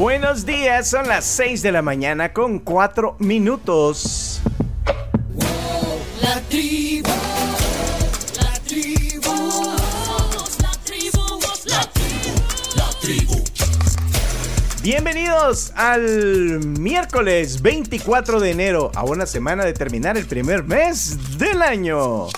Buenos días, son las 6 de la mañana con 4 minutos. La tribu, la tribu, la tribu, la tribu, la tribu. Bienvenidos al miércoles 24 de enero, a una semana de terminar el primer mes del año.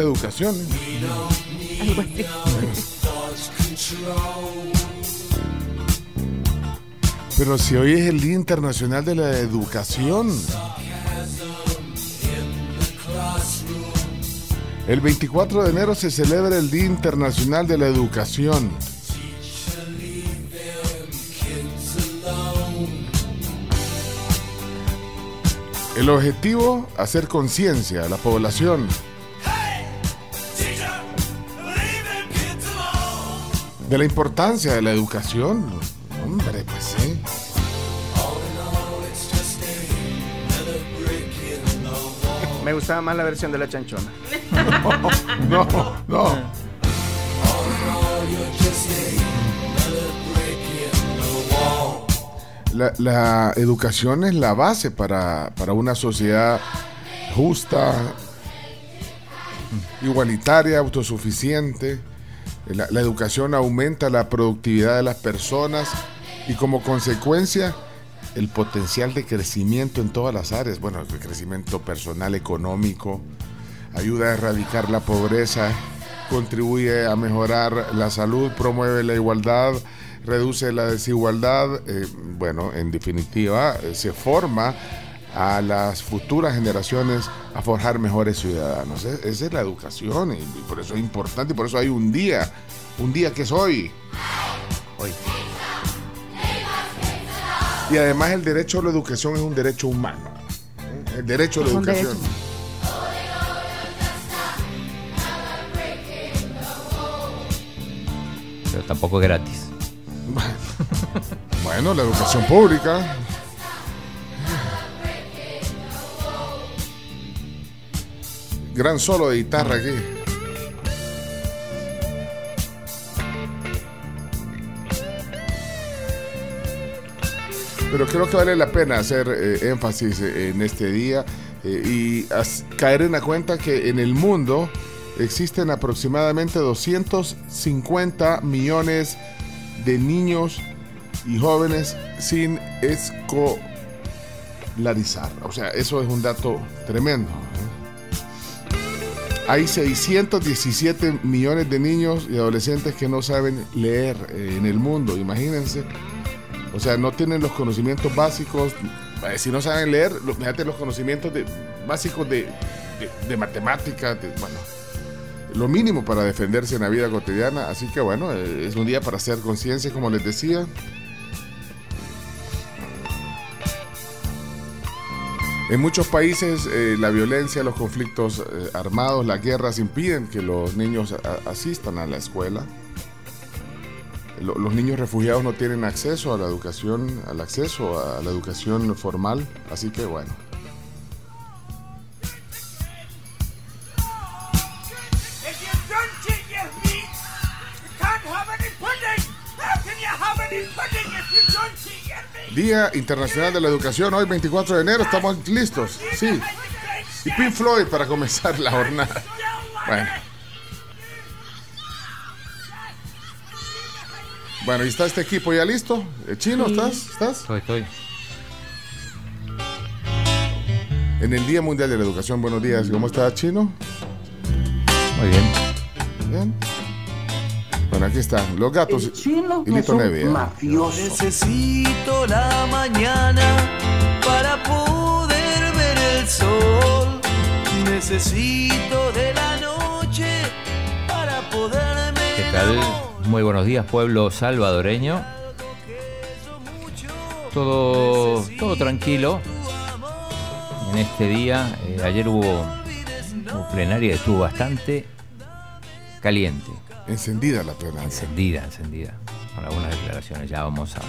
Educación. ¿eh? Algo así. Pero si hoy es el Día Internacional de la Educación. El 24 de enero se celebra el Día Internacional de la Educación. El objetivo, hacer conciencia a la población de la importancia de la educación. Hombre, pues sí. Me gustaba más la versión de la chanchona. No, no. La, la educación es la base para, para una sociedad justa, igualitaria, autosuficiente. La, educación aumenta la productividad de las personas y como consecuencia el potencial de crecimiento en todas las áreas. Bueno, el crecimiento personal, económico, ayuda a erradicar la pobreza, contribuye a mejorar la salud, promueve la igualdad, reduce la desigualdad. eh, bueno, en definitiva, eh, se forma a las futuras generaciones a forjar mejores ciudadanos. E- Esa es la educación y, y por eso es importante y por eso hay un día, un día que es hoy. Hoy. Y además el derecho a la educación es un derecho humano. ¿eh? El derecho a la educación. Pero tampoco es gratis. Bueno, la educación pública. Gran solo de guitarra aquí. Pero creo que vale la pena hacer eh, énfasis en este día eh, y caer en la cuenta que en el mundo existen aproximadamente 250 millones de niños y jóvenes sin escolarizar. O sea, eso es un dato tremendo. Hay 617 millones de niños y adolescentes que no saben leer eh, en el mundo, imagínense. O sea, no tienen los conocimientos básicos. eh, Si no saben leer, fíjate los conocimientos de- básicos de, de, de matemáticas, bueno, lo mínimo para defenderse en la vida cotidiana. Así que bueno, eh, es un día para hacer conciencia, como les decía. En muchos países eh, la violencia, los conflictos eh, armados, las guerras impiden que los niños asistan a la escuela. Lo- los niños refugiados no tienen acceso a la educación, al acceso a la educación formal, así que bueno. Día Internacional de la Educación, hoy 24 de enero, estamos listos, sí. Y Pink Floyd para comenzar la jornada. Bueno. Bueno, ¿y está este equipo ya listo? Eh, ¿Chino, estás? ¿Estás? Estoy, estoy. En el Día Mundial de la Educación, buenos días. ¿Cómo está Chino? Muy bien. Bien. Bueno, aquí están los gatos. El chino y Lito ¿eh? mafioso. Necesito la mañana para poder ver el sol. Necesito de la noche para poderme. ¿Qué tal? Muy buenos días, pueblo salvadoreño. Todo, todo tranquilo. En este día, eh, ayer hubo, hubo plenaria, estuvo bastante caliente, Encendida la plenaria. encendida, encendida. Con algunas declaraciones, ya vamos a,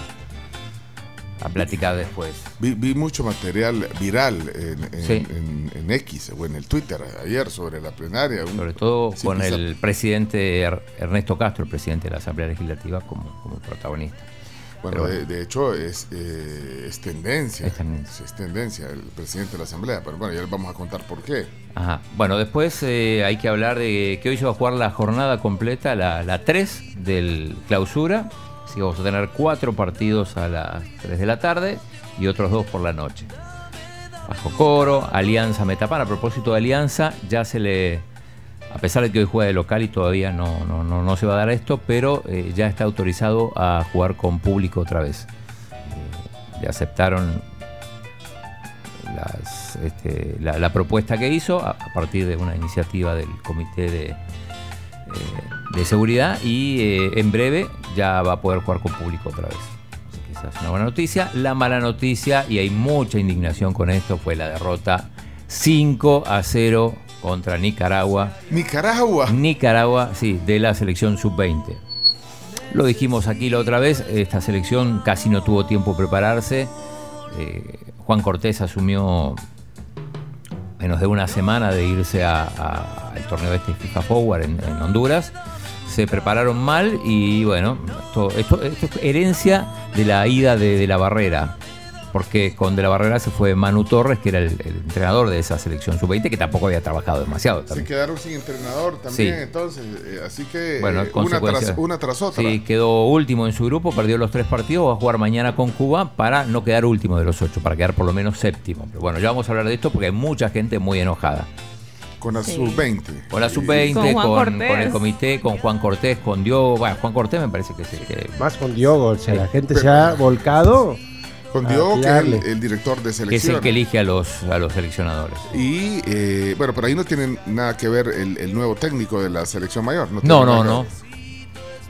a platicar después. Vi, vi mucho material viral en, en- Sí. en- en X o en el Twitter ayer sobre la plenaria. Sobre todo con el presidente Er- Ernesto Castro, el presidente de la Asamblea Legislativa, como, como protagonista. Bueno, de, de hecho es, eh, es tendencia. Es tendencia. Es tendencia el presidente de la Asamblea. Pero bueno, ya les vamos a contar por qué. Ajá. Bueno, después eh, hay que hablar de que hoy se va a jugar la jornada completa, la, la 3 del clausura. Así que vamos a tener cuatro partidos a las 3 de la tarde y otros dos por la noche. Bajo Coro, Alianza Metapán. A propósito de Alianza, ya se le. A pesar de que hoy juega de local y todavía no, no, no, no se va a dar esto, pero eh, ya está autorizado a jugar con público otra vez. Eh, ya aceptaron este, la, propuesta que hizo a, partir de una iniciativa del Comité de, eh, de Seguridad y en breve ya va a poder jugar con público otra vez. Es una buena noticia. La mala noticia, y hay mucha indignación con esto, fue la derrota 5 a 0 contra Nicaragua. Nicaragua. Nicaragua, sí, de la selección sub-20. Lo dijimos aquí la otra vez, esta selección casi no tuvo tiempo de prepararse. Eh, Juan Cortés asumió menos de una semana de irse a- a- al torneo este FIFA Forward en, en Honduras. Se prepararon mal y bueno, esto, esto- esto es herencia de la ida de, de la barrera. Porque con De la Barrera se fue Manu Torres, que era el, el entrenador de esa selección sub-20, que tampoco había trabajado demasiado. Se también. quedaron sin entrenador también, Sí. entonces. eh, así que Bueno, eh, una, tras, una tras otra. Sí, quedó último en su grupo, perdió los tres partidos, va a jugar mañana con Cuba para no quedar último de los ocho, para quedar por lo menos séptimo. Pero bueno, ya vamos a hablar de esto porque hay mucha gente muy enojada. Con la Sí. sub-20. Con la sub-20, Con el comité, con Juan Cortés, con Diogo. Bueno, Juan Cortés me parece que sí. que- Más con Diogo, o sea, Sí. la gente se ha volcado. Con Diogo, que es el, director de que es selección. el que elige a los, a los seleccionadores. Y eh, bueno, pero ahí no tiene nada que ver el, el nuevo técnico de la selección mayor. No, tiene No, no, no.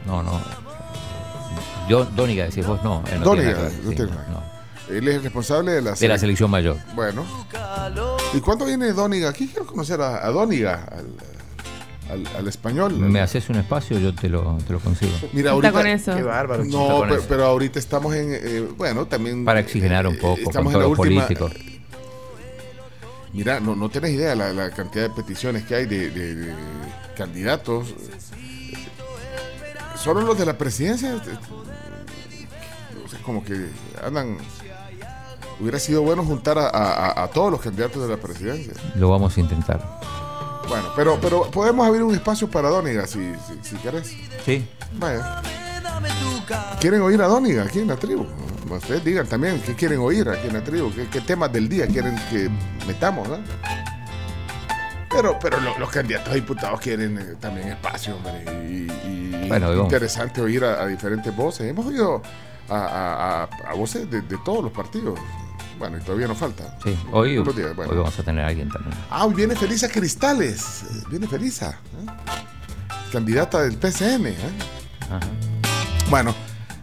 No, no. Yo, Dóniga decís vos, no. él no Dóniga, tiene nada que ver, no sí, tiene no, nada. no. Él es el responsable de la, De la selec- selección mayor. Bueno. ¿Y cuándo viene Dóniga? Aquí quiero conocer a, a Dóniga, al, al- al español. Me haces un espacio, yo te lo, te lo consigo. Mira, Está ahorita. con eso. Qué bárbaro. No, con pero, eso. pero ahorita estamos en. eh, bueno, también. Para oxigenar un eh, poco estamos con en la todos los última. políticos. Mira, no, no tenés idea la, la cantidad de peticiones que hay de, de- de candidatos. Solo los de la presidencia. eh, o sea, como que andan. Hubiera sido bueno juntar a- a todos los candidatos de la presidencia. Lo vamos a intentar. Bueno, pero, pero podemos abrir un espacio para Dóniga si, si, si querés. Sí. Vaya. ¿Quieren oír a Dóniga aquí en la tribu? Ustedes digan también qué quieren oír aquí en la tribu, qué, qué temas del día quieren que metamos, ¿no? Pero, pero lo- los candidatos a diputados quieren eh, también espacio, hombre. Y, y- Bueno, interesante oír a, a diferentes voces. Hemos oído a, a- a- a voces de, de todos los partidos. Bueno, y todavía nos falta. Sí, hoy, días, bueno. hoy vamos a tener a alguien también. Ah, hoy viene Felisa Cristales. eh, Viene Felisa. ¿eh? Candidata del PCN. ¿eh? Ajá. Bueno,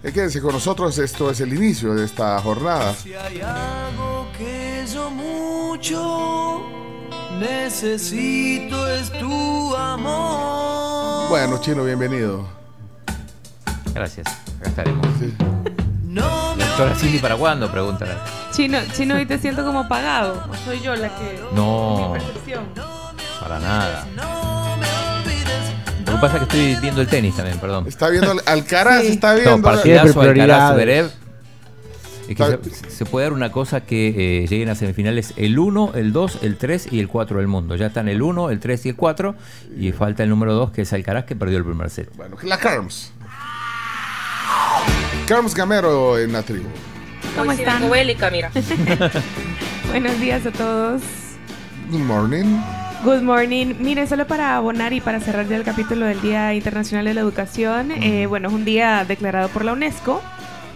eh, quédense con nosotros. Esto es el inicio de esta jornada. Si hay algo que yo mucho necesito es tu amor. Bueno, Chino, bienvenido. Gracias. Acá estaremos. no me ¿La doctora Cindy para cuándo? Pregúntale. Chino, Chino, hoy te siento como apagado. ¿O soy yo la que.? No. Mi percepción. Para nada. no me olvides. Lo que pasa es que estoy viendo el tenis también, perdón. Está viendo al- Alcaraz, Sí. está No, viendo. partidazo Siempre Alcaraz prioridades. Zverev. Es que Está- se, se puede dar una cosa que eh, lleguen a semifinales el 1, el 2, el 3 y el 4 del mundo. Ya están el 1, el 3 y el 4. Y falta el número 2, que es Alcaraz, que perdió el primer set. Bueno, la Carms. Carms Gamero en la tribu. ¿Cómo están? Mira. Buenos días a todos. Good morning. Good morning. Mire, solo para abonar y para cerrar ya el capítulo del Día Internacional de la Educación, eh, bueno, es un día declarado por la UNESCO,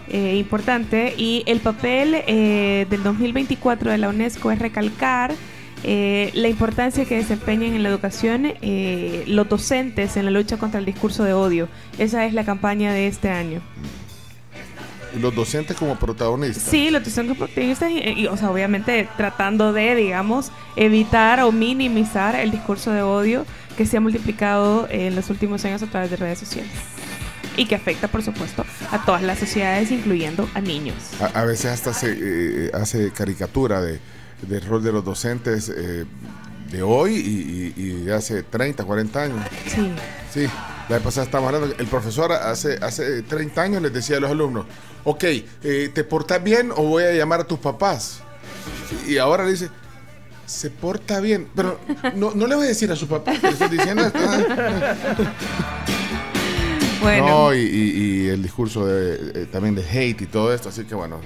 eh, importante, y el papel eh, del 2024 de la UNESCO es recalcar eh, la importancia que desempeñan en la educación eh, los docentes en la lucha contra el discurso de odio. Esa es la campaña de este año. Los docentes como protagonistas. Sí, los docentes protagonistas y, y, o sea, obviamente tratando de, digamos, evitar o minimizar el discurso de odio que se ha multiplicado en los últimos años a través de redes sociales. Y que afecta, por supuesto, a todas las sociedades, incluyendo a niños. A, a veces hasta se eh, hace caricatura de, del rol de los docentes eh, de hoy y, y- y de hace 30, 40 años. Sí. Sí, la vez pasada estábamos hablando, el profesor hace, hace 30 años les decía a los alumnos, ok, eh, ¿te portas bien o voy a llamar a tus papás? Y ahora le dice, se porta bien, pero no, no le voy a decir a su papá que le estoy diciendo esto. ah". Bueno, No, y el discurso de, eh, también de hate y todo esto, así que bueno,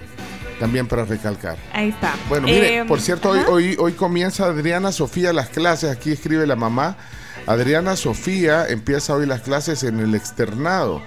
también para recalcar. ahí está. Bueno, mire, Eh, por cierto, hoy, hoy, hoy comienza Adriana Sofía las clases, aquí escribe la mamá. Adriana Sofía empieza hoy las clases en el externado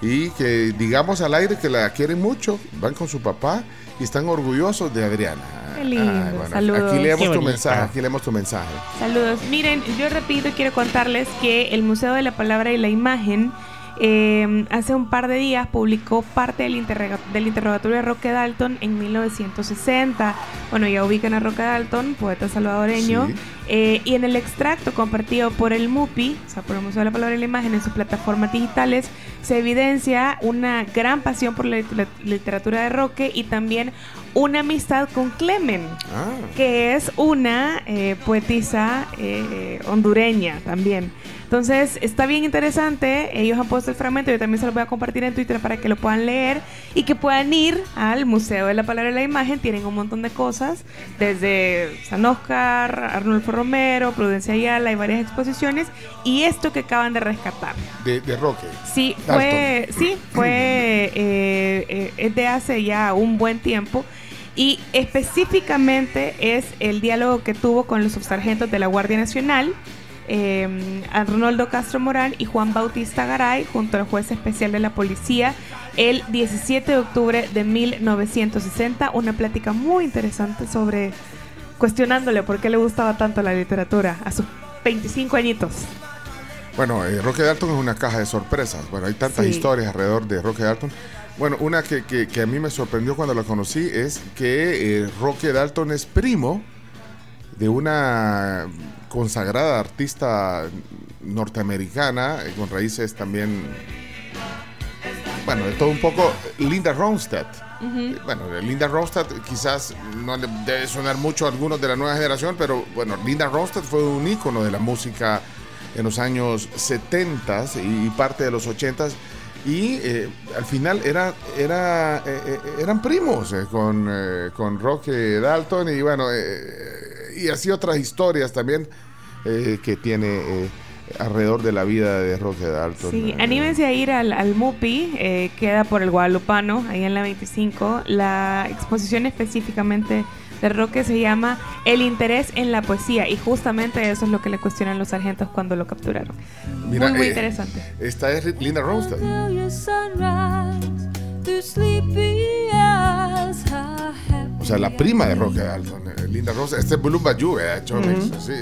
y que digamos al aire que la quieren mucho, van con su papá y están orgullosos de Adriana. Qué lindo, saludos. Aquí leemos Qué tu mensaje, aquí leemos tu mensaje. Saludos. Miren, yo repito quiero contarles que el Museo de la Palabra y la Imagen eh, hace un par de días publicó parte del, interrogatorio de Roque Dalton en 1960. Bueno, ya ubican a Roque Dalton, poeta salvadoreño. Sí. Eh, y en el extracto compartido por el MUPI, o sea, por el Museo de la Palabra y la Imagen en sus plataformas digitales, se evidencia una gran pasión por la lit- literatura de Roque y también una amistad con Clemen Ah, que es una eh, poetisa eh, hondureña también. Entonces, está bien interesante. Ellos han puesto el fragmento, yo también se lo voy a compartir en Twitter para que lo puedan leer y que puedan ir al Museo de la Palabra y la Imagen. Tienen un montón de cosas, desde San Oscar, Arnulfo Romero, Prudencia Ayala, hay varias exposiciones. Y esto que acaban de rescatar. de, de Roque. Sí, fue, sí, fue eh, eh, es de hace ya un buen tiempo y específicamente es el diálogo que tuvo con los subsargentos de la Guardia Nacional, eh, Arnoldo Castro Morán y Juan Bautista Garay, junto al juez especial de la policía, el 17 de octubre de 1960. Una plática muy interesante sobre cuestionándole por qué le gustaba tanto la literatura a sus 25 añitos. Bueno, eh, Roque Dalton es una caja de sorpresas. Bueno, hay tantas Sí. historias alrededor de Roque Dalton. Bueno, una que, que- que a mí me sorprendió cuando la conocí es que eh, Roque Dalton es primo de una consagrada artista norteamericana eh, con raíces también, bueno, de todo un poco, Linda Ronstadt. Eh, Bueno, Linda Ronstadt quizás no le debe sonar mucho a algunos de la nueva generación, pero bueno, Linda Ronstadt fue un ícono de la música en los años 70 y parte de los 80 y eh, al final era, era, eh, eran primos eh, con, con Roque Dalton y bueno, y así otras historias también. eh, que tiene eh, alrededor de la vida de Roque Dalton. Sí, Eh, anímense a ir al, al MUPI, eh, queda por el Guadalupano, ahí en la 25. La exposición específicamente de Roque se llama El interés en la poesía y justamente eso es lo que le cuestionan los sargentos cuando lo capturaron. Mira, muy, muy eh, interesante. Esta es Linda Ronstadt. O sea, la prima de Roque Dalton, eh, Linda Ronstadt. Este es Blue Bayou, eh, Chomix, sí.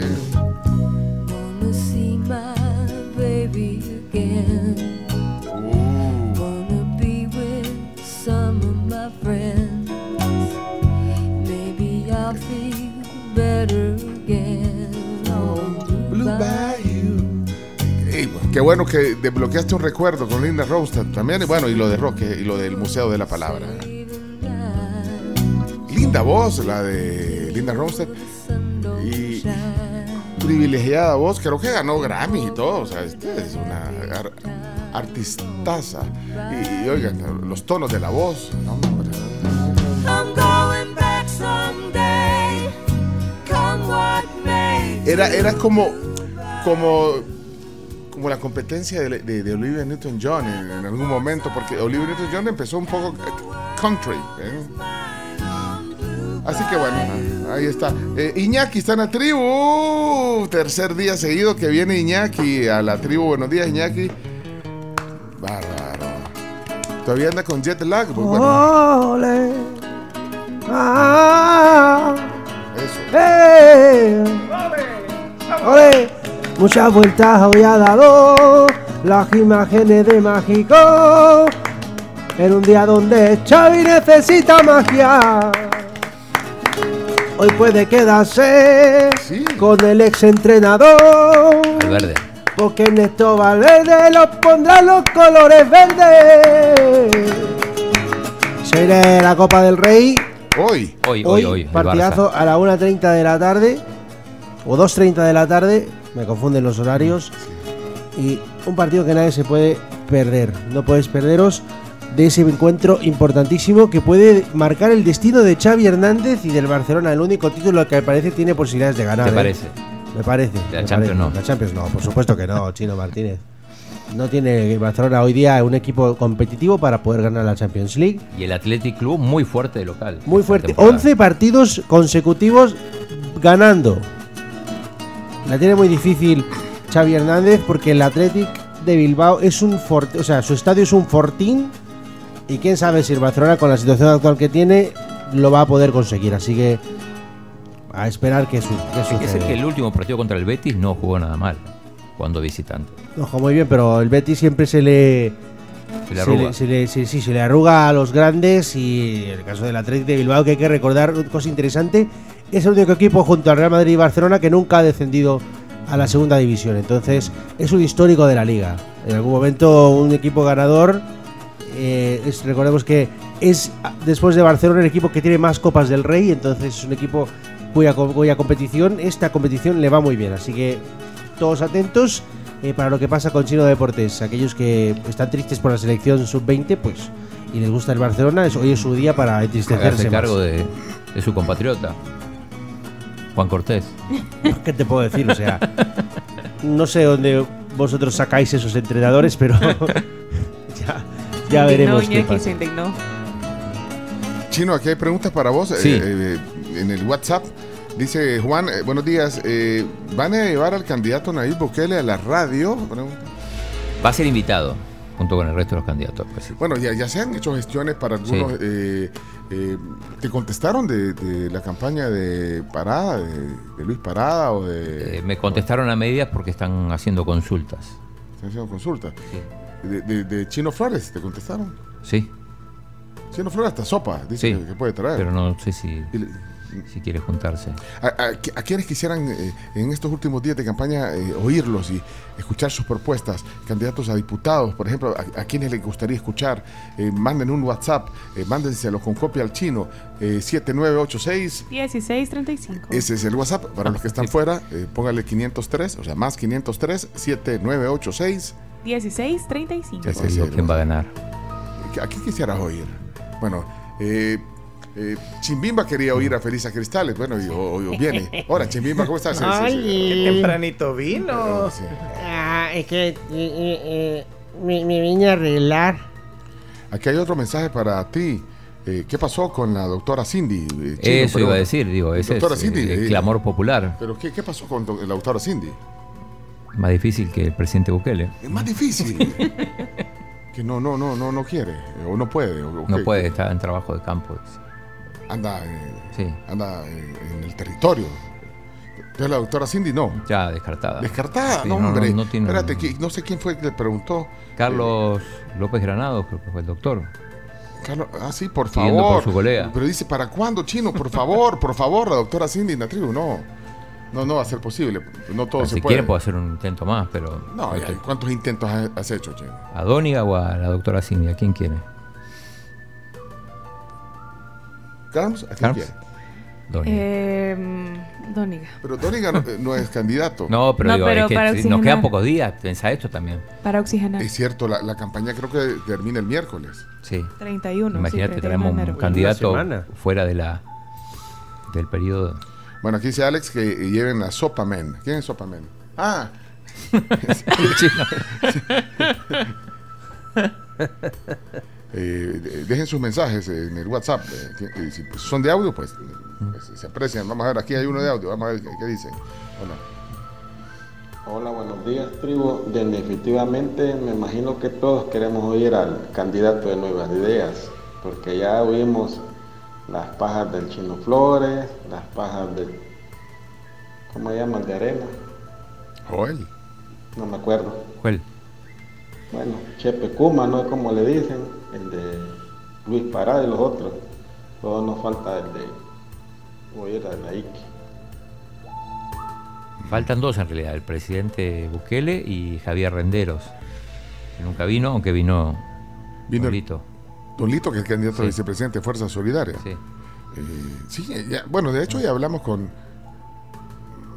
Ey, pues, qué bueno que desbloqueaste un recuerdo con Linda Ronstadt también. Y bueno, y lo de Roque y lo del Museo de la Palabra. Linda voz, la de Linda Ronstadt. Y privilegiada voz, creo que ganó Grammy y todo. O sea, este es una ar- artistaza. Y, y oigan, los tonos de la voz. ¿no? Era, era como, como, como la competencia de, de- de Olivia Newton-John en, en algún momento, porque Olivia Newton-John empezó un poco country. ¿eh? Así que bueno, ahí está. Eh, Iñaki está en la tribu. Tercer día seguido que viene Iñaki a la tribu. Buenos días, Iñaki. Bárbaro. Todavía anda con jet lag. Muy bueno. Ole. Ah, Eso. eh. Ole. Muchas vueltas hoy ha dado las imágenes de Mágico. En un día donde Xavi necesita magia. Hoy puede quedarse Sí. con el ex entrenador. Valverde. Porque Néstor Valverde los pondrá los colores verdes. Se viene la Copa del Rey. Hoy. Hoy, hoy, Hoy, partidazo a la 1.30 de la tarde. O 2.30 de la tarde. Me confunden los horarios. Y un partido que nadie se puede perder. No podéis perderos de ese encuentro importantísimo que puede marcar el destino de Xavi Hernández y del Barcelona. El único título que me parece tiene posibilidades de ganar. ¿Te ¿eh? parece? Me parece. La me Champions parece. no. La Champions no, por supuesto que no, Chino Martínez. No tiene el Barcelona hoy día un equipo competitivo para poder ganar la Champions League. Y el Athletic Club muy fuerte de local. Muy fuerte. temporada. 11 partidos consecutivos ganando. La tiene muy difícil Xavi Hernández porque el Athletic de Bilbao es un fortín, o sea, su estadio es un fortín y quién sabe si el Barcelona con la situación actual que tiene lo va a poder conseguir. Así que a esperar que, su, que Hay que ser que el último partido contra el Betis no jugó nada mal. Cuando visitante. Ojo, muy bien, pero el Betis siempre se le Se le arruga. se le- sí, sí, se le arruga a los grandes y en el caso del Atlético de Bilbao que hay que recordar una cosa interesante es el único equipo junto al Real Madrid y Barcelona que nunca ha descendido a la segunda división entonces es un histórico de la liga en algún momento un equipo ganador eh, es- recordemos que es después de Barcelona el equipo que tiene más copas del Rey entonces es un equipo cuya, cuya competición esta competición le va muy bien así que todos atentos eh, para lo que pasa con Chino Deportes. Aquellos que están tristes por la selección sub-20, pues, y les gusta el Barcelona, es, hoy es su día para entristecerse cargo de, de su compatriota. Juan Cortés. ¿Qué te puedo decir? O sea, no sé dónde vosotros sacáis esos entrenadores, pero ya, ya veremos qué se indignó. Chino, aquí hay preguntas para vos. Sí. eh, eh, en el WhatsApp. Dice Juan, eh, buenos días. eh, ¿Van a llevar al candidato Nayib Bukele a la radio? Pregunta. Va a ser invitado junto con el resto de los candidatos. pues sí. Bueno, ya, ya se han hecho gestiones para algunos. eh, eh, ¿Te contestaron de, de la campaña de Parada, de, de Luis Parada o de... Eh, me contestaron a medias porque están haciendo consultas. Están haciendo consulta. Sí. De, de- de Chino Flores, ¿te contestaron? Sí, Chino Flores hasta sopa, dice sí. que, que puede traer. Pero no sé si, le- si quiere juntarse. ¿A, a, a quienes quisieran eh, en estos últimos días de campaña eh, oírlos y escuchar sus propuestas, candidatos a diputados, por ejemplo, a, a quienes les gustaría escuchar, eh, manden un WhatsApp, eh, mándenselo con copia al chino, eh, 7986. 1635. Ese es el WhatsApp. Para los que están fuera, eh, póngale 503, o sea, más 503 7986. 1635. Ya el quién va a ganar. ¿A quién quisieras oír? Bueno, eh, Eh, Chimbimba quería oír a Felisa Cristales. Bueno, y hoy viene. Hola, Chimbimba, ¿cómo estás? Sí, sí, sí. Qué tempranito vino. Sí. Ah, es que eh, eh, eh, me, me vine a arreglar. Aquí hay otro mensaje para ti. Eh, ¿Qué pasó con la doctora Cindy? Chino, Eso pero- iba a decir, digo, ese Doctora es Cindy, el clamor popular. ¿Pero qué, qué pasó con la doctora Cindy? Más difícil que el presidente Bukele. Es más difícil. que no, no, no, no, no quiere. eh, O no puede. o- No puede estar en trabajo de campo. dice. Anda, eh, Sí, anda en, en el territorio. Entonces la doctora Cindy no. ya descartada. Descartada, Sí, no, hombre. no tiene- Espérate, que- no sé quién fue que le preguntó. Carlos López Granados, creo que fue el doctor. Carlos, ah, sí, por favor. por su colega. Pero dice, ¿para cuándo, chino? Por favor, por favor, la doctora Cindy en la tribu. No, no, no va a ser posible. No todo se si puede. quiere puedo hacer un intento más, pero... No, ya, ¿cuántos intentos has, hecho, chino? ¿A Dóniga o a la doctora Cindy? ¿A quién quiere? ¿Carms? ¿A quién quiere? Dóniga. Eh, Dóniga. Pero Dóniga no, no es candidato. no, pero, no, digo, pero es que nos quedan pocos días. Pensá esto también. Para oxigenar. Es cierto, la, la campaña creo que termina el miércoles. Sí. 31. sí, Imagínate, 31 tenemos un candidato fuera de la del periodo. Bueno, aquí dice Alex que lleven la Sopa Men. ¿Quién es Sopa Men? Ah, eh, de- dejen sus mensajes en el WhatsApp. eh, si pues, son de audio, pues, pues, se aprecian. Vamos a ver, aquí hay uno de audio. Vamos a ver qué, qué dicen. Hola. Hola, buenos días, tribu. Definitivamente me imagino que todos queremos oír al candidato de Nuevas Ideas, porque ya oímos las pajas del Chino Flores, las pajas del... ¿Cómo se llama? El de arena. Joel. No me acuerdo. ¿Cuál? Bueno, Chepe Kuma, ¿no? Como le dicen, el de Luis Parada y los otros. Todo nos falta el de de Ike. Faltan dos en realidad, el presidente Bukele y Javier Renderos, que nunca vino, aunque vino, Vino el- Lito. Don Lito, que es el candidato a vicepresidente de Fuerza Solidaria. Sí. Eh, sí, ya- bueno, de hecho ya hablamos con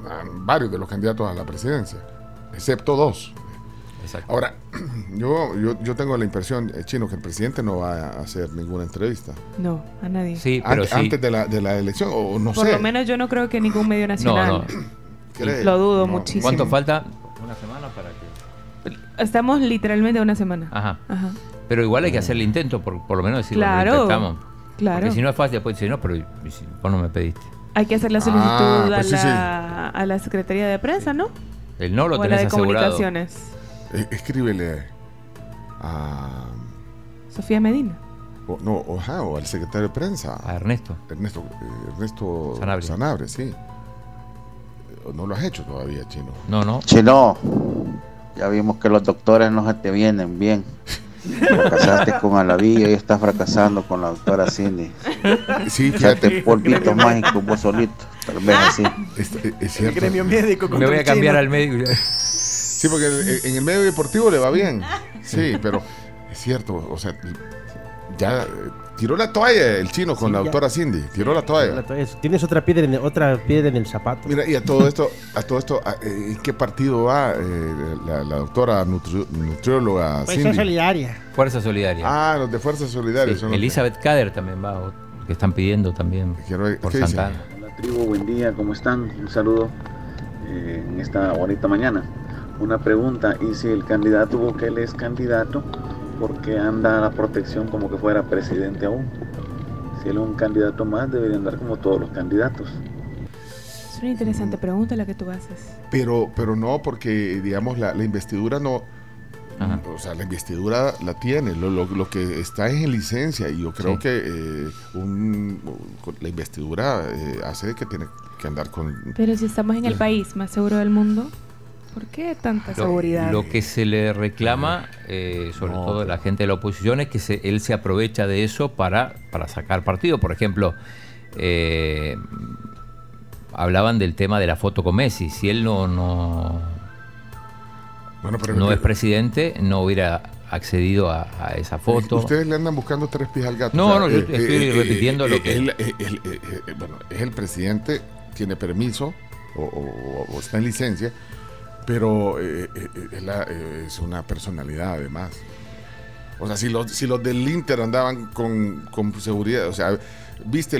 ah, varios de los candidatos a la presidencia, excepto dos. Exacto. Ahora, yo, yo, yo tengo la impresión, eh, Chino, que el presidente no va a hacer ninguna entrevista. No, a nadie. Sí, pero Antes, sí. antes de, la, de la elección, o no Por sé. lo menos yo no creo que ningún medio No, nacional. no. ¿Cree? Lo dudo No. muchísimo. ¿Cuánto falta? Una semana para que. Estamos literalmente a una semana. Ajá. Ajá. Pero igual hay que hacer el intento, por, por lo menos decir Claro, lo intentamos. claro. Porque si no es fácil, después dice, no, pero si vos no me pediste. Hay que hacer la solicitud Ah, a, pues sí, la, a la Secretaría de Prensa, ¿no? El no lo o a la tenés de asegurado. Comunicaciones. Eh, escríbele a. Sofía Medina. O, no, o, ajá, o al secretario de prensa. A Ernesto. Ernesto, eh, Ernesto Sanabria. sí. Eh, No lo has hecho todavía, Chino. No, no. Chino, ya vimos que los doctores no se te vienen bien. Fracasaste con Alaví y estás fracasando con la doctora Cindy. Sí, Echate polvitos mágicos vos solito, tal vez así. Es, es- es El cierto. gremio médico Me voy a cambiar chino. al médico. Sí, porque en, el medio deportivo le va bien. Sí, pero es cierto. O sea, ya tiró la toalla el chino con Sí, la ya. doctora Cindy. Tiró la toalla. La toalla. Tienes otra piedra en el, otra piedra en el zapato. Mira, y a todo esto, a todo esto, a- eh, ¿en qué partido va eh, la, la doctora nutri- nutrióloga Cindy? solidaria. Fuerza Solidaria. Ah, los de Fuerza Solidaria. Sí, son los que- Elizabeth Kader también va, o- que están pidiendo también Quiero por. Santana. Hola tribu, buen día, ¿cómo están? Un saludo eh, en esta bonita mañana. Una pregunta, y si el candidato Bukele es candidato, ¿por qué anda a la protección como que fuera presidente aún? Si él es un candidato más, debería andar como todos los candidatos. Es una interesante pregunta la que tú haces. Pero, pero no, porque digamos la, la investidura no, Ajá. o sea, la investidura la tiene. Lo, lo- lo que está es en licencia y yo creo Sí. que eh, un- la investidura eh, hace que tiene que andar con. Pero si estamos en el país más seguro del mundo, ¿por qué tanta Lo, seguridad? lo que se le reclama, eh, sobre No, todo pero- la gente de la oposición, es que se- él se aprovecha de eso para, para sacar partido. Por ejemplo, eh, hablaban del tema de la foto con Messi. Si él no, no, Bueno, pero no es presidente, no hubiera accedido a, a esa foto. Ustedes le andan buscando tres pies al gato. No, no, yo estoy repitiendo lo que- él, eh, él, eh, eh, bueno, es el presidente, tiene permiso o, o- o está en licencia, pero eh, eh, eh, es, la- es una personalidad además. O sea, si los, si los del Inter andaban con, con seguridad, o sea, viste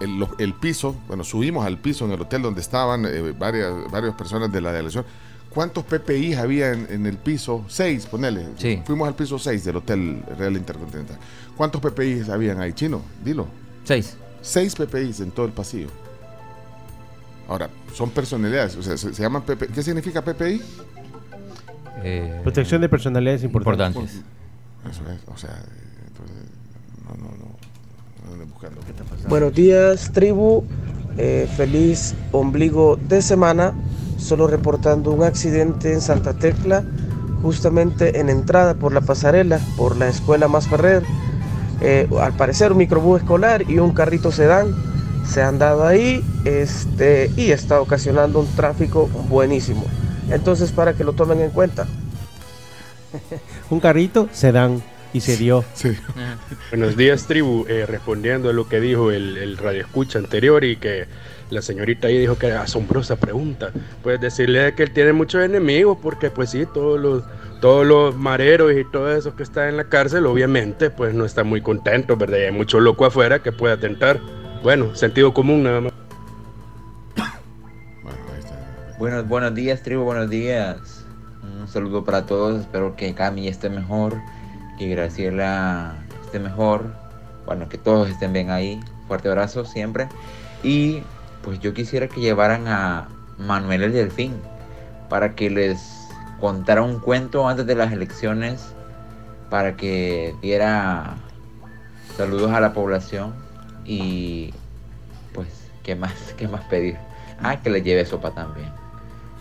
el, el- piso, bueno, subimos al piso en el hotel donde estaban eh, varias, varias personas de la delegación. ¿Cuántos PPI había en, en el piso? Seis, ponele. Sí. Fuimos al piso 6 del Hotel Real Intercontinental. ¿Cuántos PPI habían ahí, chino? Dilo. Seis. Seis PPIs en todo el pasillo. Ahora, son personalidades, o sea, se, se llaman PPI. ¿Qué significa PPI? Eh, Protección de personalidades importantes. importantes. Eso es, o sea, entonces, no, no, no, no buscando qué está pasando. Buenos días, tribu. Eh, feliz ombligo de semana. Solo reportando un accidente en Santa Tecla, justamente en entrada por la pasarela, por la escuela Más Ferrer. Eh, al parecer un microbús escolar y un carrito sedán se han dado ahí este, y está ocasionando un tráfico buenísimo. Entonces, para que lo tomen en cuenta. Un carrito se dan y se dio. Sí. Buenos días, tribu. Eh, respondiendo a lo que dijo el, el radio escucha anterior y que la señorita ahí dijo que era asombrosa pregunta. Pues decirle que él tiene muchos enemigos, porque pues sí, todos los, todos los mareros y todos esos que están en la cárcel, obviamente, pues no están muy contentos, ¿verdad? Y hay mucho loco afuera que puede atentar. Bueno, sentido común nada más. Buenos, buenos días, tribu, buenos días. Un saludo para todos. Espero que Cami esté mejor, que Graciela esté mejor. Bueno, que todos estén bien ahí. Fuerte abrazo siempre. Y pues yo quisiera que llevaran a Manuel el Delfín para que les contara un cuento antes de las elecciones, para que diera saludos a la población y pues, ¿qué más, qué más pedir? Ah, que le lleve sopa también.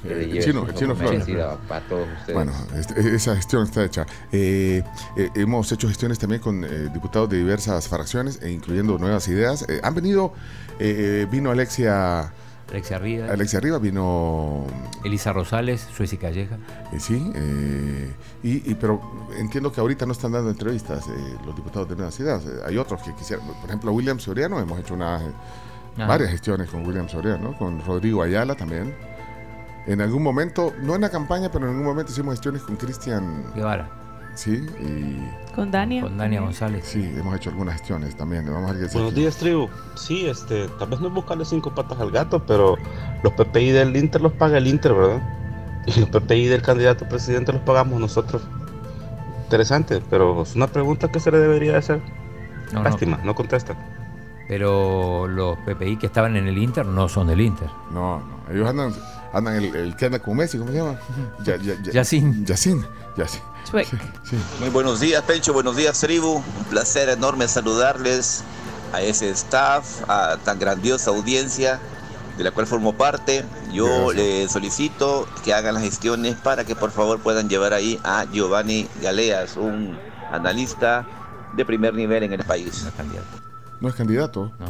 Que le El lleve chino, chino Flores. para todos ustedes. Bueno, este- esa gestión está hecha. Eh, eh, hemos hecho gestiones también con eh, diputados de diversas fracciones, e incluyendo nuevas ideas. Eh, han venido, eh, vino Alexia. Alexia Rivas. Alexia Rivas, vino. Elisa Rosales, Suezi Calleja. eh, sí, eh, y, y- pero entiendo que ahorita no están dando entrevistas eh, los diputados de nuevas ideas. Eh, hay otros que quisieran, por ejemplo, William Soriano, hemos hecho una, Ajá. varias gestiones con William Soriano, con Rodrigo Ayala también. En algún momento, no en la campaña, pero en algún momento hicimos gestiones con Cristian Guevara. Sí, y. Con Dania. Con Dania González. Sí, hemos hecho algunas gestiones también. Vamos a ver qué Buenos días, tribu. Sí, este, tal vez no es buscarle cinco patas al gato, pero los PPI del Inter los paga el Inter, ¿verdad? Y los PPI del candidato presidente los pagamos nosotros. Interesante, pero es una pregunta que se le debería hacer. No, no. Lástima, no contesta. Pero los PPI que estaban en el Inter no son del Inter. No, no. Ellos andan, andan el, el que anda con Messi, ¿cómo se llama? Ya, ya, ya, Yacine. Yacine. Sí. Muy buenos días, Pencho. Buenos días, tribu. Un placer enorme saludarles a ese staff, a tan grandiosa audiencia de la cual formo parte. Yo les solicito que hagan las gestiones para que por favor puedan llevar ahí a Giovanni Galeas, un analista de primer nivel en el país. No es candidato. No.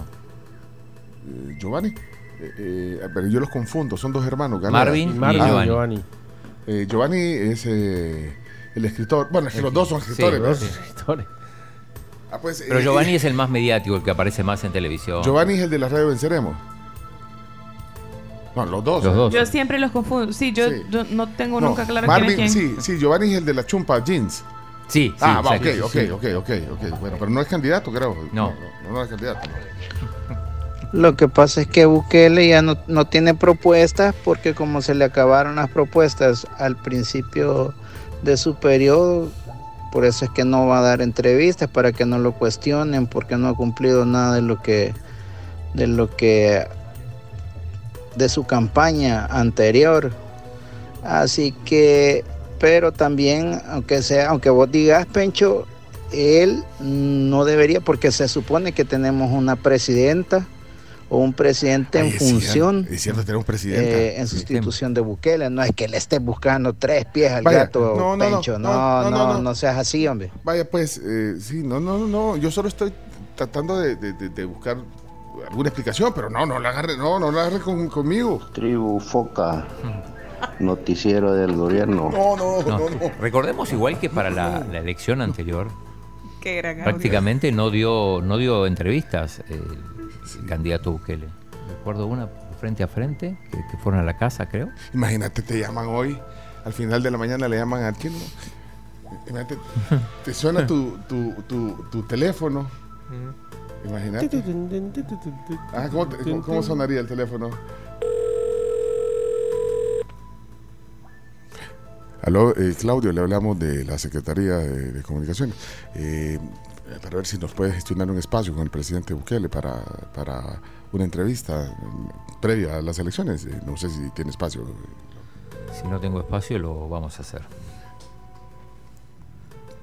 Eh, Giovanni. Eh, eh, pero yo los confundo, son dos hermanos. Galeas. Marvin y Marvin. Giovanni. Giovanni. Eh, Giovanni es eh, el escritor. Bueno, es que los dos son Sí, escritores, ¿no? sí. Ah, pues, Pero eh, Giovanni eh, es el más mediático, el que aparece más en televisión. Giovanni es el de la radio Venceremos. No, los dos. Los dos. Yo siempre los confundo. Sí, yo, Sí. yo no tengo No, nunca claro Marvin, quién es quién. sí, sí, Giovanni es el de la chumpa jeans. Sí, sí, Ah, va, ok, exacto, ok, sí. ok, ok, ok. Bueno, pero no es candidato, creo. No. No, no es candidato. Lo que pasa es que Bukele ya no, no tiene propuestas porque como se le acabaron las propuestas al principio de su periodo, por eso es que no va a dar entrevistas para que no lo cuestionen porque no ha cumplido nada de lo que de lo que de su campaña anterior. Así que pero también aunque sea aunque vos digas Pencho él no debería porque se supone que tenemos una presidenta o un presidente Ay, en es cierto, función Es cierto, tenemos presidenta. eh, en sustitución de Bukele. No es que le esté buscando tres pies al Vaya, gato, no, no, no, Pencho. no, No no, no, no, no, no. seas así, hombre. Vaya, pues, eh, sí, no, no, no, no. Yo solo estoy tratando de, de- de- de buscar alguna explicación, pero no, no la agarre, no, no la agarre con- conmigo. Tribu Foca, noticiero del gobierno. No, no, No. Recordemos igual que para la, la elección anterior, Qué gran audio. prácticamente no dio, no dio entrevistas eh, el candidato Bukele. Recuerdo una frente a frente, que, que fueron a la casa, creo. Imagínate, te llaman hoy, al final de la mañana le llaman a quién. Imagínate, te suena tu, tu, tu, tu teléfono Imagínate. Ah, ¿cómo, te- cómo- cómo sonaría el teléfono? Aló, eh, Claudio, le hablamos de la Secretaría de, de Comunicaciones. Eh, para ver si nos puede gestionar un espacio con el presidente Bukele para, para una entrevista mm, previa a las elecciones. Eh, no sé si tiene espacio. Si no tengo espacio, lo vamos a hacer.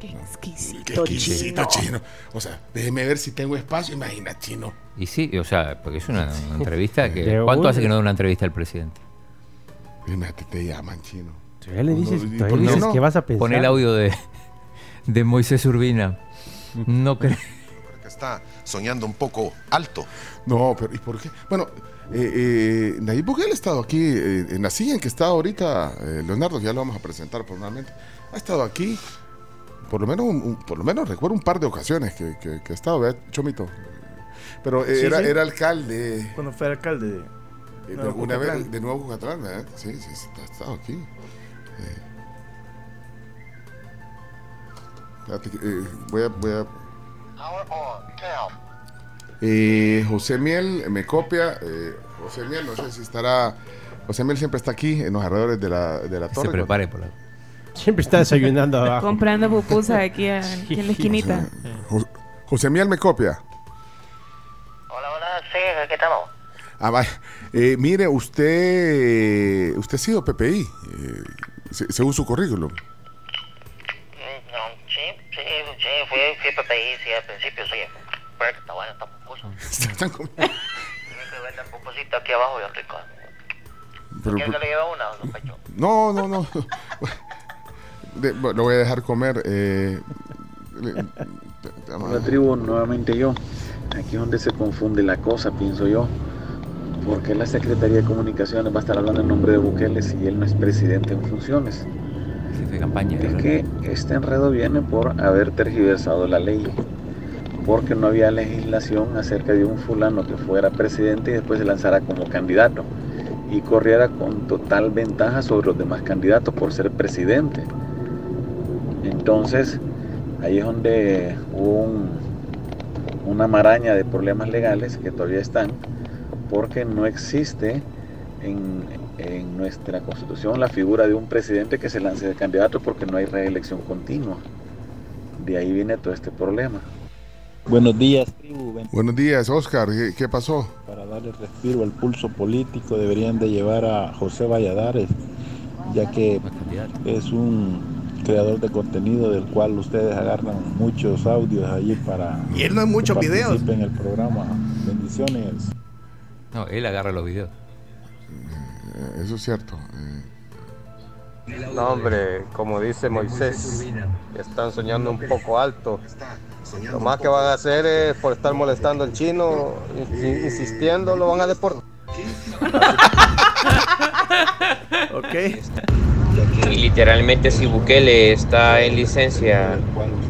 Qué exquisito. Qué exquisito, chino. O sea, déjeme ver si tengo espacio. Imagina, chino. Y sí, o sea, porque es una, una entrevista que... ¿Cuánto hace que no da una entrevista al presidente? Imagínate, te llaman, chino. Todavía le dices, ¿y todavía por le qué dices no? que vas a pensar. Pon el audio de, de Moisés Urbina. No creo. que está soñando un poco alto. No, pero ¿y por qué? Bueno, eh, eh, Nayib Bukele ha estado aquí eh, en la silla en que está ahorita eh, Leonardo, que ya lo vamos a presentar formalmente. Ha estado aquí, por lo menos, un- un- por lo menos recuerdo un par de ocasiones que, que- que ha estado, ¿verdad, Chomito? Pero eh, Sí, era, sí. era alcalde. Cuando fue alcalde de, eh, de- Nuevo una vez de Nuevo Cucatlán, ¿verdad? Sí, sí, sí, ha estado aquí. Espérate eh, voy a. Voy a eh, José Miel me copia. eh, José Miel, no sé si estará. José Miel siempre está aquí en los alrededores de la, de la Se torre. prepare por la... Siempre está desayunando abajo. Comprando pupusas aquí, en la esquinita. José, José Miel me copia. Sí, aquí estamos. Ah, vaya. Eh, mire, usted. Usted ha sido PPI, eh, se- según su currículum. No, sí, fui, fui PPI, sí, al principio sí. Pero que está bueno, está comiendo. Tiene que vender pupusito aquí abajo, bien rico. Pero- ¿Quiere que le lleve una, don Pecho? No, no, no. De- lo voy a dejar comer. Eh, le- La tribu, nuevamente yo. Aquí es donde se confunde la cosa, pienso yo. Porque la Secretaría de Comunicaciones va a estar hablando en nombre de Bukele si él no es presidente en funciones? Jefe de campaña. Es que este enredo viene por haber tergiversado la ley. Porque no había legislación acerca de un fulano que fuera presidente y después se lanzara como candidato. Y corriera con total ventaja sobre los demás candidatos por ser presidente. Entonces, ahí es donde hubo un- una maraña de problemas legales que todavía están, porque no existe en, en nuestra constitución la figura de un presidente que se lance de candidato porque no hay reelección continua. De ahí viene todo este problema. Buenos días, tribu. Ven- Buenos días, Oscar. ¿Qué, qué pasó? Para darle respiro al pulso político deberían de llevar a José Valladares, ya que es un creador de contenido del cual ustedes agarran muchos audios allí para Y él no hay muchos que videos. en el programa. Bendiciones. No, él agarra los videos. Eh, Eso es cierto. No, hombre, como dice Moisés, están soñando un poco alto. Lo más que van a hacer es por estar molestando al chino, in- insistiendo, lo van a deportar. ok. Y literalmente si Bukele está en licencia,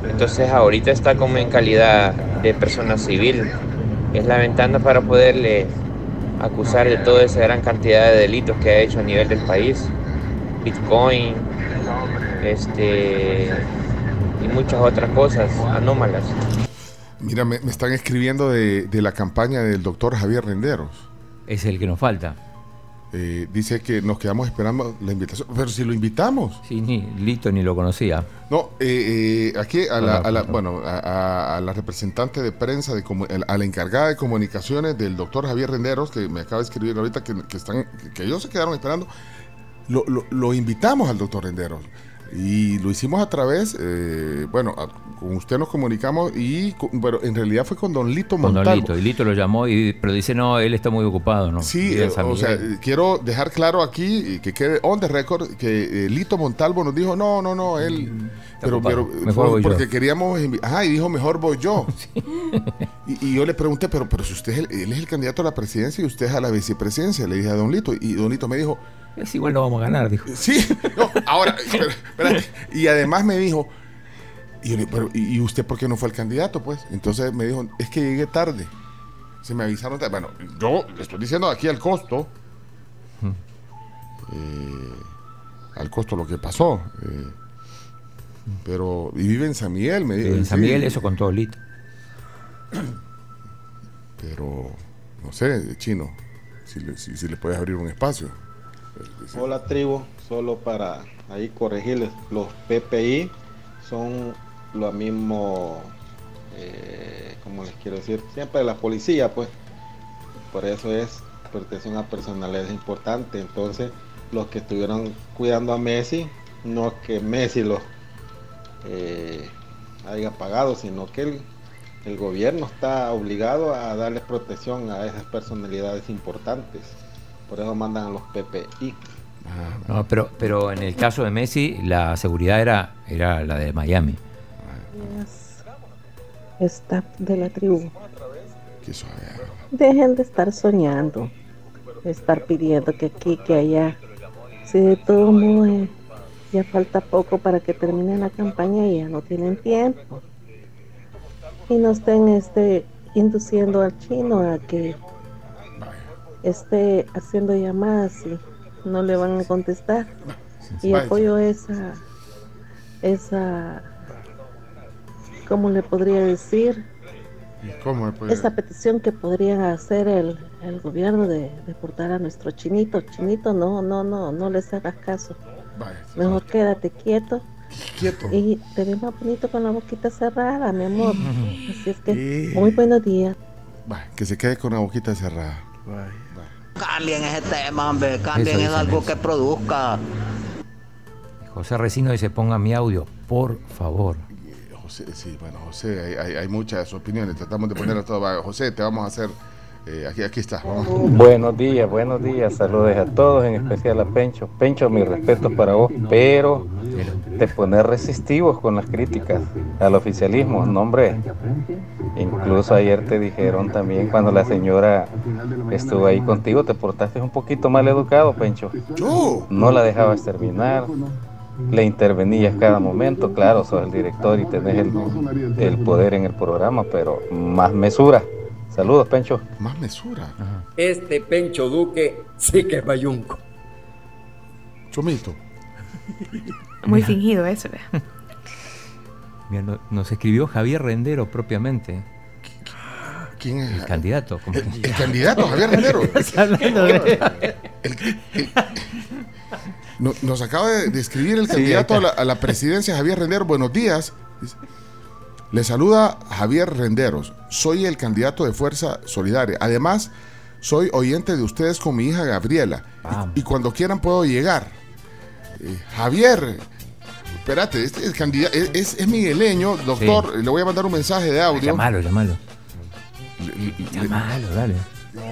entonces ahorita está como en calidad de persona civil. Es la ventana para poderle acusar de toda esa gran cantidad de delitos que ha hecho a nivel del país. Bitcoin, este y muchas otras cosas anómalas. Mira, me, me están escribiendo de, de la campaña del doctor Javier Renderos. Es el que nos falta. Eh, dice que nos quedamos esperando la invitación. Pero si lo invitamos. Sí, ni Lito ni lo conocía. No, eh, eh, aquí a la, a la- bueno, a, a- la representante de prensa, de a la encargada de comunicaciones del doctor Javier Renderos, que me acaba de escribir ahorita que, que están, que ellos se quedaron esperando, lo, lo- lo invitamos al doctor Renderos. Y lo hicimos a través, eh, bueno, a- con usted nos comunicamos y, con- bueno, en realidad fue con don Lito Con Montalvo. Don Lito. Y Lito lo llamó, y, pero dice, no, él está muy ocupado, ¿no? Sí, eh, o sea, quiero dejar claro aquí que quede on the record que eh, Lito Montalvo nos dijo, no, no, no, él... Pero, ocupado. pero Mejor voy yo. porque queríamos... invi- Ajá, y dijo, mejor voy yo. y, y yo le pregunté, pero, pero si usted es el, él es el candidato a la presidencia y usted es a la vicepresidencia, le dije a Don Lito. Y Don Lito me dijo... Es igual no vamos a ganar, dijo. Sí, no, ahora, espera, espérate. Y además me dijo... Y, yo pero, ¿y y usted por qué no fue el candidato, pues? Entonces me dijo, es que llegué tarde. Se me avisaron tarde. Bueno, yo le estoy diciendo aquí al costo. eh, al costo lo que pasó. eh, pero, y vive en San Miguel, me dijo. En San sí. Miguel eso con todo Lito. Pero, no sé, chino, si le, si, si le puedes abrir un espacio. Hola tribu, solo para ahí corregirles, los PPI son lo mismo, eh, como les quiero decir, siempre la policía, pues, por eso es protección a personalidades importante. Entonces, los que estuvieron cuidando a Messi, no que Messi los eh, haya pagado, sino que el, el gobierno está obligado a darles protección a esas personalidades importantes. Por eso mandan a los PPI. No, pero, pero en el caso de Messi, la seguridad era, era la de Miami. Staff de la tribu. Dejen de estar soñando, de estar pidiendo que aquí, que allá. Si de todo modo ya falta poco para que termine la campaña y ya no tienen tiempo. Y no estén este, induciendo al chino a que esté haciendo llamadas y no le van a contestar. Y vaya. apoyo esa, esa, ¿cómo le podría decir? ¿Cómo puede- Esta petición que podrían hacer el, el gobierno de deportar a nuestro chinito. Chinito, no, no, no, no les hagas caso. Vaya, Mejor quédate quieto. Quieto. Y te ves más bonito con la boquita cerrada, mi amor. Así es que, muy buenos días. Vaya, que se quede con la boquita cerrada. Cambien ese tema, hombre. Cambien Eso es algo que produzca. José Resino dice, ponga mi audio, por favor. José, sí, bueno, José, hay, hay- hay muchas opiniones. Tratamos de ponerlas todas. Vaya, José, te vamos a hacer. Eh, aquí, aquí está. Vamos. Buenos días, buenos días. Saludos a todos, en especial a Pencho. Pencho, mi respeto para vos, pero te pones resistivos con las críticas al oficialismo, no hombre. Incluso ayer te dijeron también cuando la señora estuvo ahí contigo, te portaste un poquito mal educado, Pencho. No la dejabas terminar. Le intervenías cada momento, claro, sos el director y tenés el, el poder en el programa, pero más mesura. Saludos, Pencho. Más mesura. Este Pencho Duque sí que es bayunco. Chomito. Muy Mira. fingido eso. Mira, no- nos escribió Javier Rendero propiamente. ¿Quién es? El candidato. El candidato, Javier Rendero. hablando de- No- Nos acaba de, escribir el Sí, candidato a la, a la presidencia, Javier Rendero. Buenos días. Le saluda Javier Renderos. Soy el candidato de Fuerza Solidaria. Además, soy oyente de ustedes con mi hija Gabriela. Y, y cuando quieran puedo llegar. Eh, Javier, espérate, este es, candida- es, es- es migueleño, doctor. Le voy a mandar un mensaje de audio. Llamalo, llamalo. Le- Llamalo, dale.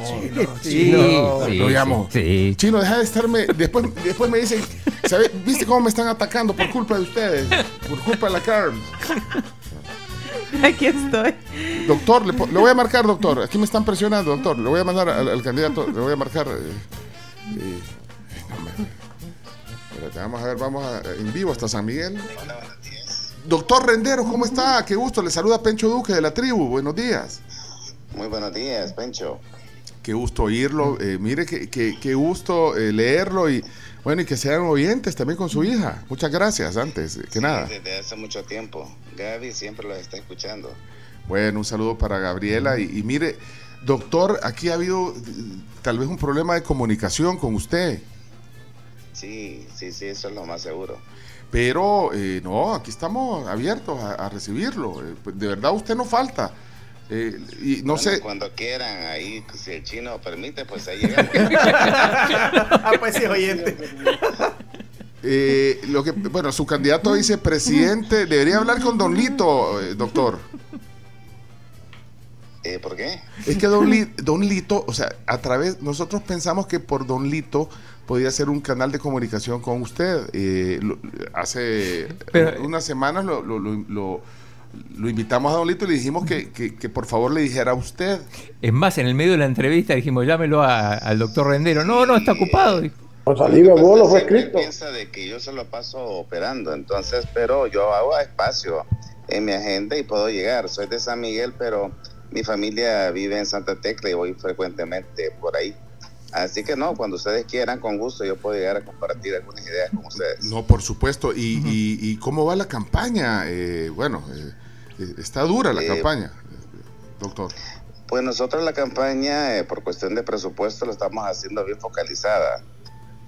Chino, Chino. Sí, lo llamo. sí. Chino, deja de estarme. Después, después me dicen. ¿viste cómo me están atacando por culpa de ustedes? Por culpa de la CARM. Aquí estoy. Doctor, le, voy a marcar, doctor. Aquí me están presionando, doctor. Le voy a mandar al, al candidato, le voy a marcar. eh, eh, no, me- espérate, vamos a ver, vamos a- en vivo hasta San Miguel. Doctor Rendero, ¿cómo está? Qué gusto. Le saluda Pencho Duque de la tribu. Buenos días. Muy buenos días, Pencho. Qué gusto oírlo. eh, mire, qué, qué- qué gusto eh, leerlo y bueno, y que sean oyentes también con su hija. Muchas gracias antes que nada. Desde hace mucho tiempo. Gaby siempre los está escuchando. Bueno, un saludo para Gabriela. Y, y mire, doctor, aquí ha habido tal vez un problema de comunicación con usted. Sí, sí, sí, eso es lo más seguro. Pero eh, no, aquí estamos abiertos a, a recibirlo. Eh, pues, de verdad, usted no falta. Eh, y no Bueno, sé. Cuando quieran, ahí, si el chino permite, pues ahí llegamos. ah, pues sí, oyente. eh, lo que, bueno, su candidato a vicepresidente debería hablar con Don Lito, eh, doctor. Eh, ¿Por qué? Es que Don, Li- Don Lito, o sea, a través, nosotros pensamos que por Don Lito podía ser un canal de comunicación con usted. Eh, lo- hace Pero- unas semanas lo, lo- lo- lo- lo invitamos a Don Lito y le dijimos que, que- que por favor le dijera a usted. Es más, en el medio de la entrevista dijimos, llámelo a- al doctor Rendero. No, no, está ocupado. dijo. Siempre piensa de que yo se lo paso operando, entonces, pero yo hago espacio en mi agenda y puedo llegar. Soy de San Miguel, pero mi familia vive en Santa Tecla y voy frecuentemente por ahí. Así que no, cuando ustedes quieran, con gusto, yo puedo llegar a compartir algunas ideas con ustedes. No, por supuesto. ¿Y, y- y cómo va la campaña? Eh, bueno, eh, está dura la Eh, campaña. doctor? Pues nosotros la campaña, eh, por cuestión de presupuesto, lo estamos haciendo bien focalizada,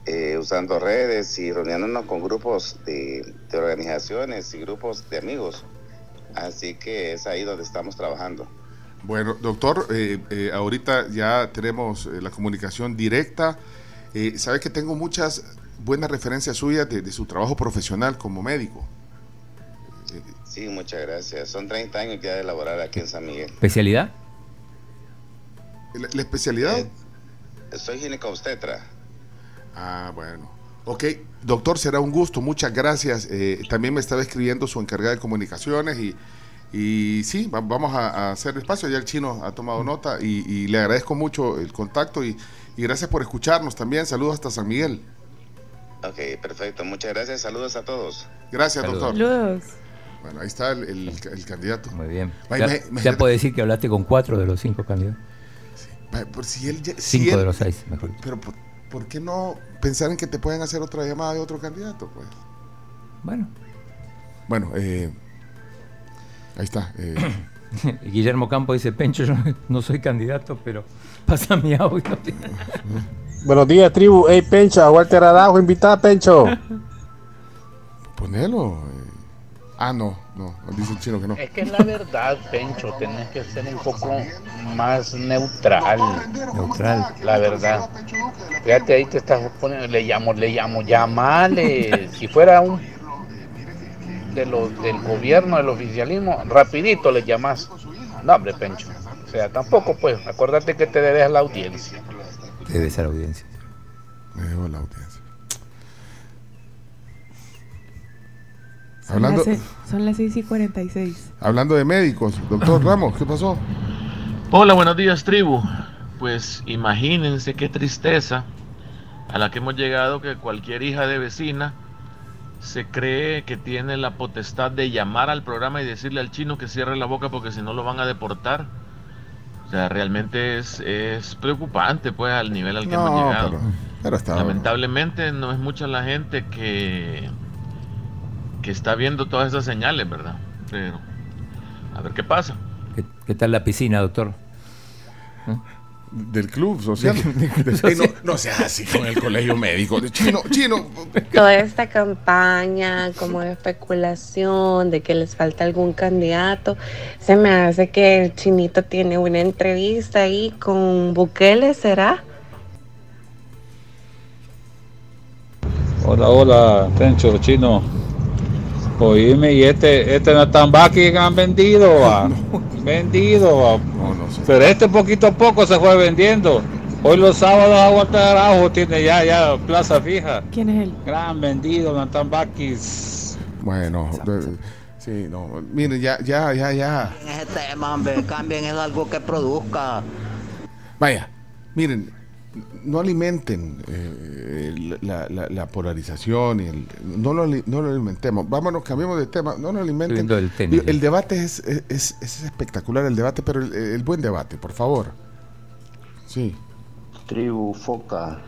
eh, usando redes y reuniéndonos con grupos de, de organizaciones y grupos de amigos. Así que es ahí donde estamos trabajando. Bueno, doctor, eh, eh, ahorita ya tenemos eh, la comunicación directa. Eh, Sabe que tengo muchas buenas referencias suyas de, de su trabajo profesional como médico. Sí, muchas gracias. Son 30 años ya de laborar aquí en San Miguel. ¿Especialidad? ¿La, la especialidad? Soy ginecobstetra. Ah, bueno. Ok, doctor, será un gusto, muchas gracias. Eh, también me estaba escribiendo su encargada de comunicaciones y, y sí, va- vamos a, a hacer espacio. Ya el chino ha tomado nota y, y le agradezco mucho el contacto y, y gracias por escucharnos también. Saludos hasta San Miguel. Ok, perfecto. Muchas gracias. Saludos a todos. Gracias, Saludos. doctor. Saludos. Bueno, ahí está el, el- el candidato. Muy bien. Ay, Ya, me- ya puedo decir que hablaste con cuatro de los cinco candidatos. Por si él ya- si Cinco él- de los seis, mejor. Pero por, ¿por qué no pensar en que te pueden hacer otra llamada de otro candidato? Pues? Bueno. Bueno, eh, ahí está. eh, Guillermo Campo dice, Pencho, yo no soy candidato, pero pasa mi audio. Buenos días, tribu. Hey, Pencho, a Walter Arajo, invita a Pencho. ponelo. Ah, no, no, dice el chino que no. Es que la verdad, Pencho, tenés que ser un poco más neutral. Neutral. La verdad. Fíjate, ahí te estás poniendo, le llamo, le llamo, llamale. Si fuera un de los del gobierno, del oficialismo, rapidito le llamas. No, hombre, Pencho. O sea, tampoco, pues, acuérdate que te debes a la audiencia. Debe ser audiencia. Me debo la audiencia. Son, Hablando, las, se- son las 6 y 46. hablando de médicos, doctor Ramos, ¿qué pasó? Hola, buenos días, tribu. Pues imagínense qué tristeza a la que hemos llegado que cualquier hija de vecina se cree que tiene la potestad de llamar al programa y decirle al chino que cierre la boca porque si no lo van a deportar. O sea, realmente es, es preocupante pues al nivel al que hemos llegado. pero, pero está Lamentablemente no es mucha la gente que, que está viendo todas esas señales, ¿verdad? Pero a ver qué pasa. ¿Qué, qué tal la piscina, doctor? Del club social. No, no seas así con el colegio médico. Chino, chino. Toda esta campaña como de especulación de que les falta algún candidato, se me hace que el chinito tiene una entrevista ahí con Bukele, ¿será? Hola, hola, Tencho, chino. Oíme, y este, este Natambaki que han vendido, va. Vendido, va. Pero este poquito a poco se fue vendiendo. Hoy los sábados Aguanta tiene ya, ya plaza fija. ¿Quién es él? Gran vendido, Natambakis. Bueno, de- sí, no. Miren, ya, ya, ya, ya. En ese tema, hombre, cambien eso a algo que produzca. Vaya, miren, no alimenten eh, la, la- la polarización y el, no, lo, ali- no lo alimentemos. Vámonos, cambiemos de tema. No lo alimenten. El tenis. El debate es, es, es- es espectacular, el debate, pero el, el buen debate, por favor. Sí. Tribu Foca,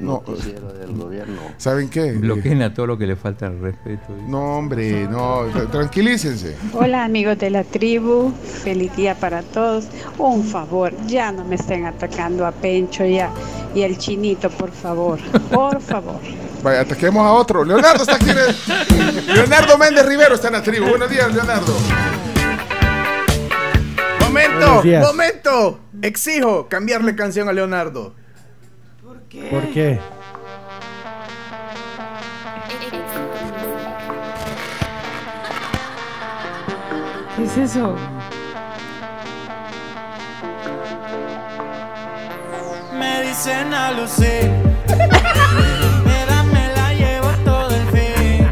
No, del gobierno. ¿Saben qué? Bloqueen a todo lo que le falta al respeto. No, hombre, no, tra- tranquilícense. Hola amigos de la tribu, feliz día para todos. Un favor, ya no me estén atacando a Pencho ya y el chinito, por favor, por favor. Vaya, ataquemos a otro. Leonardo está aquí. Leonardo Méndez Rivero está en la tribu. Buenos días, Leonardo. ¡Momento! ¡Momento! Exijo cambiarle canción a Leonardo. ¿Por qué? ¿Qué es eso? Me dicen a Lucía, mira, me la llevo todo el fin.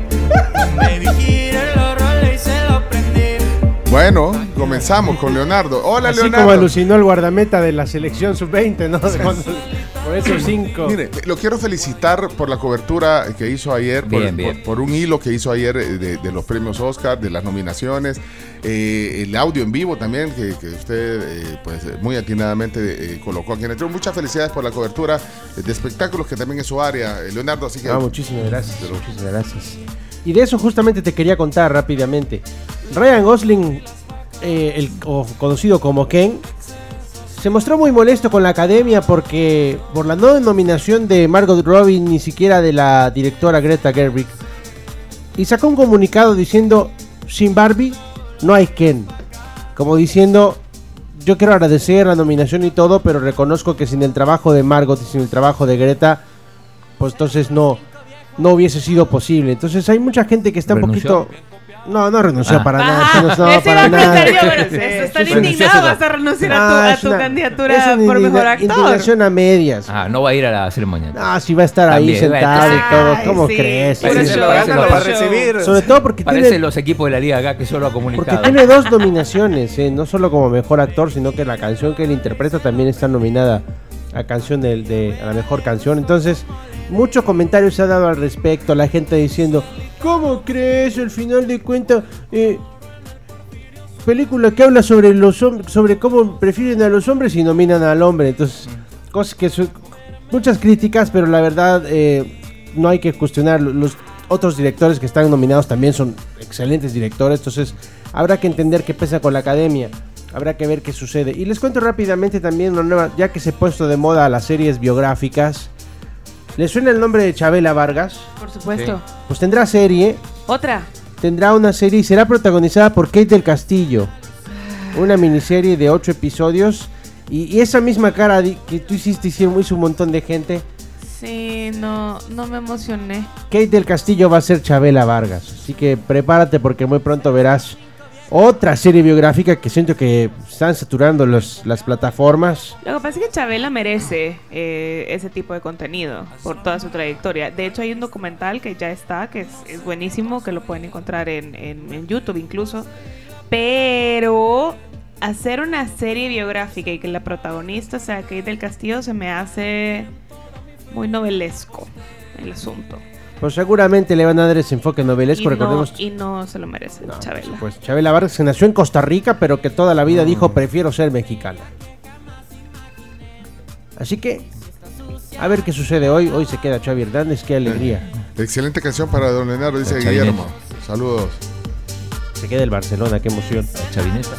Gire los roles y se lo prendí. Bueno, comenzamos con Leonardo. Hola, Así como Leonardo. alucinó el guardameta de la selección sub-20, ¿no? Cuando- por esos cinco. Mire, lo quiero felicitar por la cobertura que hizo ayer, por, Bien, bien. por- por un hilo que hizo ayer eh, de, de los premios Oscar, de las nominaciones, eh, el audio en vivo también, que, que usted eh, pues muy atinadamente eh, colocó aquí en el trío. Muchas felicidades por la cobertura de espectáculos, que también es su área, Leonardo. Así que Ah, muchísimas gracias. Muchísimas gracias. Y de eso justamente te quería contar rápidamente. Ryan Gosling eh, el, o conocido como Ken, se mostró muy molesto con la academia porque por la no nominación de Margot Robbie, ni siquiera de la directora Greta Gerwig, y sacó un comunicado diciendo, sin Barbie no hay Ken. Como diciendo, yo quiero agradecer la nominación y todo, pero reconozco que sin el trabajo de Margot y sin el trabajo de Greta, pues entonces no, no hubiese sido posible. Entonces hay mucha gente que está un poquito... No, no renunció Ah. para nada. No, ese para a nada. están indignados, vas a renunciar a tu, a es tu una- candidatura es una por mejor actor. Indignación a medias. Ah, no va a ir a la ceremonia. Ah, sí va a estar ahí sentado y todo. Ay, ¿Cómo sí, crees? Parece- show, parece puro lo- para show. recibir. Sobre todo porque Parece tiene, los equipos de la Liga acá que solo ha porque comunicado. tiene dos nominaciones, eh, no solo como mejor actor, sino que la canción que él interpreta también está nominada a canción de, a la mejor canción. Entonces, muchos comentarios se ha dado al respecto, la gente diciendo, ¿cómo crees? Al final de cuentas, eh, película que habla sobre los sobre cómo prefieren a los hombres y nominan al hombre. Entonces, cosas que son muchas críticas, pero la verdad eh, no hay que cuestionar. Los otros directores que están nominados también son excelentes directores, entonces habrá que entender qué pesa con la academia. Habrá que ver qué sucede. Y les cuento rápidamente también una nueva, ya que se ha puesto de moda las series biográficas. ¿Les suena el nombre de Chabela Vargas? Por supuesto. Pues tendrá serie, Otra. tendrá una serie y será protagonizada por Kate del Castillo. Una miniserie de 8 episodios. Y, y esa misma cara que tú hiciste, hicieron- hizo un montón de gente. Sí, no, no me emocioné. Kate del Castillo va a ser Chabela Vargas. Así que prepárate porque muy pronto verás otra serie biográfica que siento que están saturando los- las plataformas. Lo que pasa es que Chabela merece eh, ese tipo de contenido por toda su trayectoria. De hecho, hay un documental que ya está, que es, buenísimo, que lo pueden encontrar en, en- en YouTube incluso. Pero hacer una serie biográfica y que la protagonista sea Kate del Castillo se me hace muy novelesco el asunto. Pues seguramente le van a dar ese enfoque novelesco. y, no, Recordemos y no se lo merece Chabela. Pues Chabela Vargas que nació en Costa Rica, pero que toda la vida dijo prefiero ser mexicana. Así que a ver qué sucede hoy. Hoy se queda Xavi Hernández, qué alegría. Excelente canción para Don Leonardo, dice. Guillermo. Saludos. Se queda el Barcelona, qué emoción. Chavineta.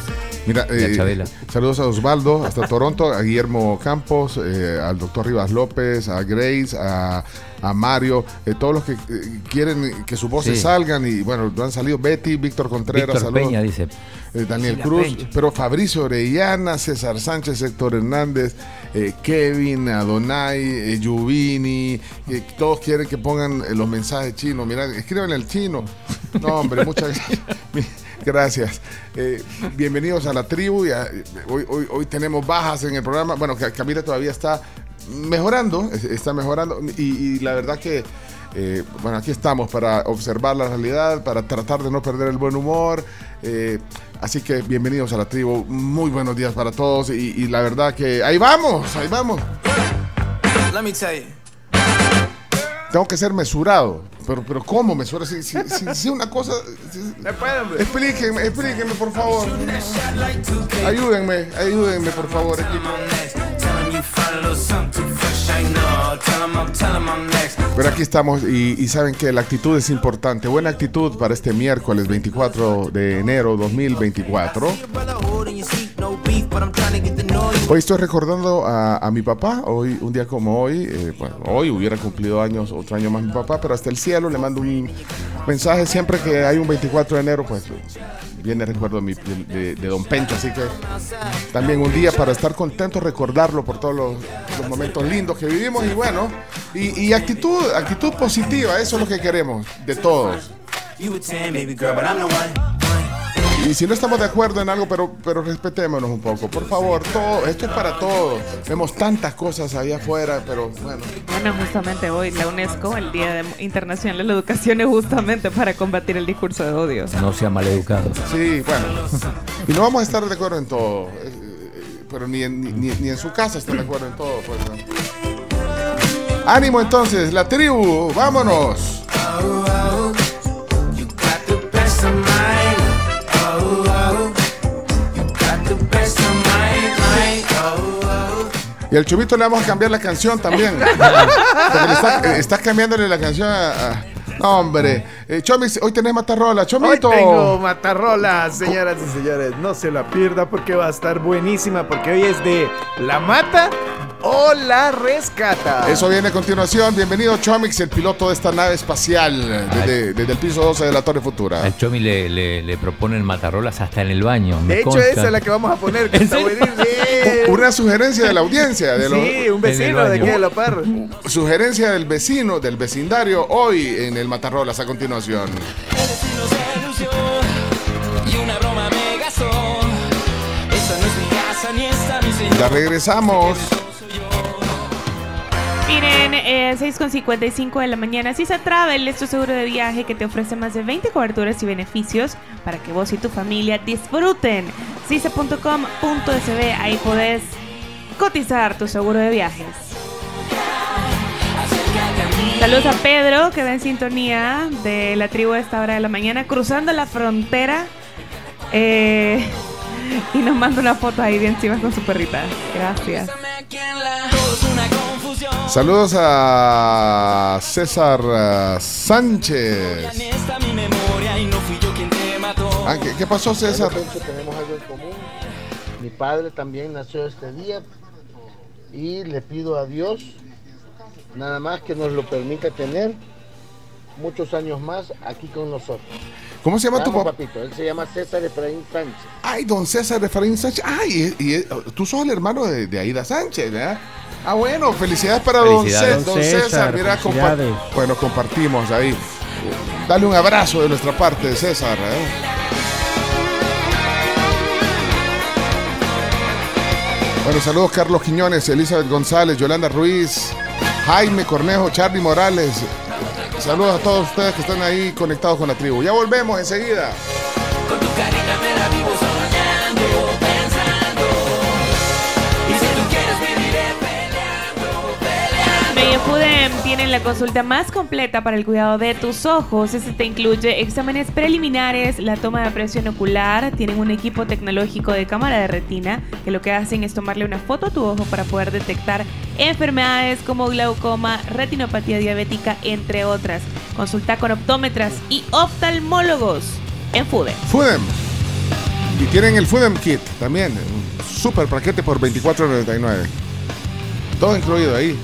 Mira, Y a eh, Chabela. saludos a Osvaldo hasta Toronto, a Guillermo Campos, eh, al doctor Rivas López, a Grace, a, a Mario, eh, todos los que eh, quieren que sus voces Sí. salgan y bueno, no han salido Betty, Víctor Contreras, Víctor saludos. Peña dice. Eh, Daniel Sí, Cruz, Peña. pero Fabricio Orellana, César Sánchez, Héctor Hernández, Kevin, Adonai, Yuvini, todos quieren que pongan los mensajes chinos. Mira, escriban el chino. No, hombre, muchas gracias. Gracias. Eh, bienvenidos a la tribu. Hoy, hoy, hoy tenemos bajas en el programa. Bueno, Ca- Camila todavía está mejorando, es- está mejorando. Y, y la verdad que, eh, bueno, aquí estamos para observar la realidad, para tratar de no perder el buen humor. Eh, así que bienvenidos a la tribu. Muy buenos días para todos. Y, y la verdad que ahí vamos, ahí vamos. Let me tell you. Tengo que ser mesurado. Pero, pero ¿cómo mesurar? Si, si, si- si una cosa... explíquenme, explíquenme, por favor. Ayúdenme, ayúdenme, por favor. Tell Pero aquí estamos y, y saben que la actitud es importante. Buena actitud para este miércoles 24 de enero 2024. Brotherhood in your seat, no beef, but I'm trying to get to know you. Hoy estoy recordando a, a mi papá, hoy un día como hoy, eh, bueno, hoy hubiera cumplido años, otro año más mi papá, pero hasta el cielo le mando un mensaje siempre que hay un 24 de enero, pues viene recuerdo mi- de- de- don Pencho, así que también un día para estar contento, recordarlo por todos los, los momentos lindos que vivimos y bueno, y, y actitud, actitud positiva, eso es lo que queremos de todos. Y si no estamos de acuerdo en algo, pero, pero respetémonos un poco, por favor, todo, esto es para todos. Vemos tantas cosas allá afuera, pero bueno. Bueno, justamente hoy la UNESCO, el Día de- Internacional de la Educación, es justamente para combatir el discurso de odio. No sea maleducado. Sí, bueno. Y no vamos a estar de acuerdo en todo. eh, eh, Pero ni en, ni, ni- ni en su casa están de acuerdo en todo. pues, ¿no? Ánimo entonces, la tribu, vámonos. Y al chubito le vamos a cambiar la canción también. Porque le está- eh, estás cambiándole la canción a, hombre. Eh, Chomix, hoy tenés matarrola. Hoy Chomito. tengo Matarrola, señoras y señores. No se la pierda porque va a estar buenísima. Porque hoy es de La Mata o La Rescata. Eso viene a continuación. Bienvenido, Chomix, el piloto de esta nave espacial desde, desde el piso 12 de la Torre Futura. Al Chomi le, le- le proponen matarrolas hasta en el baño. De hecho, consta. esa es la que vamos a poner. Que está buenísima. Una sugerencia de la audiencia. De Sí, los- un vecino de aquí de La Par. Sugerencia del vecino, del vecindario, hoy en el Matarrolas a continuación. Y una broma me gastó. Esta no es mi casa ni esta mi señor. Ya regresamos. Miren, eh, 6.55 de la mañana, Cisa Travel es tu seguro de viaje que te ofrece más de 20 coberturas y beneficios para que vos y tu familia disfruten. Cisa.com.sb, ahí podés cotizar tu seguro de viajes. Saludos a Pedro, que va en sintonía de la tribu a esta hora de la mañana, cruzando la frontera. eh, y nos manda una foto ahí bien encima con su perrita. Gracias. Saludos a César eh, Sánchez. Ah, ¿qué, qué pasó, César? Pencho, tenemos algo en común. Mi padre también nació este día y le pido a Dios nada más que nos lo permita tener muchos años más aquí con nosotros. ¿Cómo se llama tu papá? papito? Él se llama César Efraín Sánchez. Ay, don César Efraín Sánchez. Ay, y, y- tú sos el hermano de, de Aida Sánchez, ¿verdad? Ah, bueno, felicidades para don, Felicidades. Cés- don Don César. César, Mira, compa- felicidades. bueno, compartimos ahí. Dale un abrazo de nuestra parte, César. ¿eh? Bueno, saludos Carlos Quiñones, Elizabeth González, Yolanda Ruiz, Jaime Cornejo, Charlie Morales. Saludos a todos ustedes que están ahí conectados con la tribu. Ya volvemos enseguida. Con tu carita me la vivo soñando, pensando. Y si tú quieres viviré peleando, peleando. Medifudem tiene la consulta más completa para el cuidado de tus ojos. Este te incluye exámenes preliminares, la toma de presión ocular, tienen un equipo tecnológico de cámara de retina que lo que hacen es tomarle una foto a tu ojo para poder detectar enfermedades como glaucoma, retinopatía diabética, entre otras. Consulta con optómetras y oftalmólogos en Fudem. Fudem. Y tienen el Fudem Kit también. Un super paquete por $24.99. Todo incluido ahí.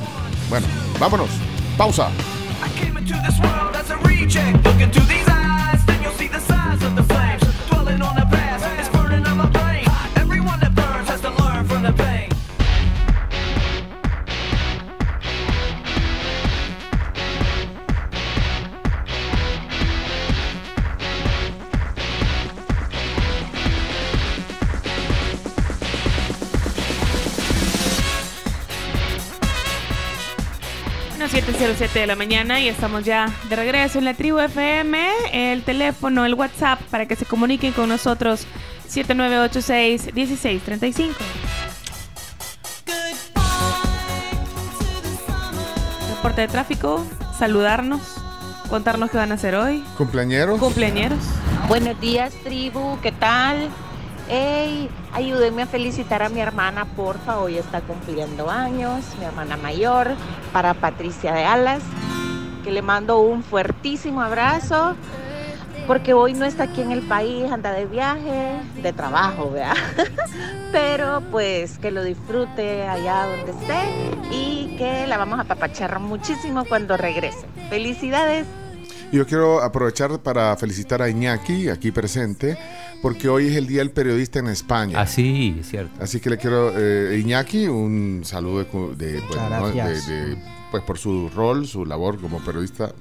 Bueno, vámonos. Pausa. 7.07 de la mañana y estamos ya de regreso en la tribu FM. El teléfono, el WhatsApp para que se comuniquen con nosotros 7986-1635. Reporte de tráfico, saludarnos, contarnos qué van a hacer hoy. Cumpleañeros. Cumpleañeros. Buenos días, tribu, ¿qué tal? Ey, ayúdenme a felicitar a mi hermana, porfa, hoy está cumpliendo años, mi hermana mayor, para Patricia de Alas, que le mando un fuertísimo abrazo, porque hoy no está aquí en el país, anda de viaje, de trabajo, ¿verdad? Pero pues que lo disfrute allá donde esté y que la vamos a papachar muchísimo cuando regrese. Felicidades. Yo quiero aprovechar para felicitar a Iñaki, aquí presente, porque hoy es el Día del Periodista en España. Ah, sí, es cierto. Así que le quiero, eh, Iñaki, un saludo de, cu- de- bueno, ¿no? gracias. de- de- pues por su rol, su labor como periodista.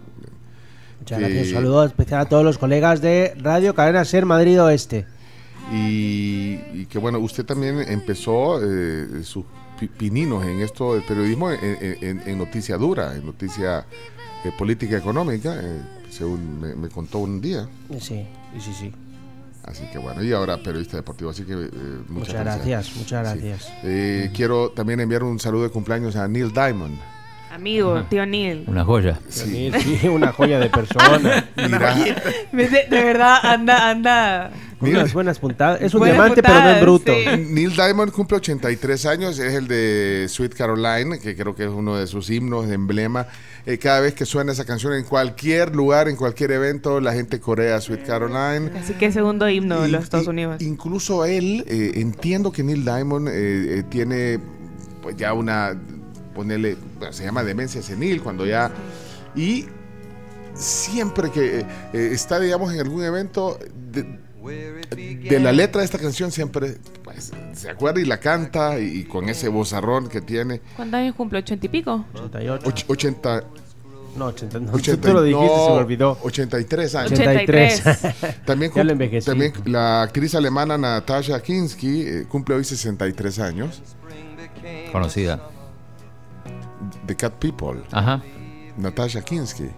Muchas Que- gracias. Un saludo especial a todos los colegas de Radio Cadena Ser Madrid Oeste. Y, y que bueno, usted también empezó eh, sus pi- pininos en esto del periodismo en, en- en- en noticia dura, en noticia eh, política económica, eh, según me, me contó un día. Sí, sí, sí. Así que bueno, y ahora periodista deportivo, así que eh, muchas, Muchas gracias, muchas Sí. gracias. Eh, quiero también enviar un saludo de cumpleaños a Neil Diamond. Amigo, tío Neil. Una joya. Sí, sí, una joya de persona. Mira, De, de verdad, anda, anda. Unas buenas puntadas. Es un Buenas diamante, pero no en bruto. sí. Neil Diamond cumple 83 años, es el de Sweet Caroline, que creo que es uno de sus himnos, de emblema. Eh, cada vez que suena esa canción en cualquier lugar, en cualquier evento, la gente corea Sweet Caroline. Así que segundo himno de los Estados Unidos. Incluso él, eh, entiendo que Neil Diamond eh, eh, tiene pues ya una, ponerle, se llama demencia senil, cuando ya... Y siempre que eh, eh, está, digamos, en algún evento, de, de la letra de esta canción siempre pues, se acuerda y la canta y, con ese vozarrón que tiene. ¿Cuántos años cumple? ¿80 y pico? 88. Och- 80... No, 80, no, 80 tú lo dijiste, no, se me olvidó. 83 años. 83. También, Ya lo cum- envejecí. también la actriz alemana Natasha Kinski eh, cumple hoy 63 años. Conocida. The Cat People. Ajá. Natasha Kinski.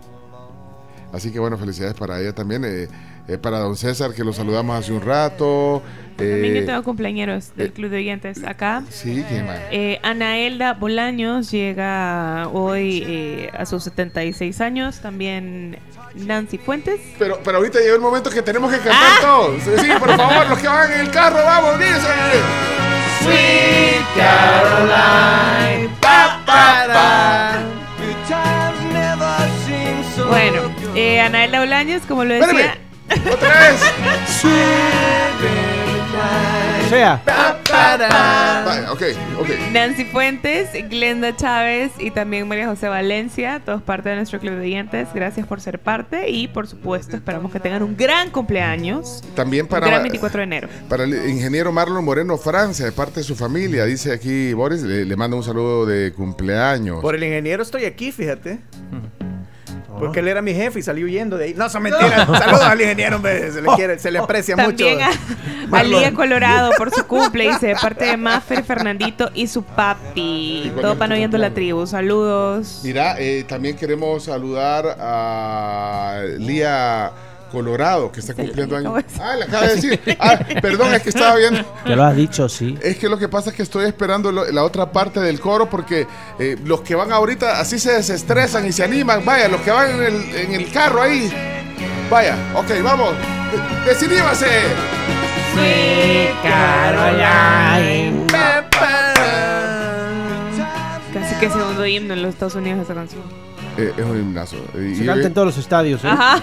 Así que bueno, felicidades para ella también. eh, eh, para don César, que lo saludamos hace un rato. También eh, yo tengo cumpleaños del Club de Oyentes acá. Sí, ¿quién más? Eh, Ana Elda Bolaños llega hoy eh, a sus 76 años. También Nancy Fuentes. Pero, pero ahorita llegó el momento que tenemos que cantar todos. Sí, por favor, los que van en el carro, vamos, dice. Sweet Caroline, pa, pa, pa. Bueno, eh, Ana Elda Bolaños, como lo decía. ¡Otra vez! O sea, Vaya, ok, ok. Nancy Fuentes, Glenda Chávez y también María José Valencia, todos parte de nuestro club de oyentes. Gracias por ser parte y por supuesto esperamos que tengan un gran cumpleaños. También Un gran para, 24 de enero. para el ingeniero Marlon Moreno Francia, de parte de su familia. Dice aquí Boris, le, le manda un saludo de cumpleaños. Por el ingeniero estoy aquí, fíjate. Porque él era mi jefe y salió huyendo de ahí. No, son mentiras. Saludos al ingeniero, hombre. Se le, quiere, se le aprecia También mucho. a, a. Lía Colorado por su cumple, dice, de parte de Maffer, Fernandito y su papi. Todo pan oyendo la tribu. Saludos. Mira, eh, también queremos saludar a Lía Colorado, que está cumpliendo años. Ah, le acaba de decir. Ah, perdón, es que estaba viendo. ya lo has dicho, sí. Es que lo que pasa es que estoy esperando lo- la otra parte del coro porque eh, los que van ahorita así se desestresan y se animan. Vaya, los que van en el, en el carro ahí. Vaya, ok, vamos. De- Decidíbase. Sweet Caroline. Casi que segundo himno en los Estados Unidos esa canción. Eh, es un himnazo. Y, Se canta en todos los estadios. ¿eh? Ajá.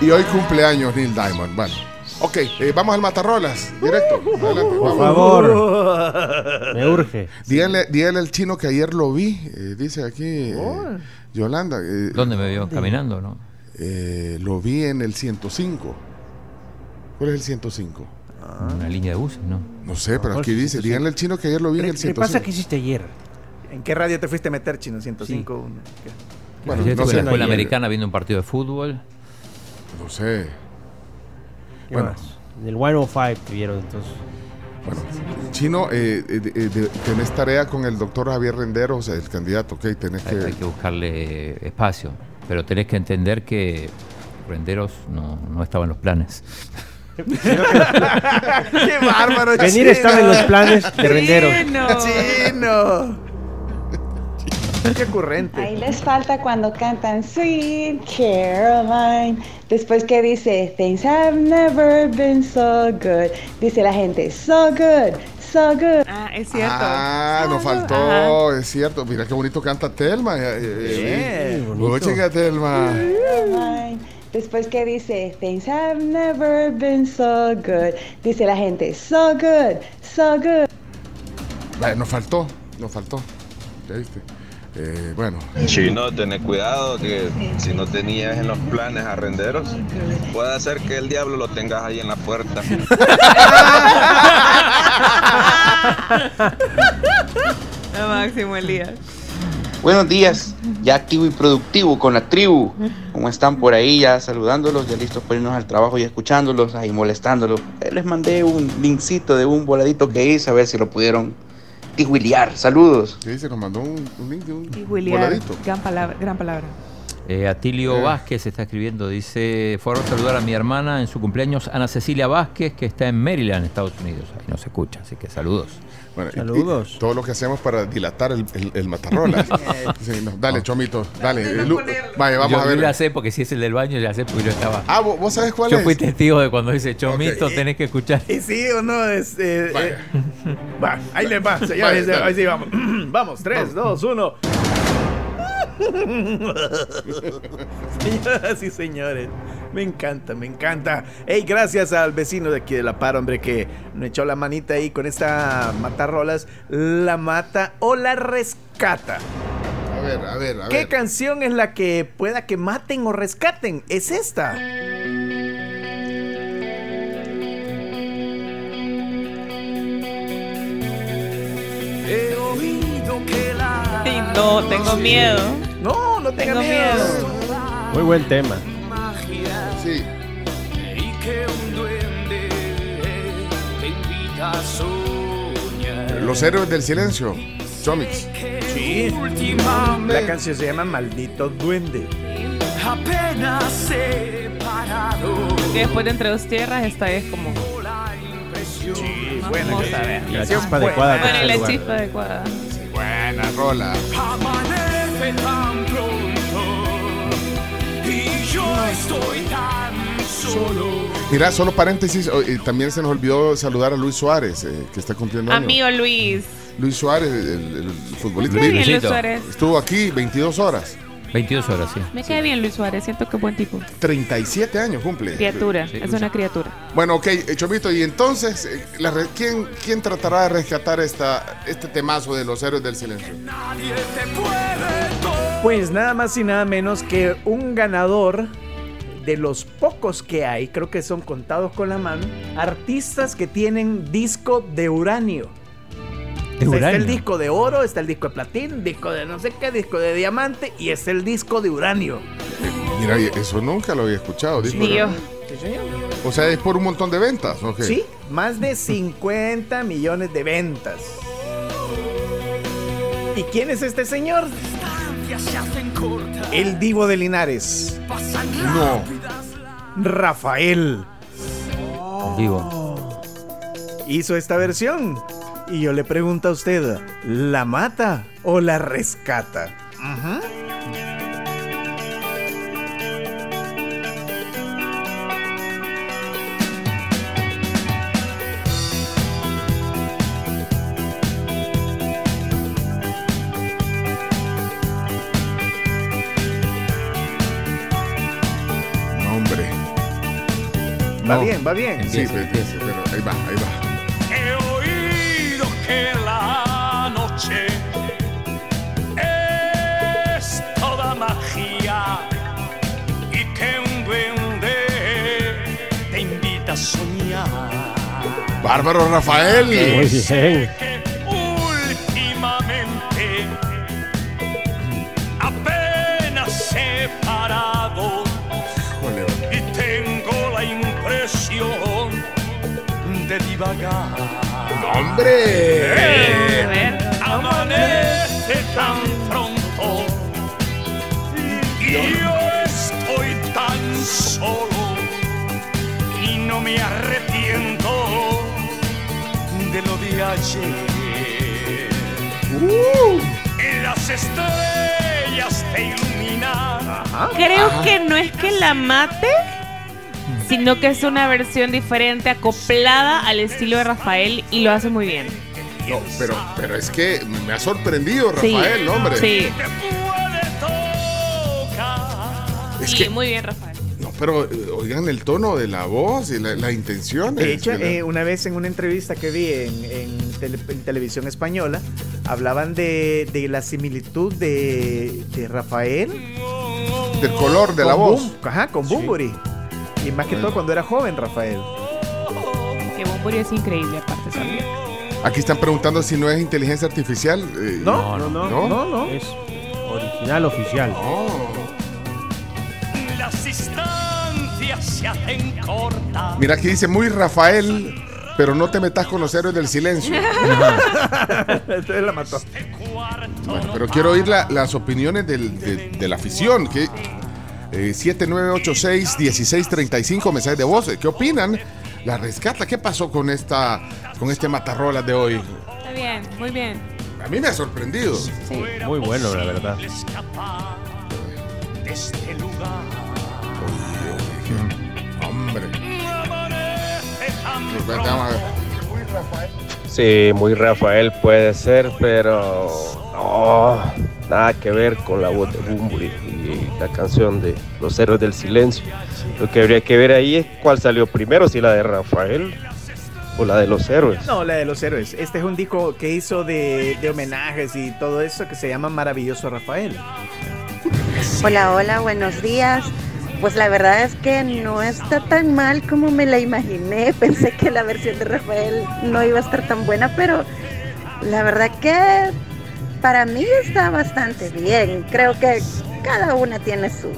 Y hoy cumpleaños Neil Diamond. Bueno, ok, eh, vamos al Matarrolas. Directo. Adelante, Por vamos. favor. Me urge. Dígale, dígale al chino que ayer lo vi, eh, dice aquí eh, Yolanda. eh, ¿Dónde me vio? Caminando, ¿no? eh, lo vi en el 105. ¿Cuál es el 105? Una línea de buses, ¿no? No sé, pero ¿Cuál aquí dice, 105? díganle al chino que ayer lo vi en el ¿Qué 105. pasa que hiciste ayer? ¿En qué radio te fuiste a meter, chino? 105. ¿Qué? Bueno, no estuve sé. en la escuela ayer. americana viendo un partido de fútbol. No sé. ¿Qué Bueno. más? En el 105 te vieron entonces. Bueno, Chino, eh, eh, eh, tenés tarea con el doctor Javier Rendero, o sea, el candidato, ok, tenés Hay, hay que... que buscarle espacio. Pero tenés que entender que Renderos no, no estaba en los planes. ¡Qué bárbaro, Venir chino! estaba en los planes de renderos. ¡Chino! ¡Qué ocurrente! Ahí les falta cuando cantan Sweet Caroline. Después que dice Things have never been so good. Dice la gente so good, so good. Ah, es cierto. Ah, nos faltó, es cierto. Mira qué bonito canta Telma. eh, eh, Sí, eh. Oye, Telma. Caroline. Después que dice Things have never been so good. Dice la gente so good, so good. Vaya, nos faltó, nos faltó. ¿Ya viste? Eh, bueno, Chino, tener cuidado que si no tenías en los planes arrenderos, puede ser que el diablo lo tengas ahí en la puerta. Lo máximo, Elías. Buenos días, ya activo y productivo con la tribu. ¿Cómo están por ahí? Ya saludándolos, ya listos para irnos al trabajo y escuchándolos, ahí molestándolos. Eh, Les mandé un linkcito de un voladito que hice, a ver si lo pudieron tijuilear. Saludos. ¿qué dice? Nos mandó un, un link de un Y William, voladito. gran palabra, gran palabra. Eh, Atilio Eh. Vázquez está escribiendo, dice, fue a saludar a mi hermana en su cumpleaños, Ana Cecilia Vázquez, que está en Maryland, Estados Unidos. Ahí no se escucha, así que saludos. Bueno, y- y todo lo que hacemos para dilatar el, el, el matarrolas. Sí, no, dale, Chomito, dale. eh, Lu- vaya, vamos yo, a yo ver. ya sé, porque si es el del baño, ya sé, porque yo estaba... Ah, ¿vos, vos sabés cuál yo es? fui testigo de cuando dice Chomito, tenés que escuchar. ¿Y sí o no? Es, eh, eh, va, ahí les va, señores. Vaya, dale. ahí sí vamos. vamos, 3, 2, 1. Señoras y señores, me encanta, me encanta. Hey, gracias al vecino de aquí de La Par, hombre, que me echó la manita ahí con esta matarrolas. La mata o la rescata. A ver, a ver, a ¿Qué ver. canción es la que pueda que maten o rescaten? Es esta. He oído no, tengo miedo. No, no tengo miedo. Muy buen tema. Sí. y que un duende te invita a soñar. Los héroes del silencio. Chomix. Sí. La canción se llama Maldito Duende. Apenas separado. Después de Entre dos Tierras, esta es como. Sí, Vamos a ver. La chispa adecuada Bueno, y la chispa adecuada. Buena rola. Amanece tan pronto y yo estoy tan solo. Mira, solo paréntesis, oh, también se nos olvidó saludar a Luis Suárez, eh, que está cumpliendo años. Amigo Luis. Luis Suárez, el, el futbolista. Luis Suárez. Estuvo aquí 22 horas. 22 horas, sí. Me cae bien Luis Suárez, siento que es buen tipo. 37 años cumple. Criatura, Sí, es una criatura. Bueno, ok, eh, Chomito, y entonces, eh, la re- ¿quién, ¿quién tratará de rescatar esta, este temazo de los héroes del silencio? Pues nada más y nada menos que un ganador de los pocos que hay, creo que son contados con la mano, artistas que tienen disco de uranio. De O sea, Está el disco de oro, está el disco de platino, disco de no sé qué, disco de diamante y es el disco de uranio. Mira, y eso nunca lo había escuchado. disco yo. Sí, señor. O sea, es por un montón de ventas, ¿ok? Sí, más de 50 millones de ventas. ¿Y quién es este señor? El divo de Linares. No. Rafael. Vivo. Hizo esta versión. Y yo le pregunto a usted, ¿la mata o la rescata? Ajá. No, hombre. Va No. bien, va bien. Sí, pero, pero ahí va, ahí va. Que la noche es toda magia y que un duende te invita a soñar. Bárbaro Rafael. Muy bien. Últimamente, apenas separado y tengo la impresión de divagar. ¡Hombre! Eh, Amanece tan pronto y yo estoy tan solo y no me arrepiento de lo de ayer. Las estrellas te iluminan. Creo que no es que la mate, sino que es una versión diferente, acoplada al estilo de Rafael y lo hace muy bien. No, pero, pero es que me ha sorprendido Sí, Rafael, hombre. sí. Es Sí, que, muy bien, Rafael. no, pero eh, oigan el tono de la voz y la, la intención. De hecho, eh, una vez en una entrevista que vi en, en tele- en televisión española, hablaban de, de la similitud de, de Rafael. Del color de con la voz. Ajá, con Bumburi. Y más que todo cuando era joven, Rafael. Que Bumburi es increíble, aparte también. Aquí están preguntando si no es inteligencia artificial. eh, No, no, no, no, no. Es original oficial. Las distancias se hacen cortas. Mira, aquí dice muy Rafael, pero no te metas con los héroes del silencio. Entonces la mató. Bueno, pero quiero oír la- las opiniones del- de, de la afición. Que, eh, 7986-1635, mensajes de voz. ¿Qué opinan? La rescata. ¿Qué pasó con esta con este matarrolas de hoy? Está bien, muy bien. A mí me ha sorprendido. Muy bueno, la verdad. Hombre. Pues, vamos a ver. Sí, muy Rafael puede ser, pero no, nada que ver con la voz de Bumbo y, y la canción de Los Héroes del Silencio. Lo que habría que ver ahí es cuál salió primero, si la de Rafael o la de Los Héroes. No, la de los héroes. Este es un disco que hizo de, de homenajes y todo eso que se llama Maravilloso Rafael. Hola, hola, buenos días. Pues la verdad es que no está tan mal como me la imaginé. Pensé que la versión de Rafael no iba a estar tan buena, pero la verdad que para mí está bastante bien. Creo que cada una tiene su,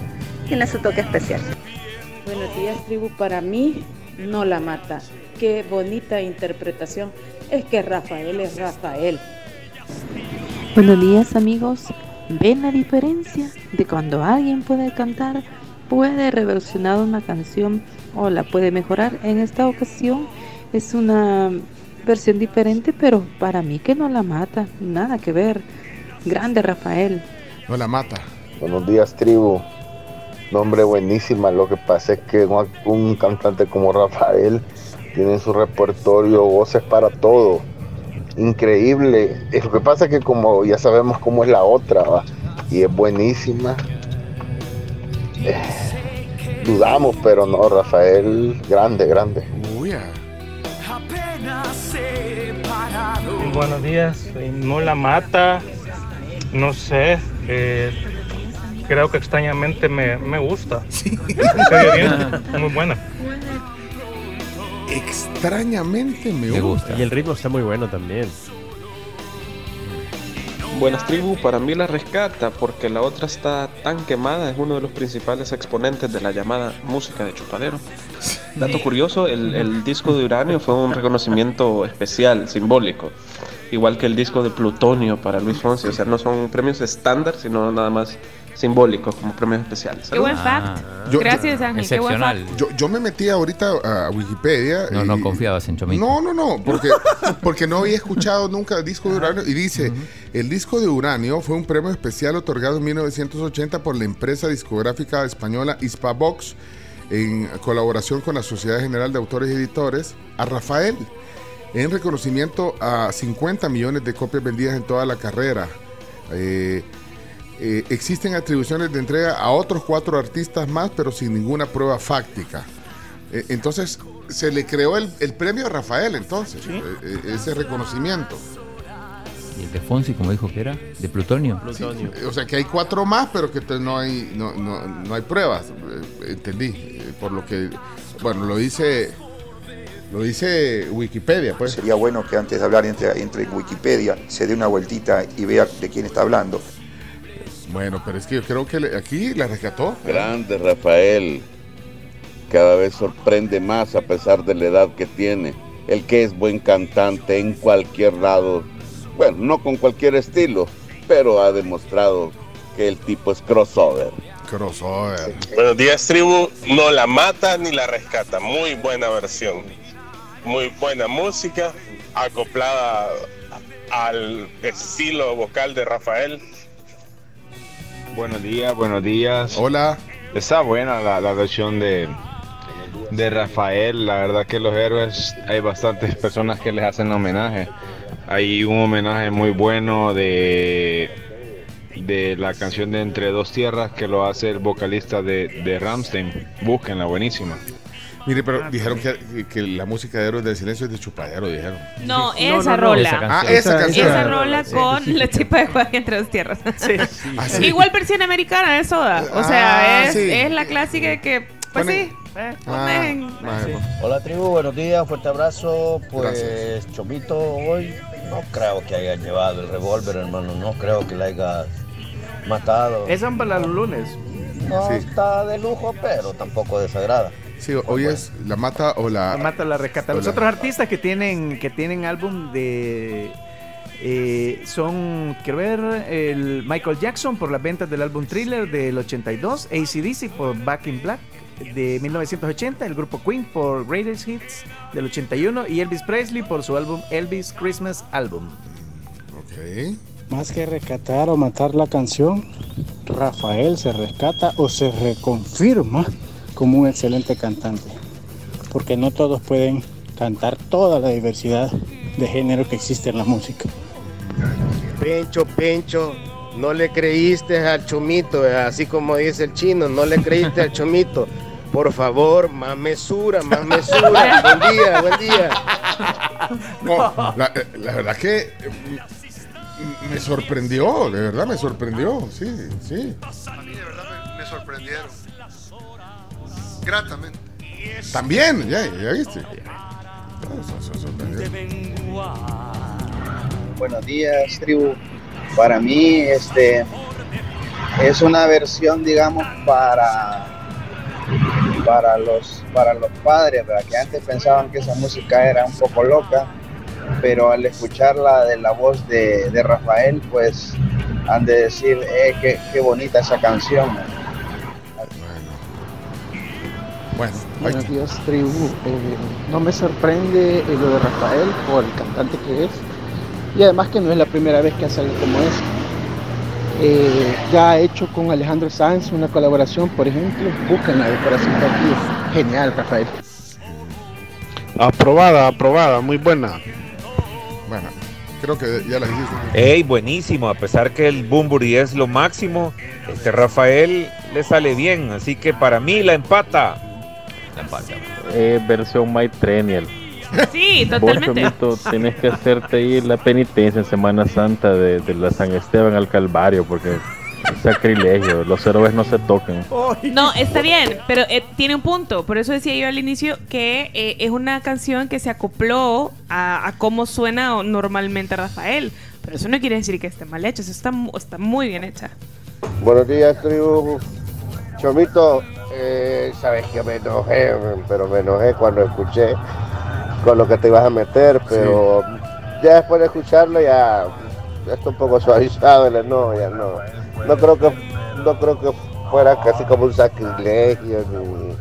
tiene su toque especial. Buenos días, tribu. Para mí, no la mata. Qué bonita interpretación. Es que Rafael es Rafael. Buenos días amigos. ¿Ven la diferencia de cuando alguien puede cantar, puede reversionar una canción o la puede mejorar? En esta ocasión es una versión diferente, pero para mí que no la mata, nada que ver. Grande Rafael. No la mata. Buenos días, tribu. Nombre buenísima. Lo que pasa es que un, un cantante como Rafael tiene en su repertorio voces para todo. Increíble. Eh, Lo que pasa es que como ya sabemos cómo es la otra, ¿va? y es buenísima. Eh, dudamos, pero no, Rafael, grande, grande. Buenos días, no la mata, no sé, eh, creo que extrañamente me, me gusta. Se oye bien, muy buena. Extrañamente me, gusta. Y el ritmo está muy bueno también. Buenas tribu, para mí la rescata porque la otra está tan quemada, es uno de los principales exponentes de la llamada música de chupadero. Dato curioso, el, el disco de uranio fue un reconocimiento especial, simbólico, igual que el disco de plutonio para Luis Fonsi, o sea, no son premios estándar, sino nada más simbólicos como premios especiales. Qué buen fact. Gracias, Ángel. Qué buen fact. Yo, yo me metí ahorita a Wikipedia. No, y- no confiabas en Chomito. No, no, no, porque, porque no había escuchado nunca el disco de Uranio. Y dice, el disco de Uranio fue un premio especial otorgado en 1980 por la empresa discográfica española Hispavox en colaboración con la Sociedad General de Autores y Editores a Rafael en reconocimiento a 50 millones de copias vendidas en toda la carrera. Eh, eh, existen atribuciones de entrega a otros cuatro artistas más, pero sin ninguna prueba fáctica. Eh, entonces, se le creó el, el premio a Rafael, entonces, ese reconocimiento. ¿Y el de Fonsi, como dijo que era? ¿De plutonio? Sí, eh, o sea, que hay cuatro más, pero que no hay, no, no, no hay pruebas. eh, entendí. eh, por lo que, bueno, lo dice, lo dice Wikipedia, pues. Sería bueno que antes de hablar entre, entre en Wikipedia se dé una vueltita y vea de quién está hablando. Bueno, pero es que yo creo que le- aquí la rescató. Grande Rafael. Cada vez sorprende más a pesar de la edad que tiene. El que es buen cantante en cualquier lado. Bueno, no con cualquier estilo, pero ha demostrado que el tipo es crossover. Crossover. Buenos días, tribu. No la mata ni la rescata. Muy buena versión. Muy buena música, acoplada al estilo vocal de Rafael. Buenos días, buenos días. Hola. Está buena la, la versión de, de Rafael. La verdad que los héroes, hay bastantes personas que les hacen homenaje. Hay un homenaje muy bueno de, de la canción de Entre dos tierras que lo hace el vocalista de, de Ramstein. Búsquenla, buenísima. Mire, pero dijeron que, que la música de Héroes del Silencio es de chupadero, dijeron. No, esa rola. Ah, esa canción. Esa rola con la chipa de Juan entre dos tierras. Ah, sí. Igual versión americana de Soda. O sea, Ah, es, sí. es la clásica que, pues sí. eh, ponen- Hola tribu, buenos días, fuerte abrazo. Pues Chomito hoy no creo que haya llevado el revólver, hermano, no creo que le haya matado. Esas son para los lunes. No Sí. está de lujo, pero tampoco desagrada. Sí, hoy es la mata o la. La mata la rescata. Los la- otros artistas que tienen que tienen álbum de Eh, son, quiero ver, el Michael Jackson por las ventas del álbum Thriller del 82, ACDC por Back in Black de 1980, el grupo Queen por Greatest Hits del 81 y Elvis Presley por su álbum Elvis Christmas Album. Más que rescatar o matar la canción, Rafael se rescata o se reconfirma como un excelente cantante. Porque no todos pueden cantar toda la diversidad de género que existe en la música. Pencho, Pencho, no le creíste al chomito, eh, así como dice el chino, no le creíste al chomito. Por favor, más mesura, más mesura. buen día, buen día. No, la, eh, la verdad que eh, me sorprendió, de verdad me sorprendió, sí, sí. A mí de verdad me, me sorprendieron. Gratamente. También, ya, ya viste. Buenos días, tribu. Para mí, este es una versión, digamos, para para los para los padres, ¿verdad? que antes pensaban que esa música era un poco loca, pero al escucharla de la voz de, de Rafael, pues han de decir, eh, qué, qué bonita esa canción. Bueno, Buenos días, tribu. Eh, no me sorprende eh, lo de Rafael por el cantante que es. Y además que no es la primera vez que hace algo como eso. Eh, ya ha hecho con Alejandro Sanz una colaboración, por ejemplo. Búsquenla de corazón partido. Genial, Rafael. Aprobada, aprobada, muy buena. Bueno, creo que ya la dijiste. Ey, buenísimo, a pesar que el Bumburi es lo máximo, este Rafael le sale bien, así que para mí la empata. La empata. Eh, versión My Trenial. Sí, Vos, totalmente. Chomito, tienes que hacerte ahí la penitencia en Semana Santa de, de la San Esteban al Calvario, porque es sacrilegio, los héroes no se tocan. No, está bien, pero eh, tiene un punto. Por eso decía yo al inicio que eh, es una canción que se acopló a, a cómo suena normalmente Rafael. Pero eso no quiere decir que esté mal hecha, eso está, está muy bien hecha. Buenos días, tribu. Chomito, eh, sabes que me enojé, pero me enojé cuando escuché con lo que te ibas a meter, pero ya después de escucharlo ya, ya está un poco suavizado el enojo, ya no. No creo que, no creo que fuera casi como un sacrilegio ni,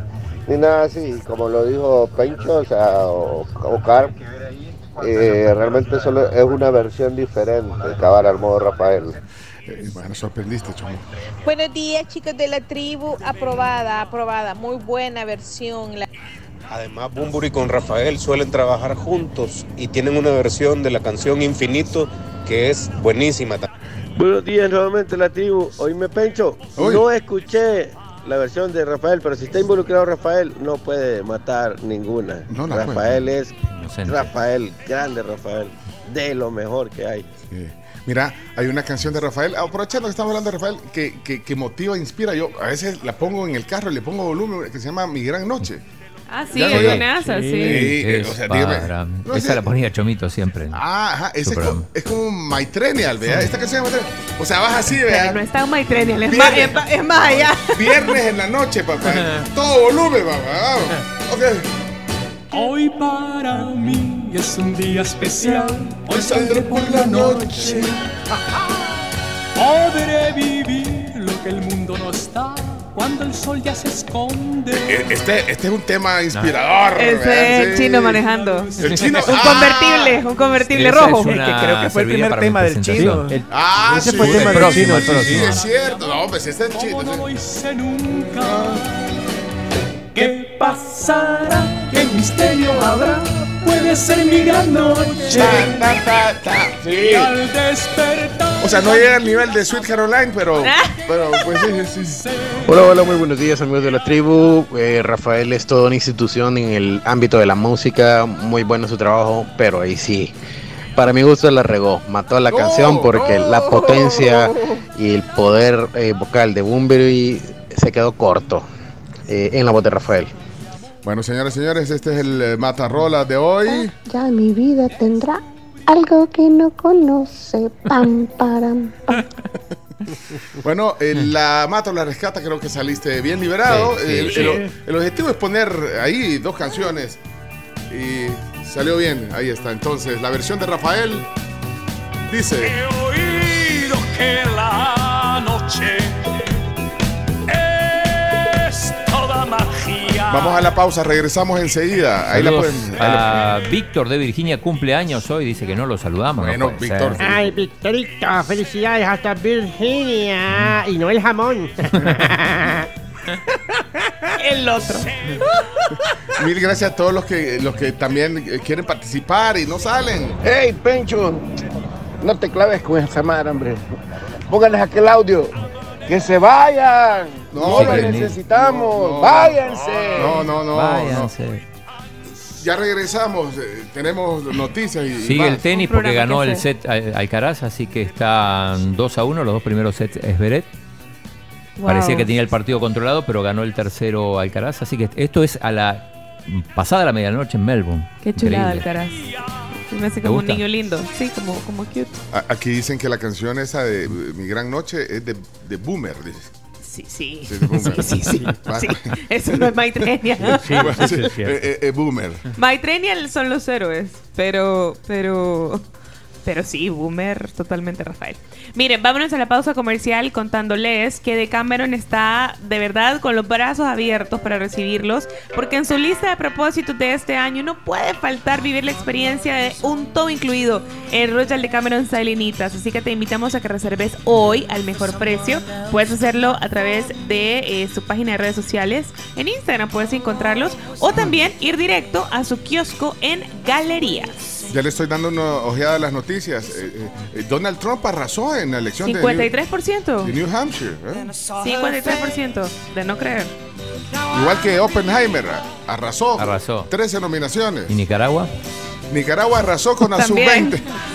ni nada así, como lo dijo Pencho, o sea, o, o Carl, eh, realmente solo es una versión diferente, cavar al modo Rafael. Eh, bueno, sorprendiste, Chomo. Buenos días, chicos de la tribu. Aprobada, aprobada. Muy buena versión. La- Además, Bumburi con Rafael suelen trabajar juntos y tienen una versión de la canción Infinito que es buenísima. Buenos días nuevamente la tribu. Oíme Pencho, no escuché la versión de Rafael, pero si está involucrado Rafael, no puede matar ninguna. No la Rafael es Inocente. Rafael, grande Rafael, de lo mejor que hay. Sí. Mira, hay una canción de Rafael, aprovechando que estamos hablando de Rafael, que, que, que motiva, inspira. Yo a veces la pongo en el carro y le pongo volumen, que se llama Mi Gran Noche. Ah, sí, ¿Ya es oyó? buenaza, sí. Sí, eh, Es o sea, dígame. para- No Esa sé. la ponía Chomito siempre. Ah, ajá, ese es como, es como My Trenial, vea. Esta canción es My Trenial. O sea, vas así, vea. Pero no está un Maitrenial, es más, Viernes. es más- es más allá. Viernes en la noche, papá. Todo volumen, papá. Vamos. Ok. Hoy para mí es un día especial. Hoy saldré por la noche. Podré vivir lo que el mundo no está cuando el sol ya se esconde. Eh, Este, este es un tema inspirador. Es el Sí. chino manejando. El chino. Un ah. convertible, un convertible Esa rojo. es una que creo que fue el primer tema del chino. Ah, Ese sí. fue el tema del próximo, chino, el sí. Sí, es cierto. No, pues ese es el chino. Como no lo hice nunca. ¿Qué pasará? ¿Qué misterio habrá? Puede ser mi gran noche. Ta, ta, ta. Sí. Y al despertar. O sea, no llega al nivel de Sweet Caroline, pero, pero pues sí, sí. Hola, hola, muy buenos días amigos de la tribu. Eh, Rafael es toda una institución en el ámbito de la música, muy bueno su trabajo, pero ahí sí, para mi gusto la regó, mató a la canción porque la potencia y el poder eh, vocal de Bunbury se quedó corto eh, en la voz de Rafael. Bueno, señoras y señores, este es el eh, Matarrola de hoy. Ya mi vida tendrá algo que no conoce. Pam, param, pam. Bueno, eh, la Mata o la Rescata, creo que saliste bien liberado. Sí, sí, el, sí. el- el objetivo es poner ahí dos canciones y salió bien. Ahí está. Entonces, la versión de Rafael Dice. He oído que la noche Vamos a la pausa, regresamos enseguida. Ahí la pueden. ahí la- a Víctor de Virginia cumple años hoy, dice que no lo saludamos. no Bueno, puede Víctor, ser. Ay, Victorito, felicidades hasta Virginia. Y no el jamón. El otro. Mil gracias a todos los que, los que también quieren participar y no salen. ¡Hey, Pencho! No te claves con esa madre, hombre. Pónganles aquel audio. ¡Que se vayan! No, lo necesitamos. No, no. ¡Váyanse! No, no, no. Váyanse. no. Ya regresamos. eh, tenemos noticias y. Sigue más. el tenis porque ganó el set Al- Alcaraz, así que están 2 a 1. Los dos primeros sets es Beret. Wow. Parecía que tenía el partido controlado, pero ganó el tercero Alcaraz. Así que esto es a la pasada la medianoche en Melbourne. Qué chulada Increíble. Alcaraz. Se me hace ¿Te como un niño lindo. Sí, como, como cute. Aquí dicen que la canción esa de Mi Gran Noche es de, de Boomer. dice. Sí, sí. Sí, Boomer. Sí, sí, sí. Sí, Eso no es Maitrenia. Sí, bueno, sí, eh, eh, eh, Boomer. Maitrenia son los héroes, pero, pero, pero sí, Boomer, totalmente Rafael. Miren, vámonos a la pausa comercial contándoles que Decameron está de verdad con los brazos abiertos para recibirlos, porque en su lista de propósitos de este año no puede faltar vivir la experiencia de un todo incluido en Royal Decameron Salinitas. Así que te invitamos a que reserves hoy al mejor precio. Puedes hacerlo a través de eh, su página de redes sociales. En Instagram puedes encontrarlos o también ir directo a su kiosco en Galerías. Ya le estoy dando una ojeada a las noticias. Eh, eh, eh, Donald Trump arrasó en la elección de New, 53%. de New Hampshire. ¿eh? 53% de no creer. Igual que Oppenheimer, arrasó. Arrasó. 13 nominaciones. ¿Y Nicaragua? Nicaragua arrasó con la También.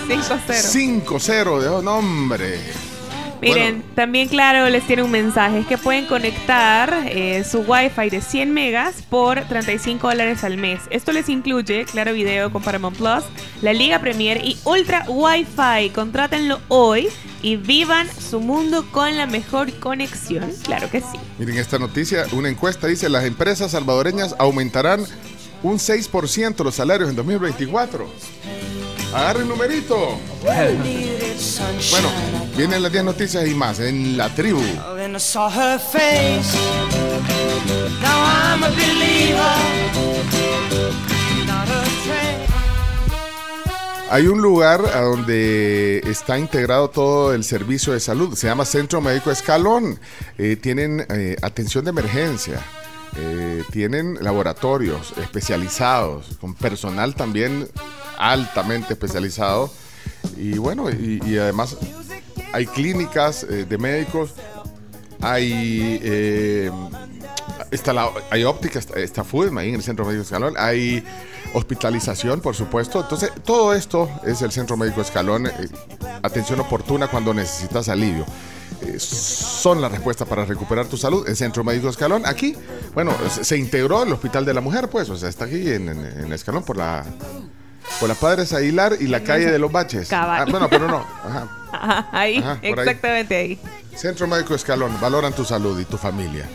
sub-20. 5-0. 5-0 de oh, nombre. Miren, también claro les tiene un mensaje, es que pueden conectar eh, su Wi-Fi de 100 megas por 35 dólares al mes. Esto les incluye Claro Video con Paramount Plus, la Liga Premier y Ultra Wi-Fi. Contrátenlo hoy y vivan su mundo con la mejor conexión. Claro que sí. Miren esta noticia, una encuesta dice las empresas salvadoreñas aumentarán un 6% los salarios en 2024. Agarren numerito. Bueno, vienen las 10 noticias y más en la tribu. Hay un lugar a donde está integrado todo el servicio de salud. Se llama Centro Médico Escalón. Eh, tienen eh, atención de emergencia. Eh, tienen laboratorios especializados, con personal también altamente especializado. Y bueno, y, además hay clínicas eh, de médicos, hay, eh, está la, hay óptica, está, está ahí en el Centro Médico Escalón, hay hospitalización, por supuesto. Entonces, todo esto es el Centro Médico Escalón, eh, atención oportuna cuando necesitas alivio. Eh, son la respuesta para recuperar tu salud. El Centro Médico Escalón, aquí, bueno, se, integró el Hospital de la Mujer, pues, o sea, está aquí en, en- en Escalón por la, por la Padres Aguilar y la calle de los Baches. Ah, bueno, pero no. Ajá. Ajá, ahí, Ajá, por ahí. exactamente ahí. Centro Médico Escalón, valoran tu salud y tu familia.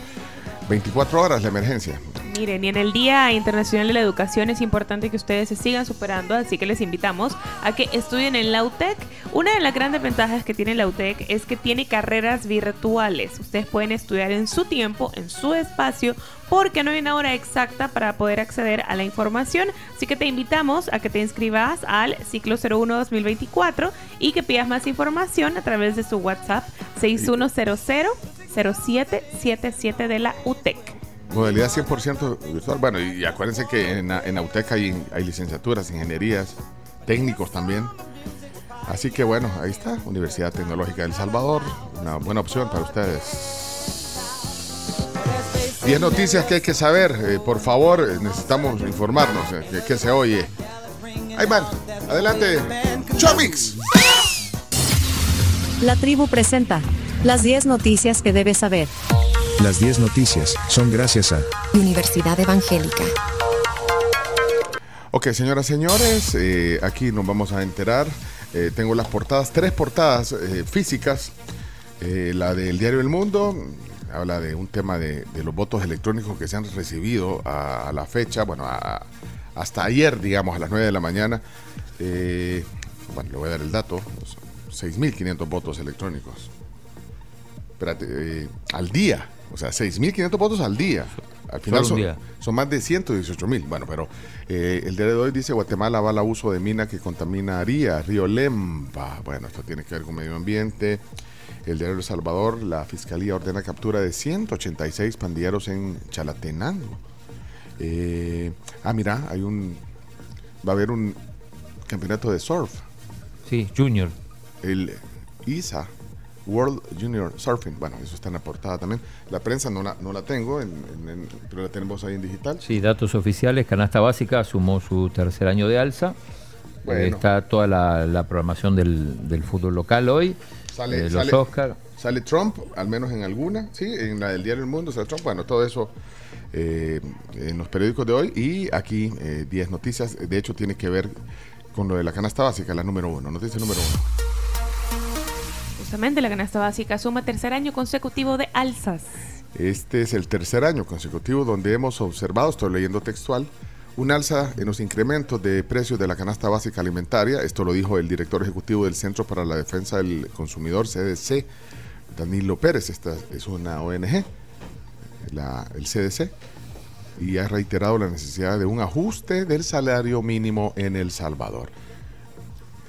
24 horas la emergencia. Miren, y en el Día Internacional de la Educación es importante que ustedes se sigan superando, así que les invitamos a que estudien en la UTEC. Una de las grandes ventajas que tiene la UTEC es que tiene carreras virtuales. Ustedes pueden estudiar en su tiempo, en su espacio, porque no hay una hora exacta para poder acceder a la información. Así que te invitamos a que te inscribas al ciclo 01 2024 y que pidas más información a través de su WhatsApp 6100 0777 de la UTEC. Modalidad 100% virtual. Bueno, y acuérdense que en, en Autec hay, licenciaturas, ingenierías, técnicos también. Así que bueno, ahí está, Universidad Tecnológica del Salvador, una buena opción para ustedes. 10 noticias que hay que saber, eh, por favor, eh, necesitamos informarnos, eh, que se oye. Ahí van, adelante, Chomix. La tribu presenta las 10 noticias que debes saber. Las 10 noticias son gracias a Universidad Evangélica. Ok, señoras y señores, eh, aquí nos vamos a enterar. Eh, tengo las portadas, tres portadas eh, físicas. Eh, la del Diario El Mundo habla de un tema de, de los votos electrónicos que se han recibido a, a la fecha, bueno, a- hasta ayer, digamos, a las 9 de la mañana. Eh, bueno, le voy a dar el dato. 6.500 votos electrónicos. Espérate, eh, al día. O sea, 6.500 votos al día. Al final son, día. son más de 118.000. Bueno, pero eh, el día de hoy dice Guatemala va al uso de mina que contaminaría Río Lemba. Bueno, esto tiene que ver con medio ambiente. El diario El Salvador, la fiscalía ordena captura de 186 pandilleros en Chalatenango. Eh, ah, mira, hay un. Va a haber un campeonato de surf. Sí, Junior. El ISA, World Junior Surfing. Bueno, eso está en la portada también. La prensa no la, no la tengo, en- en- en- pero la tenemos ahí en digital. Sí, datos oficiales. Canasta Básica sumó su tercer año de alza. Bueno. Eh, está toda la, la programación del, del fútbol local hoy. Sale, eh, los sale- Oscar. sale Trump, al menos en alguna, sí, en la del diario El Mundo sale Trump. Bueno, todo eso eh, en los periódicos de hoy. Y aquí, eh, 10 noticias. De hecho, tiene que ver con lo de la canasta básica, la número uno. Noticia número uno. Justamente la canasta básica suma tercer año consecutivo de alzas. Este es el tercer año consecutivo donde hemos observado, estoy leyendo textual, un alza en los incrementos de precios de la canasta básica alimentaria. Esto lo dijo el director ejecutivo del Centro para la Defensa del Consumidor, CDC, Danilo Pérez. Esta es una ONG, el CDC, y ha reiterado la necesidad de un ajuste del salario mínimo en El Salvador.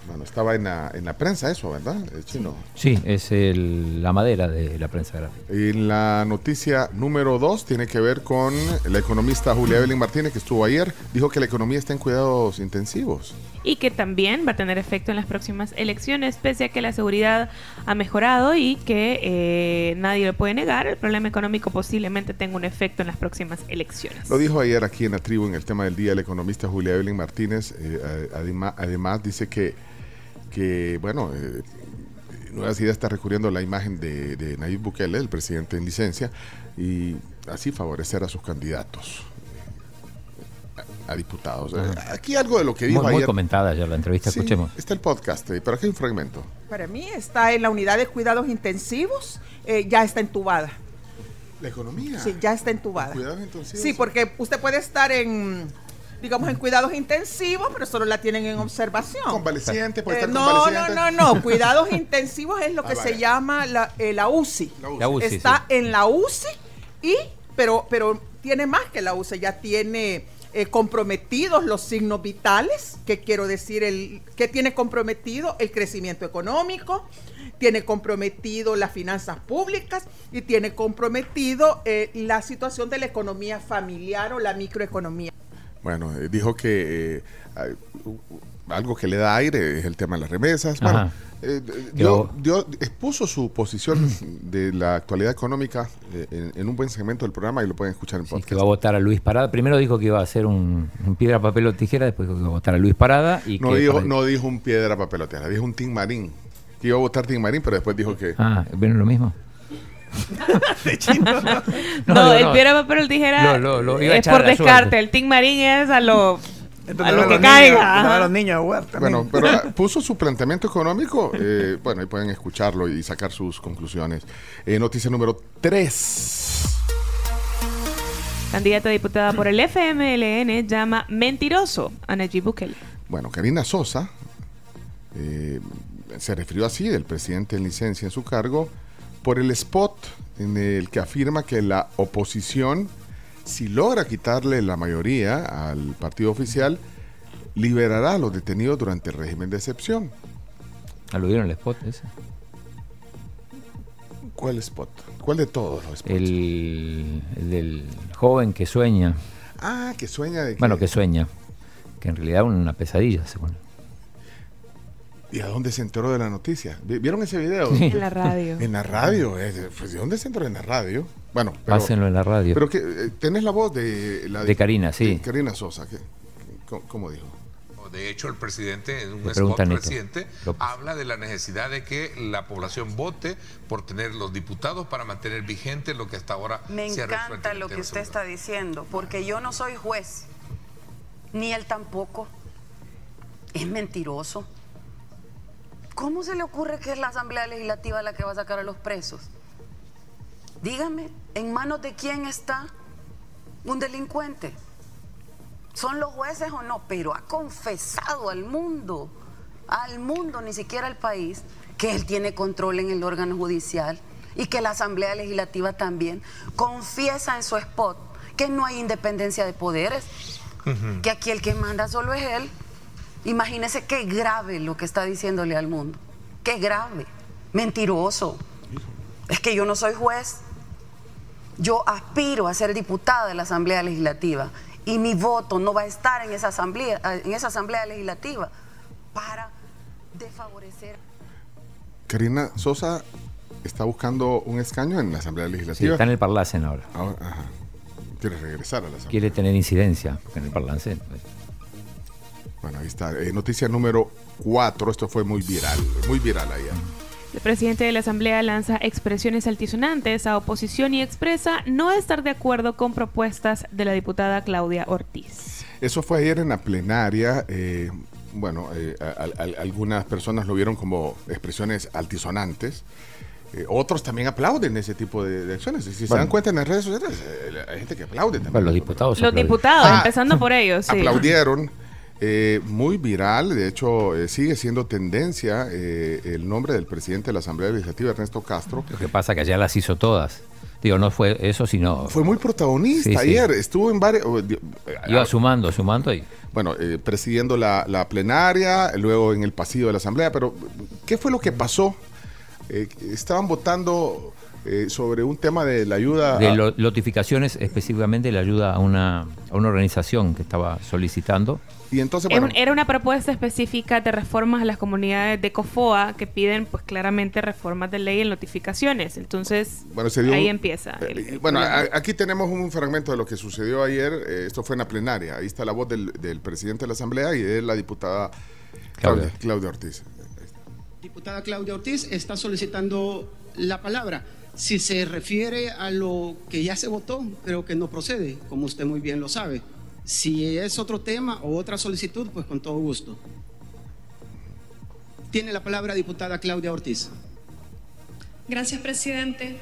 Bueno, estaba en la, en la prensa eso, ¿verdad? Eh, Chino. Sí, es el- la madera de la prensa gráfica. En la noticia número 2 tiene que ver con la economista Julia Evelyn Martínez, que estuvo ayer. Dijo que la economía está en cuidados intensivos. y que también va a tener efecto en las próximas elecciones, pese a que la seguridad ha mejorado y que eh, nadie lo puede negar, el problema económico posiblemente tenga un efecto en las próximas elecciones. Lo dijo ayer aquí en la tribu, en el tema del día, el economista Julia Evelyn Martínez. eh, además, dice que, que bueno, eh, Nuevas Ideas está recurriendo a la imagen de, de Nayib Bukele, el presidente en licencia, y así favorecer a sus candidatos a, a diputados. Eh, Aquí algo de lo que dijo Muy, comentada ya la entrevista, Sí, escuchemos. Está el podcast, eh, pero aquí hay un fragmento. Para mí está en la unidad de cuidados intensivos, eh, ya está entubada. La economía. Sí, ya está entubada. Cuidados intensivos. Sí, porque usted puede estar en, digamos, en cuidados intensivos, pero solo la tienen en observación. Convaleciente, puede Eh, estar no, convaleciente. no, no, no. Cuidados intensivos es lo que Ah, se vaya. llama la, eh, la UCI. La UCI, Está en la UCI y, pero, pero tiene más que la UCI, ya tiene eh, comprometidos los signos vitales, que quiero decir, el que tiene comprometido el crecimiento económico, tiene comprometido las finanzas públicas y tiene comprometido eh, la situación de la economía familiar o la microeconomía. Bueno, eh, dijo que eh, algo que le da aire es el tema de las remesas. Bueno, eh, dio- dio- expuso su posición de la actualidad económica eh, en, en un buen segmento del programa y lo pueden escuchar en Que podcast. va a votar a Luis Parada. Primero dijo que iba a hacer un, un piedra, papel o tijera, después dijo que iba a votar a Luis Parada. Y No que dijo, no dijo un piedra papelotera, dijo un Tim Marín. Que iba a votar Tim Marín, pero después dijo que. Ah, ¿ven lo mismo? No, No, el no. piedra, papel o tijera Lo- lo- lo iba a es por descarte. El Team Marín es a lo, Entonces, a lo que niños- caiga. a los niños jugar. Bueno, pero ah, puso su planteamiento económico. eh, bueno, ahí pueden escucharlo y sacar sus conclusiones. Eh, noticia número 3. Candidata a diputada por el FMLN llama mentiroso a Nayib Bukele. Bueno, Karina Sosa eh, se refirió así del presidente en licencia en su cargo por el spot en el que afirma que la oposición, si logra quitarle la mayoría al partido oficial, liberará a los detenidos durante el régimen de excepción. ¿Aludieron el spot ese? ¿Cuál spot? ¿Cuál de todos los spots? El, el del joven que sueña. Ah, que sueña de que... Bueno, que sueña. Que en realidad es una pesadilla, se pone. ¿Y a dónde se enteró de la noticia? ¿Vi- ¿Vieron ese video? Sí. En la radio. En la radio. pues, ¿De dónde se enteró en la radio? Bueno, pero, Pásenlo en la radio. Pero que eh, tenés la voz de la De Karina, sí. de Karina Sosa. que- ¿cómo, cómo dijo? De hecho, el presidente, en un spot reciente, habla de la necesidad de que la población vote por tener los diputados para mantener vigente lo que hasta ahora Me se ha resuelto encanta en lo que usted seguridad. está diciendo, porque yo no soy juez, ni él tampoco. Es mentiroso. ¿Cómo se le ocurre que es la Asamblea Legislativa la que va a sacar a los presos? Dígame, ¿en manos de quién está un delincuente? ¿Son los jueces o no? Pero ha confesado al mundo, al mundo, ni siquiera al país, que él tiene control en el órgano judicial y que la Asamblea Legislativa también confiesa en su spot que no hay independencia de poderes, que aquí el que manda solo es él. Imagínese qué grave lo que está diciéndole al mundo. Qué grave. Mentiroso. Es que yo no soy juez. Yo aspiro a ser diputada de la Asamblea Legislativa y mi voto no va a estar en esa asamblea, en esa asamblea legislativa para desfavorecer. Karina Sosa está buscando un escaño en la Asamblea Sí, Legislativa. está en el Parlacen ahora. Ahora, ajá. Quiere regresar a la Asamblea. Quiere tener incidencia en el Parlacen. Bueno, ahí está. Eh, noticia número 4. Esto fue muy viral. Muy viral allá. El presidente de la Asamblea lanza expresiones altisonantes a oposición y expresa no estar de acuerdo con propuestas de la diputada Claudia Ortiz. Eso fue ayer en la plenaria. eh, bueno, eh, a- a- algunas personas lo vieron como expresiones altisonantes. Eh, otros también aplauden ese tipo de, de acciones. Y si se dan cuenta en las redes sociales, eh, hay gente que aplaude también. Bueno, los diputados. Los aplauden. diputados, Ah, empezando por ellos, sí. Aplaudieron. Eh, muy viral, de hecho eh, sigue siendo tendencia eh, el nombre del presidente de la Asamblea Legislativa, Ernesto Castro. Lo que pasa que allá las hizo todas. Digo, no fue eso, sino. Fue muy protagonista Sí, sí. ayer, estuvo en varios... Iba sumando, sumando y. Bueno, eh, presidiendo la, la plenaria, luego en el pasillo de la Asamblea, pero ¿qué fue lo que pasó? Eh, estaban votando eh, sobre un tema de la ayuda... De a- lo- notificaciones, específicamente la ayuda a una, a una organización que estaba solicitando. Y entonces, Era bueno, Era una propuesta específica de reformas a las comunidades de COFOA que piden pues claramente reformas de ley en notificaciones. Entonces, Bueno, se dio ahí empieza. Eh, el- el bueno, problema. aquí tenemos un fragmento de lo que sucedió ayer. eh, esto fue en la plenaria. Ahí está la voz del, del presidente de la Asamblea y de la diputada Claudia, Claudia. Claudia Ortiz. Diputada Claudia Ortiz está solicitando la palabra. Si se refiere a lo que ya se votó, creo que no procede, como usted muy bien lo sabe. Si es otro tema o otra solicitud, pues con todo gusto. Tiene la palabra diputada Claudia Ortiz. Gracias, presidente.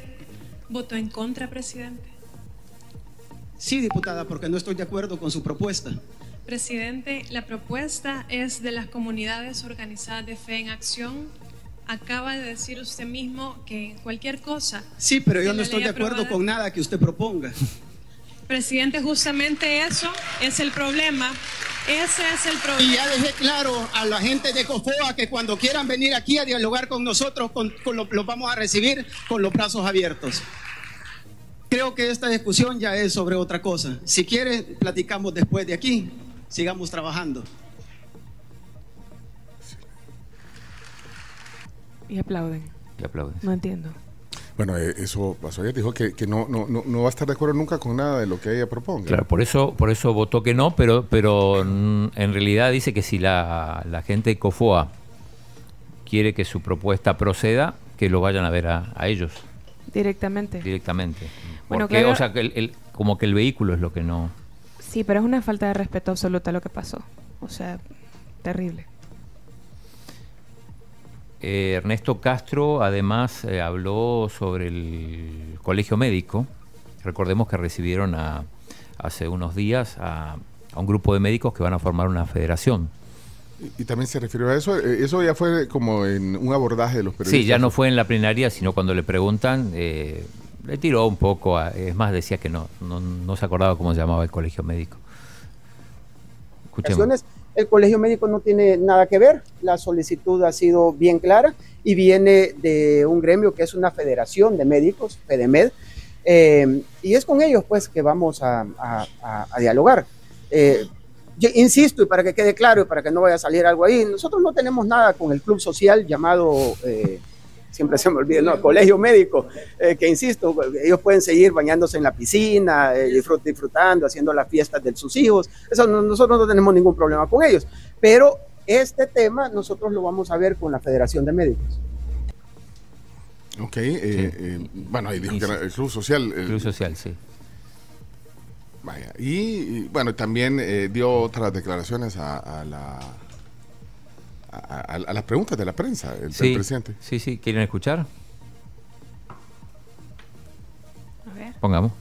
Voto en contra, presidente. Sí, diputada, porque no estoy de acuerdo con su propuesta. Presidente, la propuesta es de las comunidades organizadas de fe en acción. Acaba de decir usted mismo que cualquier cosa. Sí, pero yo no estoy de acuerdo aprobada- con nada que usted proponga. Presidente, justamente eso es el problema. Ese es el problema. Y ya dejé claro a la gente de COFOA que cuando quieran venir aquí a dialogar con nosotros, con, con lo- los vamos a recibir con los brazos abiertos. Creo que esta discusión ya es sobre otra cosa. Si quiere, platicamos después de aquí. Sigamos trabajando. Y aplauden. Y aplauden. No entiendo. Bueno, eh, eso pasó ayer. Dijo que, que no, no, no, no va a estar de acuerdo nunca con nada de lo que ella proponga. Claro, por eso, por eso votó que no, pero, pero mm, en realidad dice que si la, la gente de COFOA quiere que su propuesta proceda, que lo vayan a ver a, a ellos Directamente. directamente. Bueno, Porque, claro. o sea, que el- el- como que el vehículo es lo que no. Sí, pero es una falta de respeto absoluta lo que pasó. O sea, terrible. Eh, Ernesto Castro además eh, habló sobre el colegio médico. Recordemos que recibieron a- hace unos días a, a un grupo de médicos que van a formar una federación. Y, y también se refirió a eso. eh, eso ya fue como en un abordaje de los periodistas. Sí, ya no fue en la plenaria, sino cuando le preguntan, eh, le tiró un poco, a- es más, decía que no, no, no se acordaba cómo se llamaba el colegio médico. Escuchemos. El colegio médico no tiene nada que ver, la solicitud ha sido bien clara y viene de un gremio que es una federación de médicos, FEDEMED, eh, y es con ellos pues que vamos a, dialogar. Eh, insisto, y para que quede claro y para que no vaya a salir algo ahí, nosotros no tenemos nada con el club social llamado, eh, siempre se me olvida, no, colegio médico, eh, que insisto, ellos pueden seguir bañándose en la piscina, eh, disfrut- disfrutando, haciendo las fiestas de sus hijos, eso no- nosotros no tenemos ningún problema con ellos, pero este tema nosotros lo vamos a ver con la Federación de Médicos. Ok, eh, eh, bueno, ahí dijo que era el Club Social. El Club Social, sí. Vaya, y, y, bueno, también eh, dio otras declaraciones a, a la... A, las preguntas de la prensa, el, presidente. sí, sí, ¿quieren escuchar? Pongamos.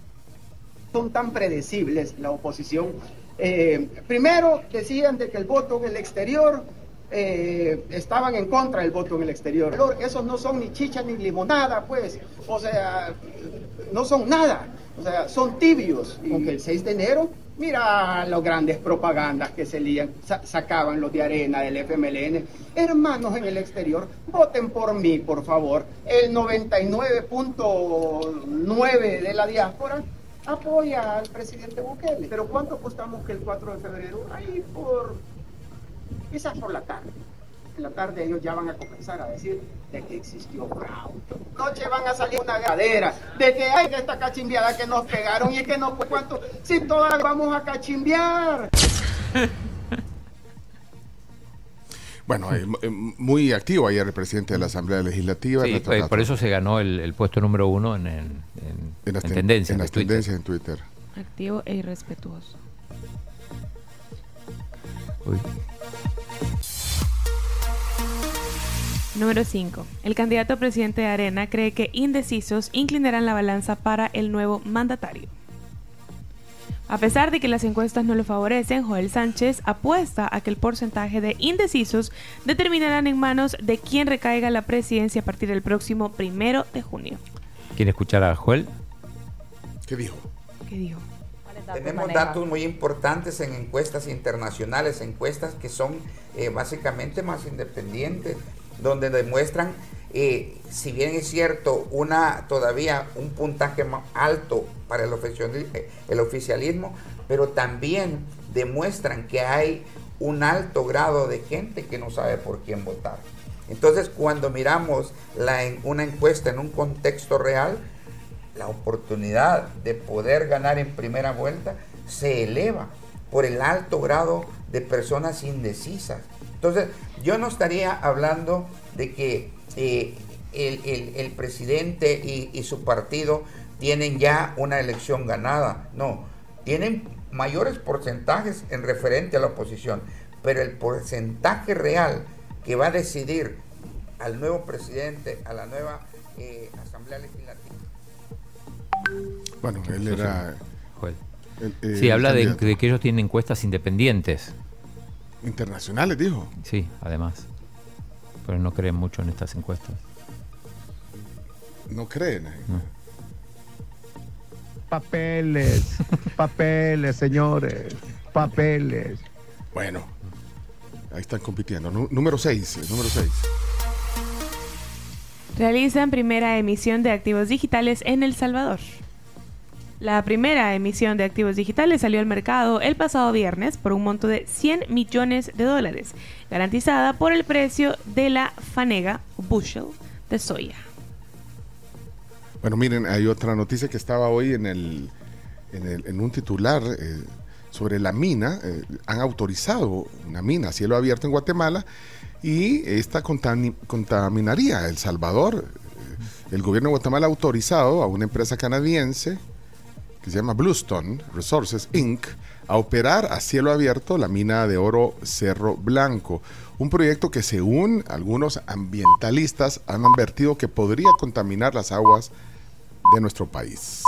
son tan predecibles la oposición. Eh, primero decían de que el voto en el exterior eh, estaban en contra del voto en el exterior. Esos no son ni chicha ni limonada, pues. O sea, no son nada. O sea, son tibios. Y el 6 de enero, mira las grandes propagandas que se sacaban los de arena del FMLN. Hermanos en el exterior, voten por mí, por favor. El 99.9 de la diáspora apoya al presidente Bukele. Pero ¿cuánto apostamos que el 4 de febrero? Ahí por quizás por la tarde. En la tarde ellos ya van a comenzar a decir de que existió fraude. Noche van a salir una gadera de que hay que esta cachimbiada que nos pegaron y que no fue cuánto. Si todas vamos a cachimbiar. Bueno, eh, eh, muy activo ayer el presidente de la Asamblea Legislativa. Sí, pues, Castro, por eso se ganó el, el puesto número uno en, en, en- en las, en ten- tendencias en de las Twitter. tendencias en Twitter. Activo e irrespetuoso. Uy. Número 5. El candidato a presidente de Arena cree que indecisos inclinarán la balanza para el nuevo mandatario. A pesar de que las encuestas no lo favorecen, Joel Sánchez apuesta a que el porcentaje de indecisos determinarán en manos de quien recaiga la presidencia a partir del próximo primero de junio. ¿Quiere escuchar a Joel? ¿Qué dijo? ¿Qué dijo? Tenemos datos muy importantes en encuestas internacionales, encuestas que son eh, básicamente más independientes, donde demuestran, eh, si bien es cierto, una todavía un puntaje más alto para el, oficiali- el oficialismo, pero también demuestran que hay un alto grado de gente que no sabe por quién votar. Entonces, cuando miramos la, una encuesta en un contexto real, la oportunidad de poder ganar en primera vuelta se eleva por el alto grado de personas indecisas. Entonces, yo no estaría hablando de que eh, el, el- el presidente y, y su partido tienen ya una elección ganada. No, tienen mayores porcentajes en referente a la oposición, pero el porcentaje real que va a decidir al nuevo presidente, a la nueva eh, Asamblea Legislativa, Bueno, él era. Joel. el- eh, Sí, el habla de que ellos tienen encuestas independientes. Internacionales, dijo. Sí, además. Pero no creen mucho en estas encuestas. No creen. eh. Papeles, papeles, señores, papeles. Bueno, ahí están compitiendo. Nú- número 6, número 6. Realizan primera emisión de activos digitales en El Salvador. La primera emisión de activos digitales salió al mercado el pasado viernes por un monto de 100 millones de dólares, garantizada por el precio de la fanega bushel de soya. Bueno, miren, hay otra noticia que estaba hoy en el en, el- en un titular eh, sobre la mina. eh, han autorizado una mina a cielo abierto en Guatemala y esta contami- contaminaría El Salvador. Eh, El gobierno de Guatemala ha autorizado a una empresa canadiense que se llama Bluestone Resources Inc. a operar a cielo abierto la mina de oro Cerro Blanco, un proyecto que según algunos ambientalistas han advertido que podría contaminar las aguas de nuestro país.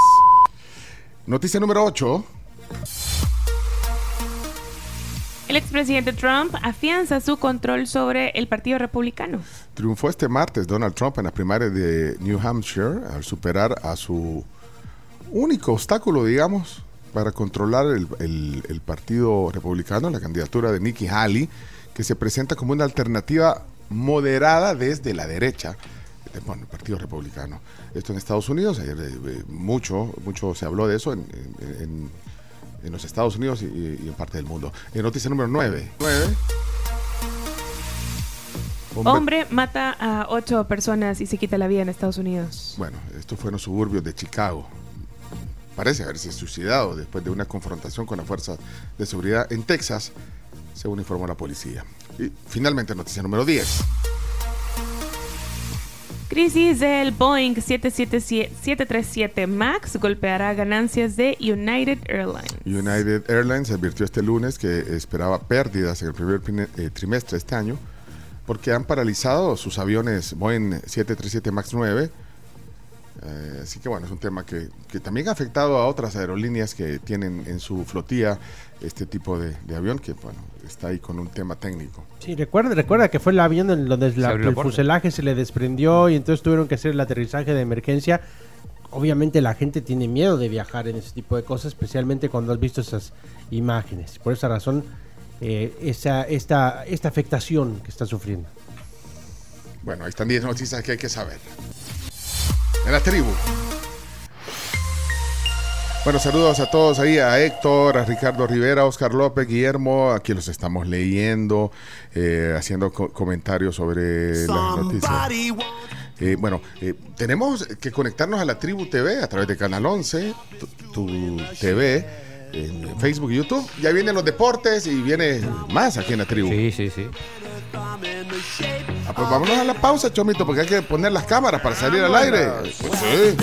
Noticia número 8. El expresidente Trump afianza su control sobre el Partido Republicano. Triunfó este martes Donald Trump en la primaria de New Hampshire al superar a su único obstáculo, digamos, para controlar el, el- el Partido Republicano, la candidatura de Nikki Haley, que se presenta como una alternativa moderada desde la derecha. Bueno, el Partido Republicano. Esto en Estados Unidos, ayer eh, eh, mucho, mucho se habló de eso en, en- en- en los Estados Unidos y, y en parte del mundo. En noticia número 9. 9. Hombre mata a ocho personas y se quita la vida en Estados Unidos. Bueno, esto fue en los suburbios de Chicago. Parece haberse suicidado después de una confrontación con las fuerzas de seguridad en Texas, según informó la policía. Y finalmente, noticia número 10. Crisis del Boeing 777 737 MAX golpeará ganancias de United Airlines. United Airlines advirtió este lunes que esperaba pérdidas en el primer eh, trimestre de este año porque han paralizado sus aviones Boeing 737 MAX 9 Eh, así que bueno, es un tema que, que también ha afectado a otras aerolíneas que tienen en su flotilla este tipo de, de avión que bueno, está ahí con un tema técnico. Sí, recuerda, recuerda que fue el avión en donde la- el fuselaje se le desprendió y entonces tuvieron que hacer el aterrizaje de emergencia. Obviamente la gente tiene miedo de viajar en ese tipo de cosas, especialmente cuando has visto esas imágenes. Por esa razón, eh, esa, esta, esta afectación que está sufriendo. Bueno, ahí están 10 noticias que hay que saber. En la tribu. Bueno, saludos a todos ahí, a Héctor, a Ricardo Rivera, a Oscar López, Guillermo, aquí los estamos leyendo, eh, haciendo co- comentarios sobre las noticias. Eh, bueno, eh, tenemos que conectarnos a la Tribu TV a través de Canal 11, tu, tu TV, en Facebook y YouTube. Ya vienen los deportes y viene más aquí en la Tribu. Sí, sí, sí. Ah, pues vámonos a la pausa, Chomito, porque hay que poner las cámaras para salir al aire. Pues sí.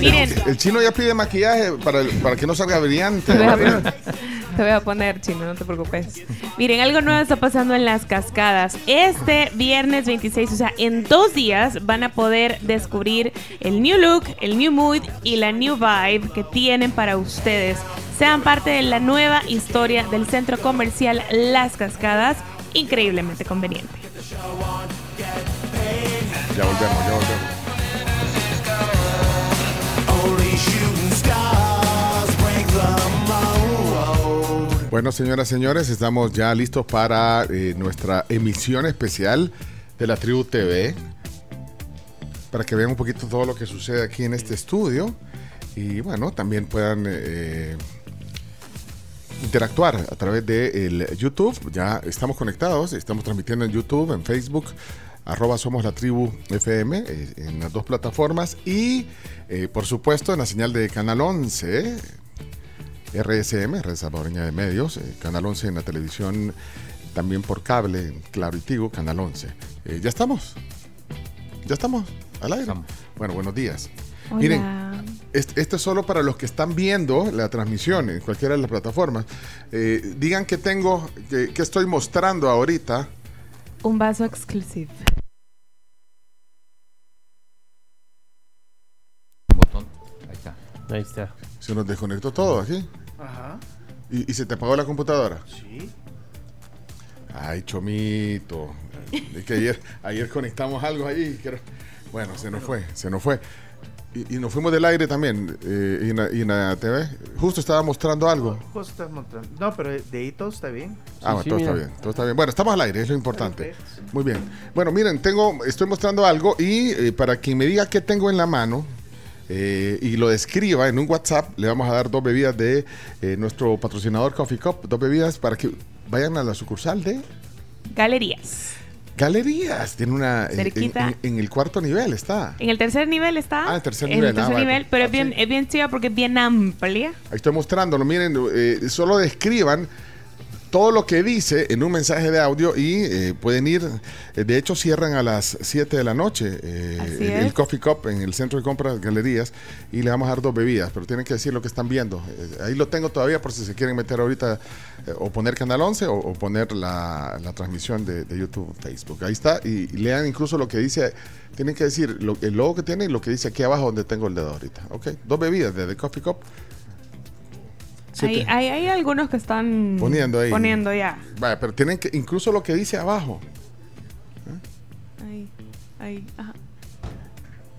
Miren. El chino ya pide maquillaje para, para que no salga brillante. Te voy, a poner, te voy a poner, chino, no te preocupes. Miren, algo nuevo está pasando en las cascadas. Este viernes 26, o sea, en dos días van a poder descubrir el new look, el new mood y la new vibe que tienen para ustedes. Sean parte de la nueva historia del centro comercial Las Cascadas, increíblemente conveniente. Ya volvemos, ya volvemos. Bueno, señoras señores, estamos ya listos para eh, nuestra emisión especial de la Tribu TV. Para que vean un poquito todo lo que sucede aquí en este estudio. Y bueno, también puedan eh, interactuar a través de el YouTube. Ya estamos conectados, estamos transmitiendo en YouTube, en Facebook, arroba somos la tribu FM, eh, en las dos plataformas. Y eh, por supuesto en la señal de Canal 11, RSM, Red Salvadoreña de Medios, eh, Canal 11 en la televisión, también por cable, Claro y Tigo, Canal 11. Eh, ¿Ya estamos? ¿Ya estamos al aire? Bueno, buenos días. Hola. Miren, este, esto es solo para los que están viendo la transmisión en cualquiera de las plataformas. Eh, digan que tengo, que, que estoy mostrando ahorita. Un vaso exclusivo. Ahí está. Ahí está. Se nos desconectó todo aquí. Ajá. ¿Y, y se te apagó la computadora? Sí. Ay, chomito. Es que ayer, ayer conectamos algo ahí. Bueno, se nos fue, se nos fue. Y, y nos fuimos del aire también. eh, y, en la, y TV. Justo estaba mostrando algo. Justo estás mostrando. No, pero de ahí todo está bien. Ah, bueno, todo está bien, todo está bien. Bueno, estamos al aire, es lo importante. Muy bien. Bueno, miren, tengo, estoy mostrando algo y eh, para quien me diga qué tengo en la mano eh, y lo describa en un WhatsApp, le vamos a dar dos bebidas de eh, nuestro patrocinador Coffee Cup, dos bebidas para que vayan a la sucursal de Galerías. Galerías. Tiene una en- en, Cerquita. en- en el cuarto nivel está. En el tercer nivel está. Ah, el tercer En nivel, el ah, tercer nivel, pero es bien, es bien chiva porque es bien amplia. Ahí estoy mostrándolo. Miren, eh, solo describan todo lo que dice en un mensaje de audio y eh, pueden ir. eh, de hecho, cierran a las 7 de la noche eh, el, Coffee Cup en el centro de compras Galerías y le vamos a dar dos bebidas, pero tienen que decir lo que están viendo. Eh, ahí lo tengo todavía por si se quieren meter ahorita o poner Canal 11 o, o poner la, la transmisión de, de YouTube, Facebook. Ahí está y, y lean incluso lo que dice. Tienen que decir lo- el logo que tiene y lo que dice aquí abajo donde tengo el dedo ahorita. Ok, dos bebidas de The Coffee Cup. Hay, hay, hay algunos que están Poniendo ahí. Poniendo ya. Pero tienen que, incluso lo que dice abajo. Ahí, ahí, ajá.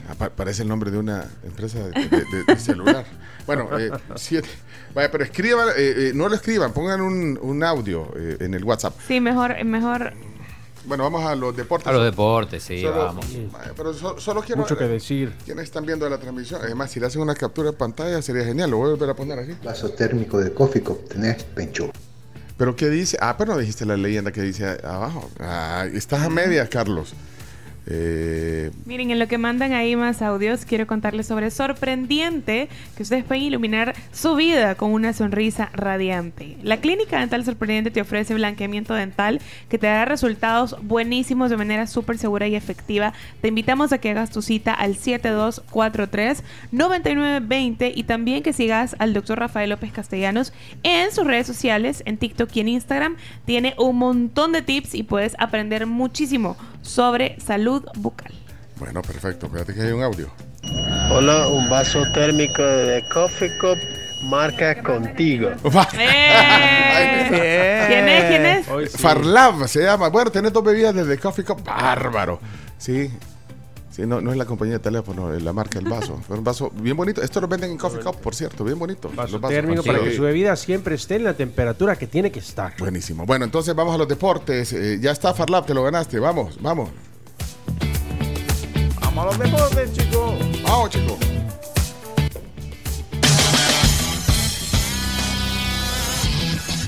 Ah, pa- parece el nombre de una empresa de, de- de- de celular. Bueno, eh, siete. Vaya, pero escriban, eh, eh, no lo escriban, pongan un, un audio eh, en el WhatsApp. Sí, mejor, mejor. Bueno, vamos a los deportes. A los deportes, sí, Solo- vamos. Pero so- solo quiero. Mucho que decir. Quienes están viendo la transmisión, además, si le hacen una captura de pantalla sería genial. Lo voy a volver a poner aquí. Vaso térmico de Coffee Cup, tenés pencho. Pero ¿qué dice? Ah, pero no dijiste la leyenda que dice abajo. Ah, estás a media, Carlos. Eh, Miren, en lo que mandan ahí más audios, quiero contarles sobre Sorprendiente, que ustedes pueden iluminar su vida con una sonrisa radiante. La Clínica Dental Sorprendiente te ofrece blanqueamiento dental que te dará resultados buenísimos de manera súper segura y efectiva. Te invitamos a que hagas tu cita al 7243-9920 y también que sigas al doctor Rafael López Castellanos en sus redes sociales, en TikTok y en Instagram. Tiene un montón de tips y puedes aprender muchísimo sobre salud bucal. bueno, perfecto. Fíjate que hay un audio. Hola, un vaso térmico de Coffee Cup marca contigo. ¿Quién es? ¿Quién es? Farlab se llama. Bueno, tenés dos bebidas desde Coffee Cup. Bárbaro. Sí. Sí, no, no es la compañía de teléfono, es la marca del vaso. Fue un vaso bien bonito. Esto lo venden en Coffee Cup, por cierto, bien bonito. Vaso Los vasos. térmico para que su bebida siempre esté en la temperatura que tiene que estar. Buenísimo. Bueno, entonces vamos a los deportes. Eh, ya está Farlab, te lo ganaste. Vamos, vamos. Vamos a los deportes, chicos. Vamos, chicos.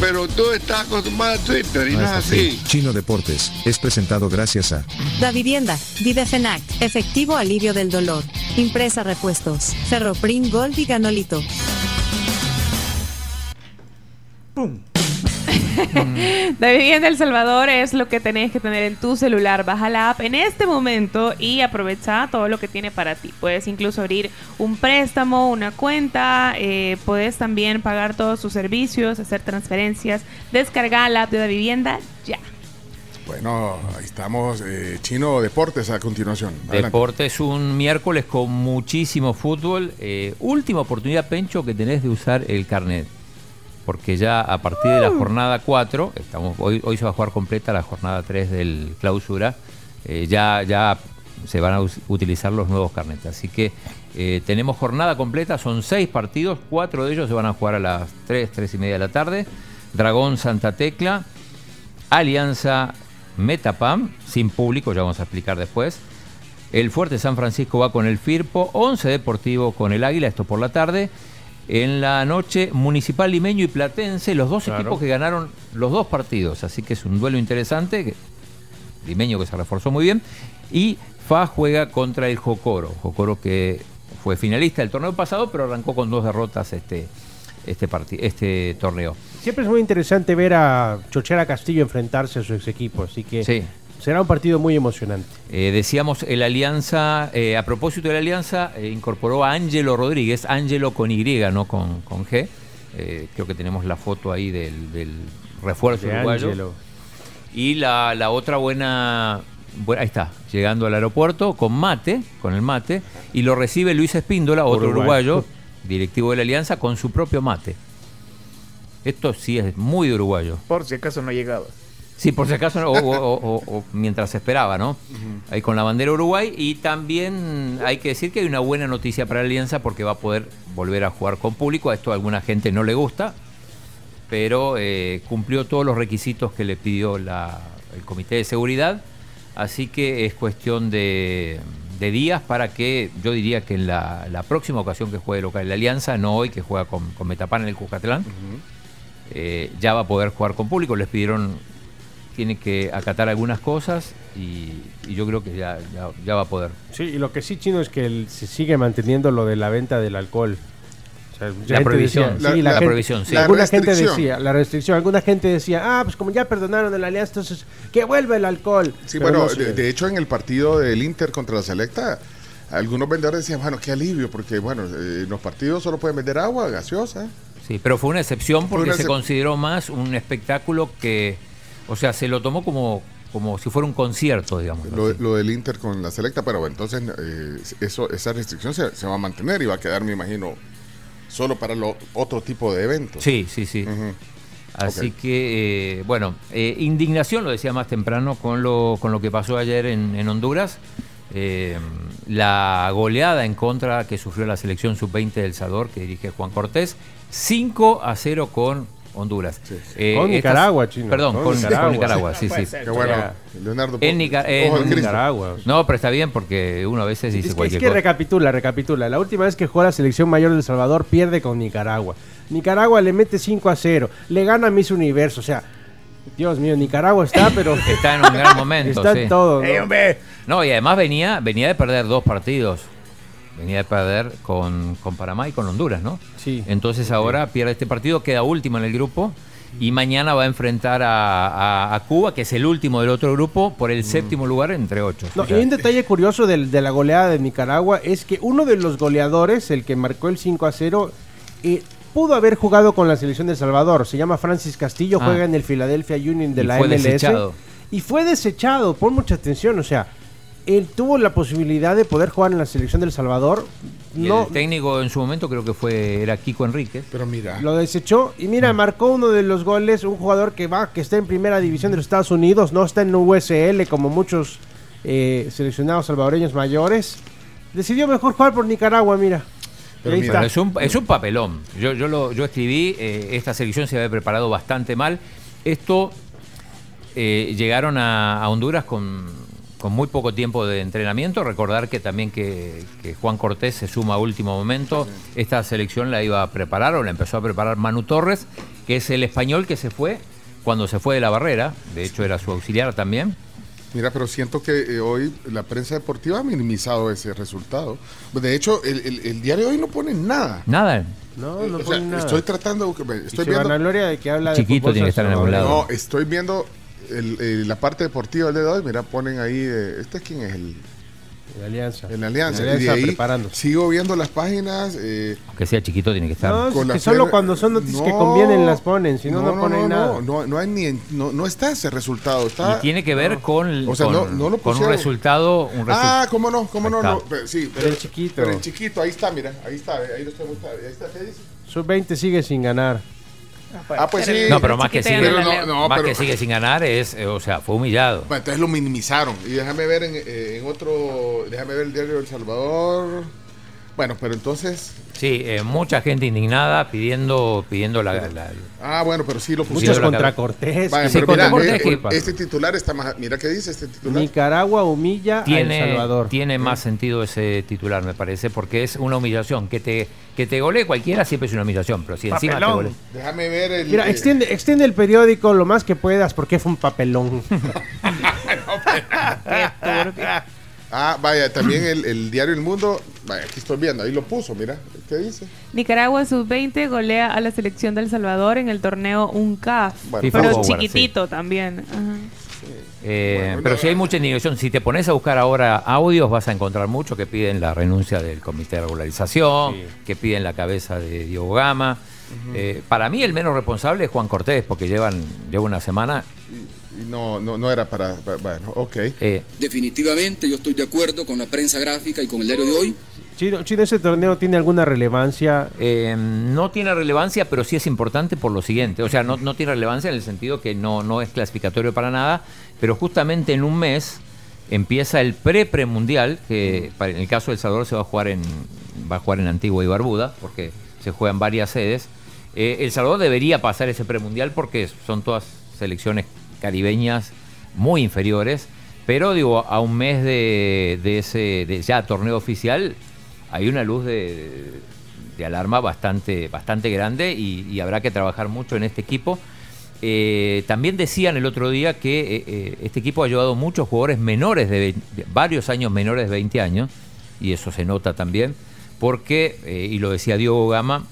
Pero tú estás acostumbrado a Twitter y no es así. Chino Deportes es presentado gracias a Da Vivienda, Videfenac, efectivo alivio del dolor. Impresa repuestos, Ferroprim Gold y Ganolito. La vivienda El Salvador es lo que tenés que tener en tu celular. Baja la app en este momento y aprovecha todo lo que tiene para ti. Puedes incluso abrir un préstamo, una cuenta, eh, puedes también pagar todos sus servicios, hacer transferencias, descargar la app de la vivienda ya. Bueno, ahí estamos. eh, Chino Deportes a continuación. Adelante. Deportes un miércoles con muchísimo fútbol. Eh, última oportunidad, Pencho, que tenés de usar el carnet. Porque ya a partir de la jornada 4, estamos, hoy, hoy se va a jugar completa la jornada 3 del clausura, eh, ya, ya se van a utilizar los nuevos carnets. Así que eh, tenemos jornada completa, son seis partidos, cuatro de ellos se van a jugar a las 3, 3 y media de la tarde. Dragón Santa Tecla, Alianza Metapam, sin público, ya vamos a explicar después. El Fuerte San Francisco va con el Firpo, 11 Deportivo con el Águila, esto por la tarde. En la noche, Municipal Limeño y Platense, los dos Claro. equipos que ganaron los dos partidos, así que es un duelo interesante. Limeño que se reforzó muy bien. Y FA juega contra el Jocoro, Jocoro que fue finalista del torneo pasado, pero arrancó con dos derrotas este, este, este torneo. Siempre es muy interesante ver a Chochera Castillo enfrentarse a su ex equipo, así que Sí. Será un partido muy emocionante. Eh, decíamos, el Alianza, eh, a propósito de la Alianza, eh, incorporó a Ángelo Rodríguez, Ángelo con Y, no con, con G. Eh, creo que tenemos la foto ahí del, del refuerzo De uruguayo. Ángelo. Y la, la otra buena, bu- ahí está, llegando al aeropuerto con mate, con el mate, y lo recibe Luis Espíndola, otro Uruguay. uruguayo, directivo de la Alianza, con su propio mate. Esto sí es muy de uruguayo. Por si acaso no llegaba. Sí, por si acaso, o, o- o- mientras se esperaba, ¿no? Ahí con la bandera Uruguay. Y también hay que decir que hay una buena noticia para la Alianza porque va a poder volver a jugar con público. A esto a alguna gente no le gusta, pero eh, cumplió todos los requisitos que le pidió la- el Comité de Seguridad. Así que es cuestión de, de días para que, yo diría que en la, la próxima ocasión que juegue local la Alianza, no hoy que juega con, con Metapan en el Cuscatlán, eh, ya va a poder jugar con público. Les pidieron, tiene que acatar algunas cosas y, y yo creo que ya, ya, ya va a poder. Sí, y lo que sí chino es que el- se sigue manteniendo lo de la venta del alcohol. O sea, mucha La prohibición. decía- La- sí, la gente- prohibición, sí. Alguna La gente restricción. decía, la restricción, alguna gente decía, ah, pues como ya perdonaron el alianza, entonces que vuelva el alcohol. Sí, Pero bueno, no de, de hecho en el partido del Inter contra la Selecta, algunos vendedores decían, bueno, qué alivio, porque bueno, eh, en los partidos solo pueden vender agua, gaseosa. Sí, pero fue una excepción porque una se consideró más un espectáculo que, o sea, se lo tomó como, como si fuera un concierto, digamos. Lo, lo del Inter con la Selecta, pero entonces eh, eso, esa restricción se, se va a mantener y va a quedar, me imagino, solo para lo, otro tipo de eventos. Sí, sí, sí. Así que, eh, bueno, eh, indignación, lo decía más temprano, con lo, con lo que pasó ayer en, en Honduras. La goleada en contra que sufrió la selección sub-20 del Salvador, que dirige Juan Cortés, 5 a 0 con Honduras. Eh, Con estas- Nicaragua, chino. Perdón, Con con, con Nicaragua. Nicaragua, No sí, sí. ser. Qué bueno, Leonardo. En, Nica- en. Nicaragua. No, pero está bien porque uno a veces dice Es que, es cualquier que cosa. recapitula, recapitula. La última vez que jugó la selección mayor de El Salvador pierde con Nicaragua. Nicaragua le mete 5 a 0. Le gana Miss Universo. O sea, Dios mío, Nicaragua está, pero. Está en un gran momento. Está sí. en todo. ¿no? No, y además venía, venía de perder dos partidos. Venía de perder con, con Panamá y con Honduras, ¿no? Sí. Entonces ahora pierde este partido, queda último en el grupo y mañana va a enfrentar a, a- a Cuba, que es el último del otro grupo, por el séptimo lugar entre ocho. No, O sea, y un detalle curioso del- de, la goleada de Nicaragua es que uno de los goleadores, el que marcó el 5 a 0, eh, pudo haber jugado con la selección de El Salvador. Se llama Francis Castillo, Ah. juega en el Philadelphia Union de Y la fue MLS. desechado. Y fue desechado, pon mucha atención, o sea, él tuvo la posibilidad de poder jugar en la selección de El Salvador. y No, el técnico en su momento creo que fue era Kiko Enríquez. Pero mira, Lo desechó y mira, marcó uno de los goles, un jugador que va, que está en primera división de los Estados Unidos, no está en USL como muchos eh, seleccionados salvadoreños mayores. Decidió mejor jugar por Nicaragua, mira. Pero Ahí mira, está. es, un, es un papelón. Yo, yo, lo, yo escribí, eh, esta selección se había preparado bastante mal. Esto eh, llegaron a, a Honduras con, con muy poco tiempo de entrenamiento. Recordar que también que, que Juan Cortés se suma a último momento. Esta selección la iba a preparar o la empezó a preparar Manu Torres, que es el español que se fue cuando se fue de la barrera. De hecho, era su auxiliar también. Mira, pero siento que eh, hoy la prensa deportiva ha minimizado ese resultado. De hecho, el, el- el diario hoy no pone nada. Nada. No, no O sea, nada. Estoy tratando, estoy Y se viendo. vanagloria de que habla de Chiquito tiene que estar en algún salvadoreño. lado. No, estoy viendo el- el- la parte deportiva del día de hoy. Mira, ponen ahí. eh, ¿Este quién es? El, La alianza. en la Alianza. La y de Alianza ahí preparándose. sigo viendo las páginas. eh, Aunque sea chiquito, tiene que estar. No, es con que la solo cuando son noticias que No, convienen las ponen, si no, no, ponen nada. No, no, no hay ni en- no, no está ese resultado. Está, y tiene que ver con, O sea, con, no- no lo con un resultado. Un resu- Ah, cómo no, cómo no, está. no. Pero, sí, Pero el chiquito. Pero el chiquito, ahí está, mira, ahí está, ahí lo estoy mostrando. Ahí está, ¿qué dice? Sub-20 sigue sin ganar. Ah, pues sí. No, pero más que sigue, Pero no, no, más pero- que sigue sin ganar es, eh, o sea, fue humillado. Bueno, entonces lo minimizaron. Y déjame ver en, eh, en otro, déjame ver el diario El Salvador. Bueno, pero entonces, Sí, eh, mucha gente indignada pidiendo, pidiendo la, la- ah, bueno, pero sí lo Muchos pusieron. contra Contra Cortés. Vaya, Sí, pero contra mira, Cortés, eh, este titular está más, mira qué dice este titular. Nicaragua humilla a El tiene, Salvador. tiene más sentido ese titular, me parece, porque es una humillación. Que te, que te golee cualquiera siempre es una humillación, pero si encima te Papelón. golee. Déjame ver el. Mira, eh, extiende, extiende el periódico lo más que puedas porque fue un papelón. Ah, vaya, también el, el diario El Mundo, vaya, aquí estoy viendo, ahí lo puso, mira, ¿qué dice? Nicaragua sub-20 golea a la selección del Salvador en el torneo UNCAF. Bueno, pero chiquitito también. Ajá. Eh, pero si hay mucha indignación, si te pones a buscar ahora audios, vas a encontrar mucho que piden la renuncia del comité de regularización, que piden la cabeza de Diego Gama. Eh, para mí el menos responsable es Juan Cortés, porque llevan lleva una semana. No, no, no era para, para- bueno, ok. eh, Definitivamente yo estoy de acuerdo con la prensa gráfica y con el diario de hoy. Chino, Chino, ¿ese torneo tiene alguna relevancia? Eh, no tiene relevancia, pero sí es importante por lo siguiente. O sea, no, no tiene relevancia en el sentido que no, no es clasificatorio para nada, pero justamente en un mes empieza el pre-premundial, que para- en el caso de El Salvador se va a jugar en, va a jugar en Antigua y Barbuda, porque se juegan varias sedes. Eh, el Salvador debería pasar ese premundial porque son todas selecciones caribeñas muy inferiores, pero digo, a un mes de, ese ya torneo oficial hay una luz de, alarma bastante, bastante grande y, habrá que trabajar mucho en este equipo. Eh, también decían el otro día que eh, eh, este equipo ha llevado muchos jugadores menores de, varios años menores de 20 años, y eso se nota también, porque, y lo decía Diego Gama,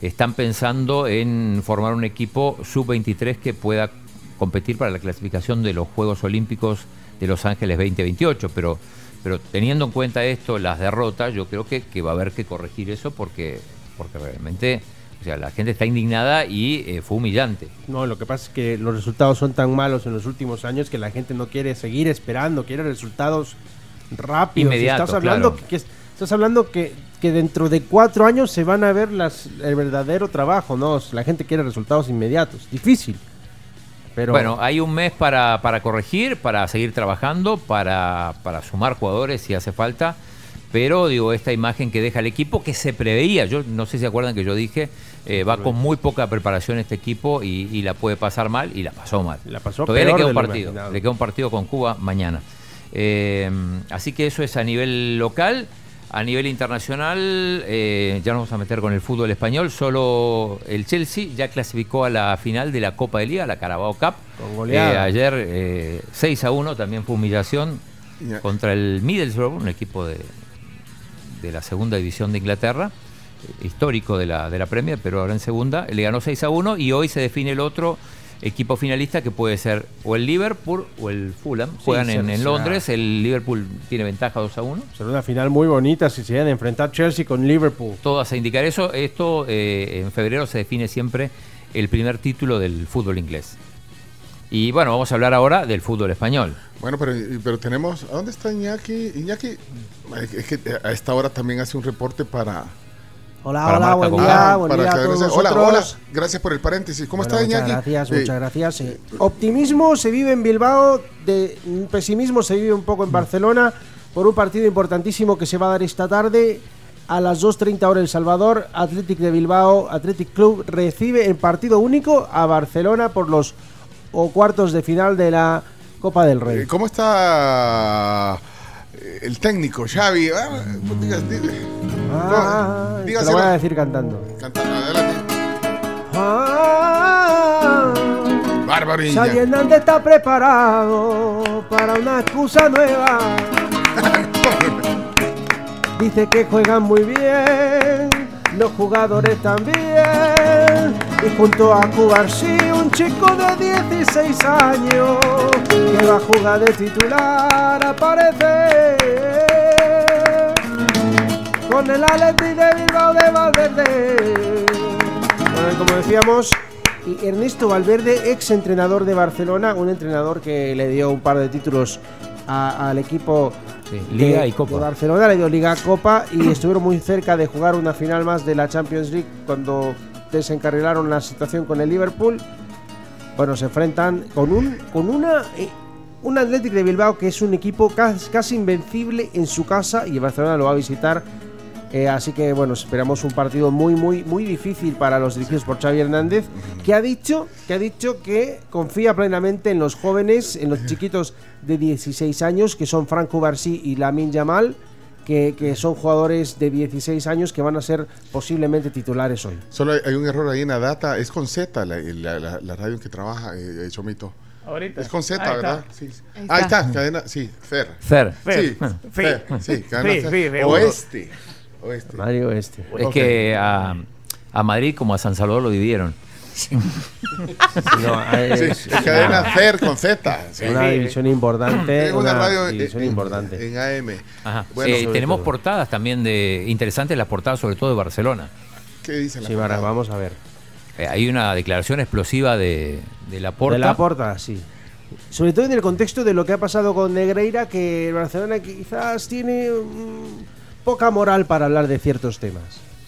están pensando en formar un equipo sub-23 que pueda competir para la clasificación de los Juegos Olímpicos de Los Ángeles 2028, pero, pero teniendo en cuenta esto, las derrotas, yo creo que, que va a haber que corregir eso porque, porque realmente o sea, la gente está indignada y eh, fue humillante. No, lo que pasa es que los resultados son tan malos en los últimos años que la gente no quiere seguir esperando, quiere resultados rápidos. Estás hablando claro. que, estás hablando que, que dentro de cuatro años se van a ver las, el verdadero trabajo, ¿no? La gente quiere resultados inmediatos. Difícil. Pero Bueno, hay un mes para, para corregir, para seguir trabajando, para, para sumar jugadores si hace falta. Pero digo, esta imagen que deja el equipo, que se preveía, yo no sé si se acuerdan que yo dije, eh, va con muy poca preparación este equipo y, y la puede pasar mal, y la pasó mal. La pasó Todavía le queda un partido, imaginado. le queda un partido con Cuba mañana. Eh, así que eso es a nivel local. A nivel internacional, eh, ya nos vamos a meter con el fútbol español. Solo el Chelsea ya clasificó a la final de la Copa de Liga, la Carabao Cup. Eh, ayer eh, 6 a 1 también fue humillación contra el Middlesbrough, un equipo de, de la segunda división de Inglaterra. histórico de la, de la Premier, pero ahora en segunda, le ganó 6 a 1 y hoy se define el otro equipo finalista que puede ser o el Liverpool o el Fulham. Juegan en, Londres, el Liverpool tiene ventaja 2 a 1. Será una final muy bonita si se llegan a enfrentar Chelsea con Liverpool. Todas a indicar eso. Esto eh, en febrero se define siempre el primer título del fútbol inglés. Y bueno, vamos a hablar ahora del fútbol español. Bueno, pero, pero tenemos. ¿A dónde está Iñaki? Iñaki, es que a esta hora también hace un reporte para. Hola, hola, buen día, Ah, buen día a todos hola, hola, gracias por el paréntesis. ¿Cómo Bueno, está Iñaki? Muchas gracias, Eh, muchas gracias. Eh, Optimismo se vive en Bilbao, de pesimismo se vive un poco en Barcelona por un partido importantísimo que se va a dar esta tarde a las 2.30 horas El Salvador. Athletic de Bilbao, Athletic Club recibe en partido único a Barcelona por los o cuartos de final de la Copa del Rey. eh, ¿Cómo está eh, el técnico, Xavi? Ah, diga- diga- Ah, te lo voy a decir cantando. Cantando, adelante. Ah, Bárbaro Xavi. Hernández está preparado para una excusa nueva. Dice que juegan muy bien, los jugadores también. Y junto a Cubarsí, un chico de 16 años que va a jugar de titular, aparece con el Atleti de Bilbao de Valverde. Bueno, como decíamos, y Ernesto Valverde, ex entrenador de Barcelona, un entrenador que le dio un par de títulos a- al equipo Sí, de- Liga y Copa. de Barcelona, le dio Liga Copa y estuvieron muy cerca de jugar una final más de la Champions League cuando desencarrilaron la situación con el Liverpool. Bueno, se enfrentan con un con una eh, un Athletic de Bilbao que es un equipo casi, casi invencible en su casa y el Barcelona lo va a visitar. Eh, así que bueno, esperamos un partido muy muy muy difícil para los dirigidos por Xavi Hernández, que ha dicho que ha dicho que confía plenamente en los jóvenes, en los chiquitos de 16 años que son Franco Barsi y Lamin Yamal. Que, que son jugadores de 16 años que van a ser posiblemente titulares hoy. Solo hay, hay un error ahí en la data. Es con Z la, la- la- la radio en que trabaja, eh, eh, Chomito. Ahorita. Es con Z. ¿verdad? Sí. Ahí Ahí está. está, cadena, sí, Fer. Fer. Sí, Fer. Fer, Fer. sí, cadena Fer. Oeste. Oeste. Mario Este. Es que a, a Madrid como a San Salvador lo dividieron. No, es- Sí, cadena Fer con Z. sí. Una división importante. Es una radio división en- importante. En AM. Ajá. Bueno, Eh, tenemos todo. portadas también de interesantes, las portadas sobre todo de Barcelona. ¿Qué dicen las Sí, portadas? vamos a ver. Eh, hay una declaración explosiva de, de la De la porta, sí. Sobre todo en el contexto de lo que ha pasado con Negreira, que el Barcelona quizás tiene mm, poca moral para hablar de ciertos temas.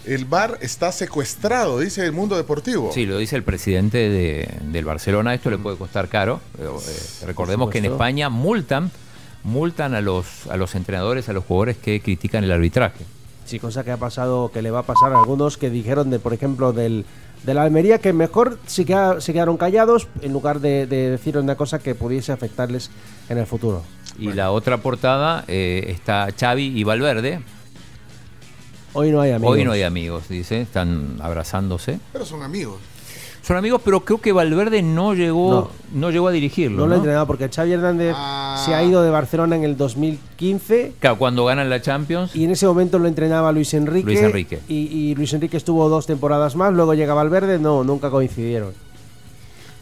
El bar está secuestrado, dice el mundo deportivo. Sí, lo dice el presidente de- del Barcelona. Esto le puede costar caro. Eh, eh, recordemos que en. España multan, multan a los, a los entrenadores, a los jugadores que critican el arbitraje. Sí, cosa que ha pasado, que le va a pasar a algunos que dijeron, de, por ejemplo, del, de la Almería, que mejor se, queda- se quedaron callados en lugar de, de decir una cosa que pudiese afectarles en el futuro. Y la otra portada eh, está Xavi y Valverde. Hoy no hay amigos. Hoy no hay amigos, dice. Están abrazándose. Pero son amigos. Son amigos, pero creo que Valverde no llegó, no, llegó a dirigirlo. No lo ha ¿no? entrenado porque Xavi Hernández se ha ido de Barcelona en el 2015 Claro, cuando ganan la Champions. y en ese momento lo entrenaba Luis Enrique. Luis Enrique. Y, y Luis Enrique estuvo dos temporadas más, luego llega Valverde, no, nunca coincidieron.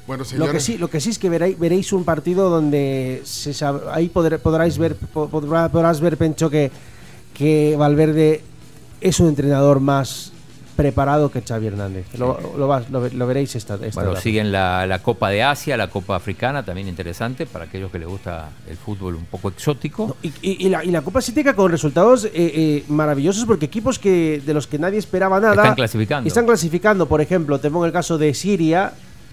Bueno, Lo que sí, lo que sí es que veréis, veréis un partido donde se sab- ahí podré- podráis ver, po- podrá- podrás ver, Pencho, que, que Valverde es un entrenador más preparado que Xavi Hernández. Lo, lo vas- lo ve- lo veréis esta, esta Bueno, siguen la, la Copa de Asia, la Copa Africana, también interesante para aquellos que les gusta el fútbol un poco exótico. Y, y- y la, y la Copa Asiática con resultados eh, eh, maravillosos porque equipos que de los que nadie esperaba nada Están clasificando. Están clasificando, por ejemplo, te pongo el caso de Siria,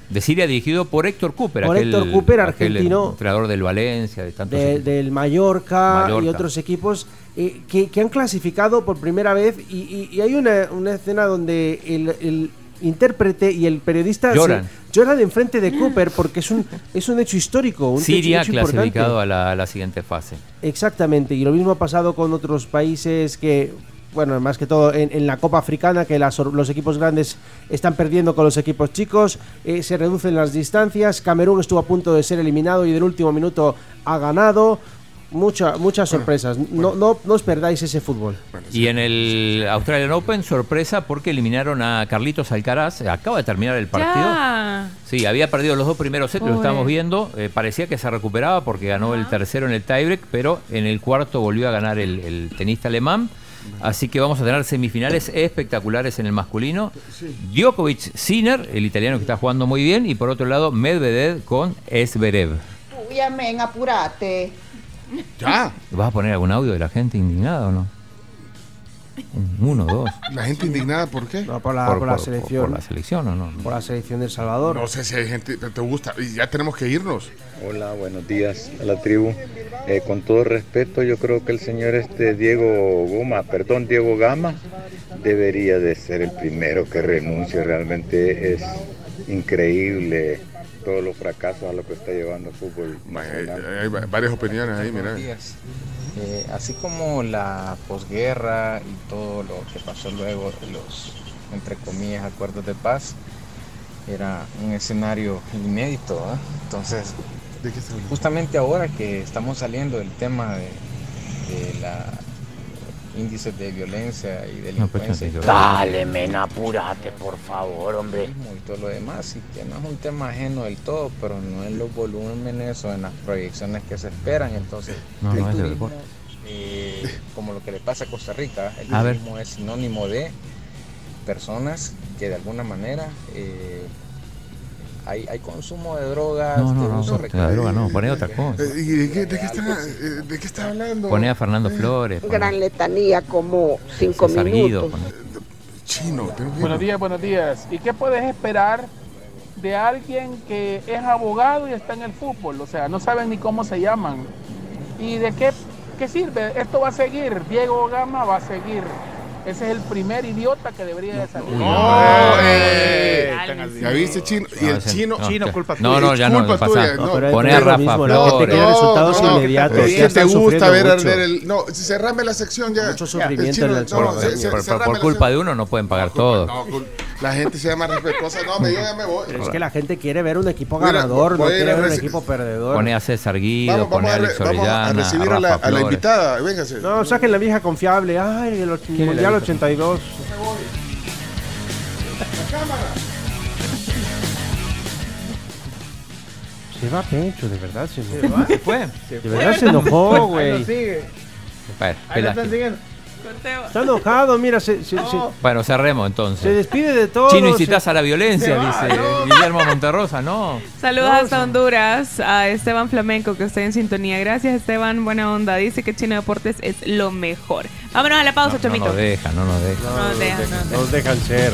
De Siria dirigido por Héctor Cooper, Por Héctor Cooper, argentino. entrenador del Valencia, de tantos de- del Mallorca, Mallorca. y otros equipos eh, que, que han clasificado por primera vez y, y- y hay una, una escena donde el, el intérprete y el periodista Lloran. se- lloran enfrente de Cooper porque es un, es un hecho histórico. Un Siria hecho, un hecho importante. clasificado a la, a la siguiente fase. Exactamente, y lo mismo ha pasado con otros países que, bueno, más que todo en, en la Copa Africana, que las- los equipos grandes están perdiendo con los equipos chicos, eh, se reducen las distancias, Camerún estuvo a punto de ser eliminado y del último minuto ha ganado. Mucha, muchas sorpresas. No, no, no os perdáis ese fútbol. Y en el Australian Open, sorpresa porque eliminaron a Carlitos Alcaraz. Acaba de terminar el partido. Ya. Sí, había perdido los dos primeros sets, lo estábamos viendo. Eh, parecía que se recuperaba porque ganó el tercero en el tiebreak, pero en el cuarto volvió a ganar el, el tenista alemán. Así que vamos a tener semifinales espectaculares en el masculino. Djokovic Sinner, el italiano que está jugando muy bien, y por otro lado Medvedev con Esberev. Uy, amén, apurate. Ya. ¿Vas a poner algún audio de la gente indignada o no? Uno, dos. La gente indignada, ¿por qué? No, por la, Por- por la por- selección. por la selección o no. Por la selección de El Salvador. No sé si hay gente que te gusta. Y ya tenemos que irnos. Hola, buenos días a la tribu. Eh, con todo respeto, yo creo que el señor este Diego Goma, perdón, Diego Gama, debería de ser el primero que renuncie. Realmente es increíble todos los fracasos a lo que está llevando el fútbol. Hay va- varias opiniones ahí, mira. Eh, así como la posguerra y todo lo que pasó luego, los, entre comillas, acuerdos de paz, era un escenario inédito. ¿ah? Entonces, justamente ahora que estamos saliendo del tema de, de la índices de violencia y delincuencia. y todo Dale, men, apúrate, por favor, hombre. y todo lo demás, y que no es un tema ajeno del todo, pero no en los volúmenes o en las proyecciones que se esperan. Entonces, No, el no es de turismo, deporte. eh, como lo que le pasa a Costa Rica, el A ver. turismo es sinónimo de personas que de alguna manera eh, hay, hay consumo de drogas, No, no, de no, uso no, droga no, poné otra cosa. Eh, ¿Y de qué, de qué está, eh, de qué está hablando? Poné a Fernando Flores. poné Gran letanía, como cinco a César Guido, minutos. poné- Chino. tengo que- Buenos días, buenos días. ¿Y qué puedes esperar de alguien que es abogado y está en el fútbol? O sea, no saben ni cómo se llaman. ¿Y de qué, qué sirve? Esto va a seguir. Diego Gama va a seguir. Ese es el primer idiota que debería de salir. No, eh, ya viste, chino. Y No, el chino. no, Chino, culpa no, tuya. no, ya no, culpa pasa. tuya. No, No, pero Pone a Rafa Flores. quiere resultados no, inmediatos. Que te gusta ver arder el. No, si cerrame la sección ya. Mucho El sufrimiento chino- en el no, no, Por, culpa de uno no pueden pagar todo. No, cul- la gente se llama respetuosa. No, me, yo ya me voy. Es que la gente quiere ver un equipo Mira, ganador, no quiere ver un equipo perdedor. Pone a César Guido, pone a Alex vamos a Orellana, recibir a la, invitada. Véngase. No, saquen la vieja confiable. Ay, el och- ¿Quién es la Mundial vieja? 82. Se va Pencho, de verdad se enojó. se fue. De verdad se enojó, güey. lo sigue. Ahí lo están siguiendo. Está enojado, mira, se, se, se- Bueno, cerremos se entonces. despide de todo. Chino, se- incitas a la violencia, se va, dice no. Guillermo Monterrosa, no. Saludos hasta. Honduras a Esteban Flamenco que está en sintonía. Gracias Esteban, buena onda. Dice que Chino Deportes es lo mejor. Vámonos a la pausa, No, no Chomito. nos deja, no nos deja. No nos deja, no nos deja. Nos dejan ser.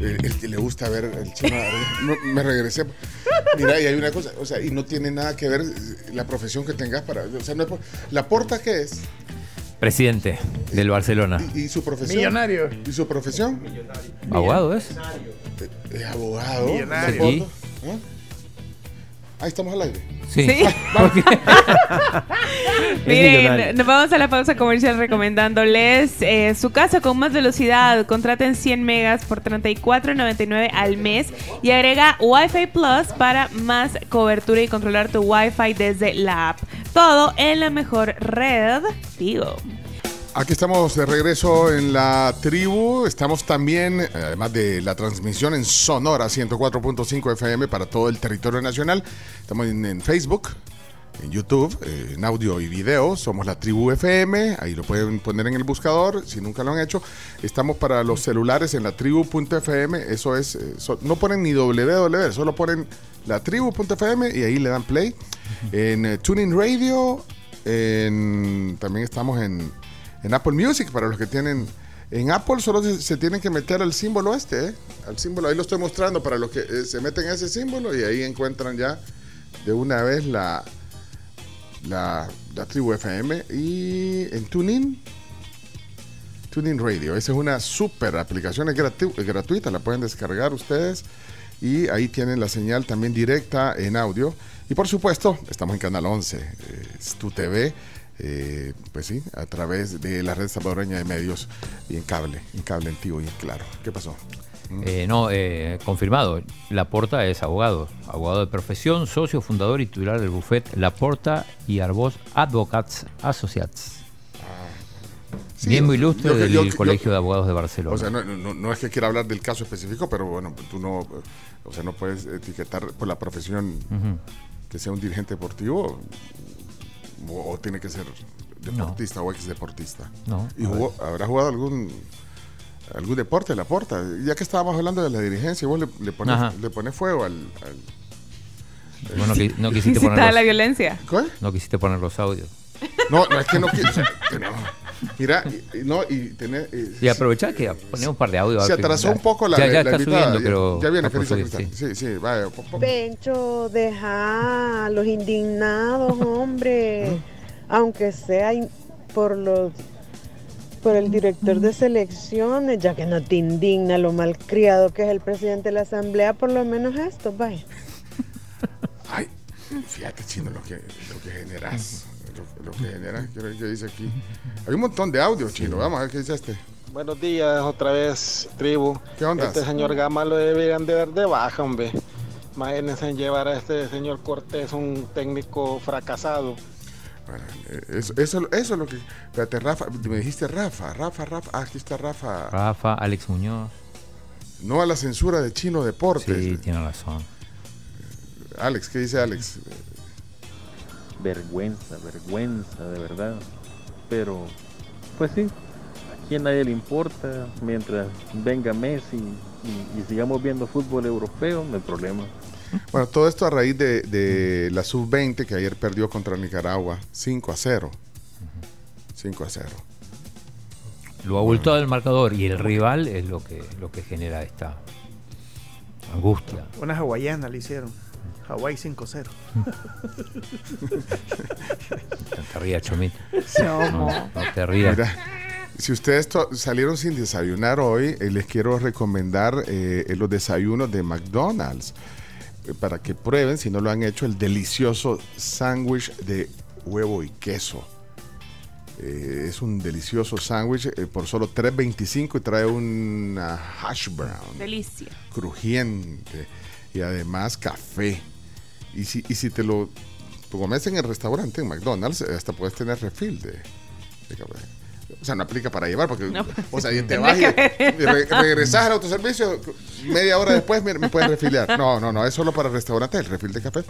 El, el que le gusta ver el chino. no, me regresé. Mira, y hay una cosa, o sea, y no tiene nada que ver eh, la profesión que tengas para. O sea, no es por- ¿La porta qué es? Presidente del Barcelona. ¿Y, y su profesión? Millonario. ¿Y su profesión? ¿Abogado es? Es abogado. Millonario. ¿De fondo? ¿Eh? Ahí estamos al aire. Sí. Sí. millonario. Miren, nos vamos a la pausa comercial recomendándoles eh, su casa con más velocidad. Contraten 100 megas por 34.99 al mes y agrega Wi-Fi Plus para más cobertura y controlar tu Wi-Fi desde la app. Todo en la mejor red, digo. Aquí estamos de regreso en la tribu. Estamos también, eh, además de la transmisión en Sonora 104.5 FM para todo el territorio nacional. Estamos en, en Facebook, en YouTube, eh, en audio y video. Somos la tribu FM. Ahí lo pueden poner en el buscador si nunca lo han hecho. Estamos para los celulares en la tribu.fm. Eso es, eh, so- no ponen ni www, solo ponen la tribu.fm y ahí le dan play. En eh, Tuning Radio, en- también estamos en, en Apple Music para los que tienen. En Apple solo se, tienen que meter al símbolo este, ¿eh? al símbolo. Ahí lo estoy mostrando para los que eh, se meten a ese símbolo y ahí encuentran ya de una vez la, la, la tribu FM y en TuneIn. TuneIn Radio. Esa es una super aplicación, es, es gratuita, la pueden descargar ustedes y ahí tienen la señal también directa en audio. Y por supuesto, estamos en Canal 11, eh, es tu TV, eh, pues sí, a través de la red salvadoreña de medios y en cable, en cable antiguo y en claro. ¿Qué pasó? Eh, no, eh, confirmado. Laporta es abogado, abogado de profesión, socio fundador y titular del buffet Laporta y Arbós Advocats Associats. Sí, Miembro ilustre yo- del yo- Colegio de Abogados de Barcelona. O sea, no, no- no es que quiera hablar del caso específico, pero bueno, tú no, o sea, no puedes etiquetar por la profesión que sea un dirigente deportivo o, o tiene que ser deportista o ex deportista. No, ¿Y jugó- habrá jugado algún algún deporte la porta? Ya que estábamos hablando de la dirigencia, vos le, le pones, Ajá. le pones fuego al... al- Bueno, que- no quisiste poner los, la violencia. ¿Qué? no quisiste poner los audios. No, no es que no quiero. no. Mira, y, no, y tener. eh, Y aprovechar que ponemos un par de audios. Se atrasó ya- un poco la, Ya, ya la está invitada. subiendo, Ya- pero. Ya, viene subir, Cristal. Sí, sí, vaya. po- po- Pencho, deja a los indignados, hombre. Aunque sea por los por el director de selecciones, ya que no te indigna lo malcriado que es el presidente de la asamblea, por lo menos esto, vaya. Ay, fíjate, chino, lo que, lo que generas. Lo, lo que generas, ¿qué qué dice aquí? Hay un montón de audio, chino. Vamos a ver qué dice este. Buenos días, otra vez, tribu. ¿Qué onda? Este señor Gama lo deberían de ver de baja, hombre. Imagínense en llevar a este señor Cortés, un técnico fracasado. Bueno, eh, eso, eso, eso es lo que. Espérate, Rafa, me dijiste Rafa, Rafa, Rafa. Ah, aquí está Rafa. Rafa, Alex Muñoz. No a la censura de Chino Deportes. Sí, tiene razón. Alex, ¿qué dice Alex? Vergüenza, vergüenza, de verdad. Pero, pues sí, aquí a nadie le importa. Mientras venga Messi y, y sigamos viendo fútbol europeo, no hay problema. Bueno, todo esto a raíz de, de la sub-20 que ayer perdió contra Nicaragua 5 a 0. 5 a 0. Lo abultado del marcador y el rival es lo que, lo que genera esta angustia. Una hawaiana le hicieron. Hawái 5-0. No te rías, Chomito. No. No, no te rías. Mira, si ustedes salieron sin desayunar hoy, eh, les quiero recomendar eh, los desayunos de McDonald's eh, para que prueben, si no lo han hecho, el delicioso sándwich de huevo y queso. Eh, es un delicioso sándwich eh, por solo $3.25 y trae una hash brown Delicia. crujiente y además café. Y si, y si te lo comes en el restaurante, en McDonald's, eh, hasta puedes tener refill de, de café. O sea, no aplica para llevar, porque, No. o sea, y te Tendría vas y, que- y re- regresas al autoservicio, media hora después me, me puedes refiliar. No, no, no, es solo para restaurantes el refil de café.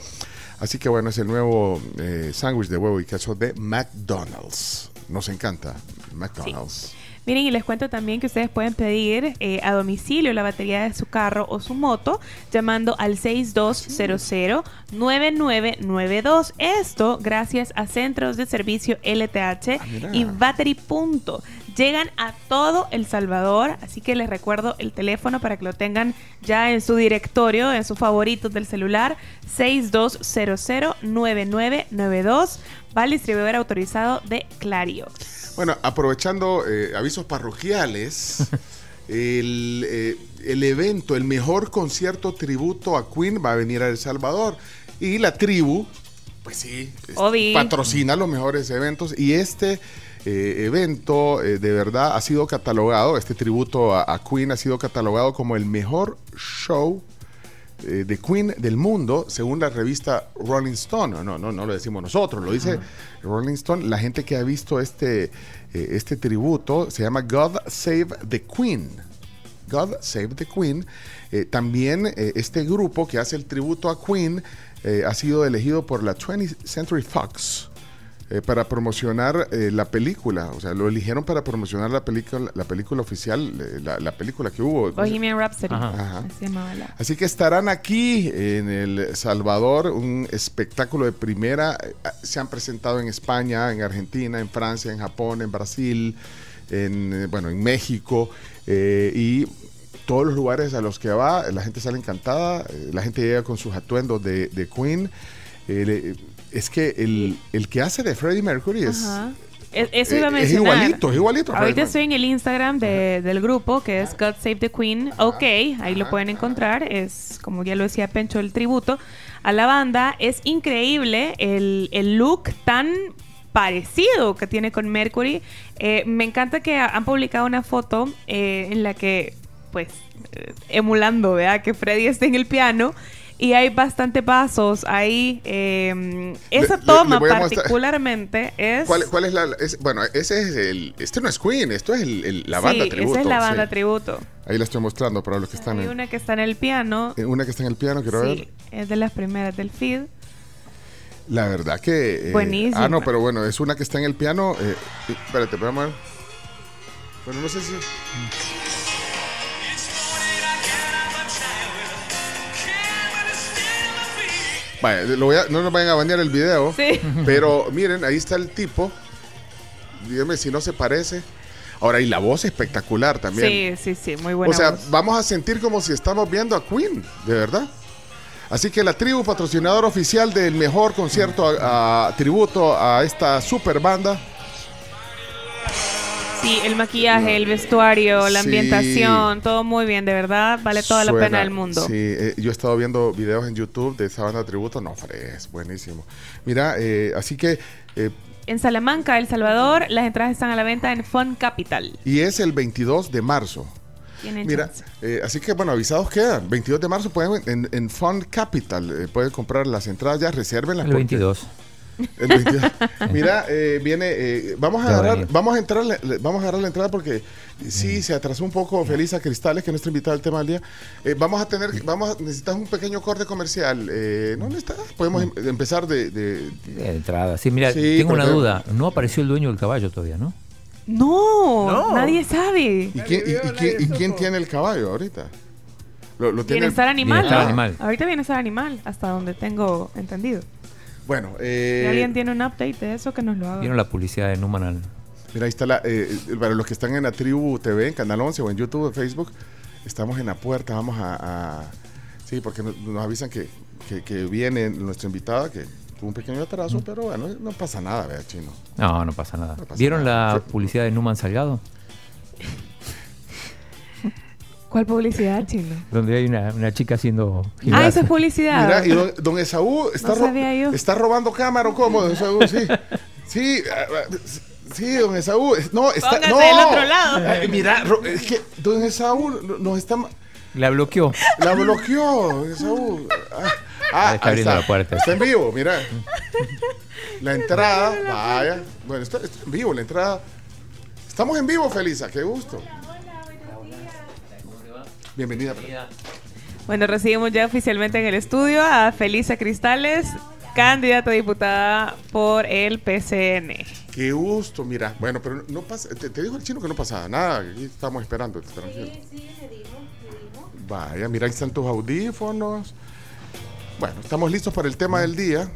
Así que bueno, es el nuevo eh, sándwich de huevo y queso de McDonald's. Nos encanta McDonald's. Miren, y les cuento también que ustedes pueden pedir eh, a domicilio la batería de su carro o su moto llamando al 6200-9992. Esto gracias a Centros de Servicio LTH mira. y Battery Punto. Llegan a todo El Salvador, así que les recuerdo el teléfono para que lo tengan ya en su directorio, en sus favoritos del celular, 6200-9992. Va al distribuidor autorizado de Clario. Bueno, aprovechando eh, avisos parroquiales, el, eh, el evento, el mejor concierto tributo a Queen va a venir a El Salvador. Y la tribu, pues sí, Obi. patrocina los mejores eventos. Y este eh, evento eh, de verdad ha sido catalogado, este tributo a, a Queen ha sido catalogado como el mejor show eh, de Queen del mundo, según la revista Rolling Stone. No, no, no lo decimos nosotros, lo dice Rolling Stone. La gente que ha visto este, eh, este tributo se llama God Save the Queen. God Save the Queen. Eh, también eh, este grupo que hace el tributo a Queen eh, ha sido elegido por la 20th Century Fox eh, para promocionar eh, la película. O sea, lo eligieron para promocionar la película, la película oficial, eh, la, la película que hubo. Bohemian Rhapsody. Ajá. Así la- que estarán aquí en El Salvador, un espectáculo de primera. Eh, Se han presentado en España, en Argentina, en Francia, en Japón, en Brasil, en, bueno, en México eh, y todos los lugares a los que va, la gente sale encantada, la gente llega con sus atuendos de, de Queen es que el, el que hace de Freddie Mercury es... Ajá. Es- Eso iba a Eh, es mencionar. igualito, es igualito a Freddie Ahorita estoy en el Instagram de- del grupo, que es God Save the Queen. Ok, ahí lo pueden encontrar. Es, como ya lo decía Pencho, el tributo a la banda. Es increíble el, el look tan parecido que tiene con Mercury. Eh, me encanta que ha- han publicado una foto eh, en la que, pues, eh, emulando, ¿verdad? Que Freddy esté en el piano. Y hay bastante pasos ahí. eh, esa Le- toma le particularmente es... ¿Cuál, cuál es la...? es- bueno, ese es el... Este no es Queen, esto es el- el- la banda sí, tributo. esa es la sí. banda tributo. Ahí la estoy mostrando para los que están Hay en... una que está en el piano. eh, Una que está en el piano, quiero Sí, ver. es de las primeras del feed. La verdad que... eh, Buenísima. Ah, no, pero bueno, es una que está en el piano. eh, eh, espérate, vamos a ver. Bueno, no sé si... Vaya, lo voy a- no nos vayan a bañar el video. Sí. Pero miren, ahí está el tipo. Dígame si no se parece. Ahora, y la voz espectacular también. Sí, sí, sí, muy buena O sea, voz. vamos a sentir como si estamos viendo a Queen, de verdad. Así que la tribu, patrocinador oficial del mejor concierto a, a- tributo a esta super banda. Sí, el maquillaje, el vestuario, la Sí. ambientación, todo muy bien, de verdad, vale toda la Suena- pena del mundo. Sí, eh, yo he estado viendo videos en YouTube de esa banda tributo. No, es buenísimo. Mira, eh, así que. eh, En Salamanca, El Salvador, las entradas están a la venta en Fun Capital. y es el 22 de marzo. Mira, chance. eh, así que bueno, avisados quedan. 22 de marzo pueden en, en Fun Capital eh, pueden comprar las entradas ya, resérvenlas. El porque- 22. El 22. Mira, eh, viene, eh, vamos a agarrar, vamos a entrar, vamos a agarrar la entrada porque sí se atrasó un poco Felisa Cristales, que es nuestra invitada del tema del día. Eh, vamos a tener, vamos, a, necesitas un pequeño corte comercial. Eh, ¿Dónde está? Podemos em- empezar de, de- De entrada. Sí, mira, Sí, tengo una duda. No apareció el dueño del caballo todavía, ¿no? No, nadie sabe. ¿Y quién, y- y quién- y quién tiene el caballo ahorita? Lo, lo tiene Bienestar animal. Bienestar ¿no? animal. Ahorita bienestar animal, hasta donde tengo entendido. Bueno, Si eh, alguien tiene un update de eso, que nos lo haga. ¿Vieron la publicidad de Numan? Mira, ahí está la. eh, para los que están en la tribu TV, en Canal 11 o en YouTube o Facebook, estamos en la puerta. Vamos a. a- sí, porque nos, nos avisan que, que, que viene nuestra invitada, que tuvo un pequeño atraso, pero bueno, no pasa nada, vea, chino. No, no pasa nada. pasa ¿Vieron nada. la publicidad de Numan Salgado? ¿Cuál publicidad, chino? Donde hay una, una chica haciendo Ah, gimnasia. esa es publicidad. Mira, y don, don Esaú está, No ro- sabía yo. está robando cámara, ¿o ¿cómo, don Esaú? Sí, sí, ah, ah, sí, don Esaú. es- No, está. Póngase no. del otro lado. Ay, mira, es que don Esaú no- nos está. La bloqueó. La bloqueó, don Esaú. Ah, ah, está abriendo la puerta. Está en vivo, mira. La entrada, vaya. Bueno, está, está en vivo la entrada. Estamos en vivo, Felisa, qué gusto. Bienvenida. Bueno, recibimos ya oficialmente en el estudio a Felisa Cristales, candidata a diputada por el PCN. Qué gusto, mira. Bueno, pero no pasa. Te, te dijo el chino que no pasaba nada. Aquí estamos esperando. tranquilo. Vaya, mira, ahí están tus audífonos. Bueno, estamos listos para el tema del día.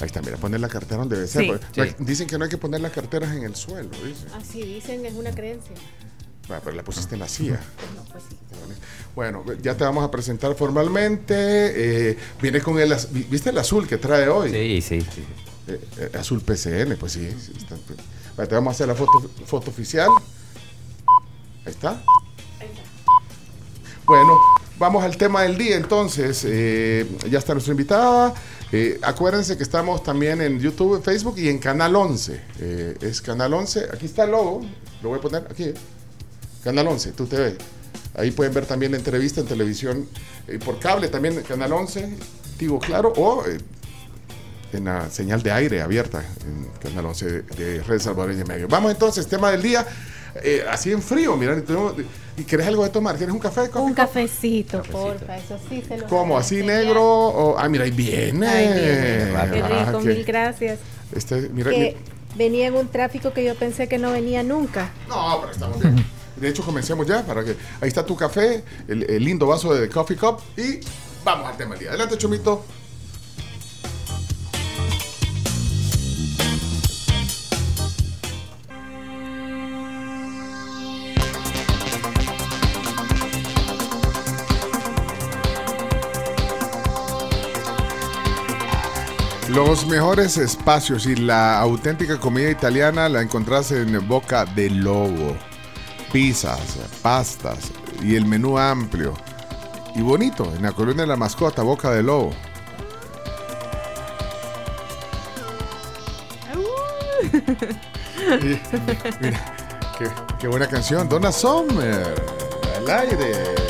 Ahí está, mira, poner la cartera donde debe ser. Sí. Sí. Dicen que no hay que poner las carteras en el suelo, dicen. Así dicen, es una creencia. Bueno, pero la pusiste en la silla. Bueno, ya te vamos a presentar formalmente. eh, viene con el... ¿Viste el azul que trae hoy? Sí, sí. sí. Eh, eh, azul PCN, pues sí. sí, está- Vale, te vamos a hacer la foto, foto oficial. Ahí está. Bueno, vamos al tema del día entonces. Eh, ya está nuestra invitada. Eh, acuérdense que estamos también en YouTube, Facebook y en Canal 11. Eh, es Canal 11. Aquí está el logo. Lo voy a poner aquí. Canal 11, tú TV. Ahí pueden ver también la entrevista en televisión eh, por cable, también Canal 11, Tigo Claro, o eh, en la señal de aire abierta en Canal 11 de, de Red Salvadoreña Medio. Vamos entonces, tema del día, eh, así en frío, mira, y tenemos- ¿y querés algo de tomar? ¿Quieres un café? Un cafecito, porfa, eso sí se lo ¿Cómo? ¿Así negro? O, ah, mira, ahí viene. Ay, bien. Qué Ah, rico, que- mil gracias. este, mira, Que mi- venía en un tráfico que yo pensé que no venía nunca. No, pero estamos bien. De hecho, comencemos ya para que. Ahí está tu café, el, lindo vaso de Coffee Cup y vamos al tema del día. Adelante, Chomito. Los mejores espacios y la auténtica comida italiana la encontrás en Boca del Lobo. Pizzas, pastas y el menú amplio y bonito en la colonia de la mascota Boca del Lobo. Y- mira, qué, qué buena canción. Donna Summer. Al aire.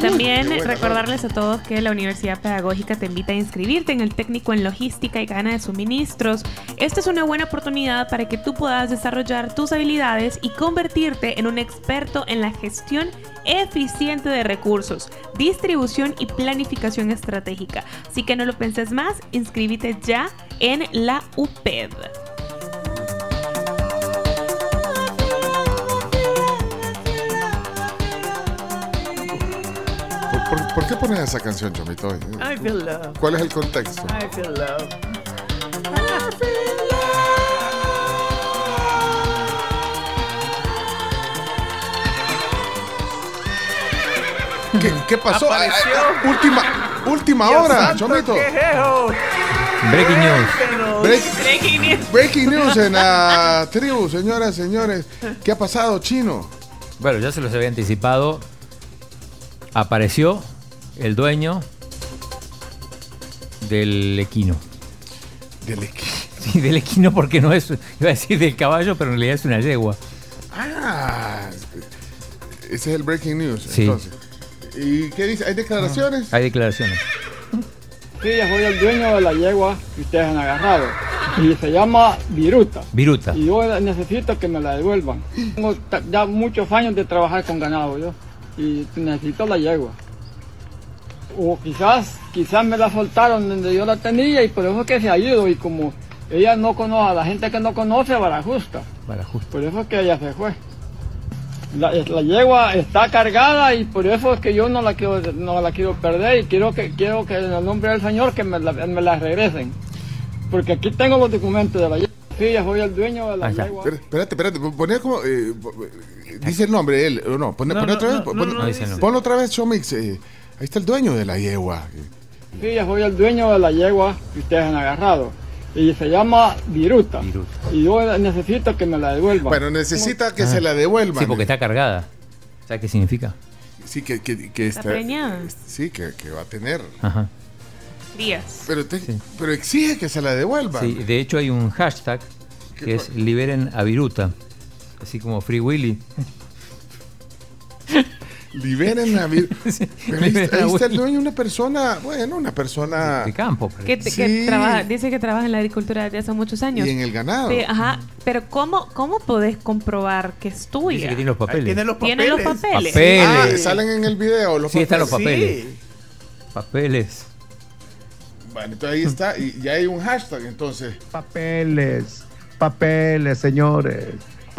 También recordarles a todos que la Universidad Pedagógica te invita a inscribirte en el técnico en logística y cadena de suministros. Esta es una buena oportunidad para que tú puedas desarrollar tus habilidades y convertirte en un experto en la gestión eficiente de recursos, distribución y planificación estratégica. Así que no lo penses más, inscríbete ya en la UPED. ¿Por, qué pones esa canción, Chomito? I feel love. ¿Cuál es el contexto? I feel love. ¿Qué, qué pasó? Apareció. Ay, ay, última última hora, santo, Chomito. Breaking news. Break- Breaking news. breaking news en la tribu, señoras, señores. ¿Qué ha pasado, Chino? Bueno, ya se los había anticipado. Apareció el dueño del equino. Del equino. Sí, del equino porque no es, iba a decir del caballo, pero en realidad es una yegua. Ah, ese es el breaking news. Sí. Entonces. ¿Y qué dice? ¿Hay declaraciones? Hay declaraciones. Sí, yo soy el dueño de la yegua que ustedes han agarrado. Y se llama Viruta. Viruta. Y yo necesito que me la devuelvan. Tengo ya muchos años de trabajar con ganado yo. Y necesito la yegua. O quizás, quizás me la soltaron donde yo la tenía y por eso es que se ha ido. Y como ella no conoce, a la gente que no conoce, barajusta. Para justo. Por eso es que ella se fue. La, la yegua está cargada y por eso es que yo no la quiero, no la quiero perder y quiero que, quiero que en el nombre del Señor que me la, me la regresen. Porque aquí tengo los documentos de la yegua. Sí, ya soy el dueño de la yegua. Espera- Espérate, espérate. Poné como. eh, eh, dice el nombre él, o no. Pone, No, poné no, otra vez. no, pon- no, pon- otra vez, Showmix. eh, ahí está el dueño de la yegua. Sí, ya soy el dueño de la yegua que ustedes han agarrado. Y se llama Viruta. Y yo necesito que me la devuelvan. Bueno, necesita que Ah. se la devuelvan. Sí, porque está cargada. ¿Sabes qué significa? Sí, que, que, que Está preñada. Sí, que, que va a tener. Ajá. Crías. Pero, te- pero exige que se la devuelvan. Sí, de hecho hay un hashtag que es liberen a Viruta. Así como Free Willy. Liberen a Vir- Pero ahí, liberen a ahí está el Willy. dueño, una persona, bueno, una persona. De campo. Que, te- que Sí. trabaja, dice que trabaja en la agricultura desde hace muchos años. Y en el ganado. Sí, ajá. Pero ¿cómo, ¿cómo podés comprobar que es tuya? Dice que tiene los papeles. Tiene los Tiene los papeles. papeles. Papeles. Ah, salen en el video los Sí, están los papeles. papeles. Papeles. Bueno, entonces ahí está, y ya hay un hashtag, entonces. Papeles, papeles, señores,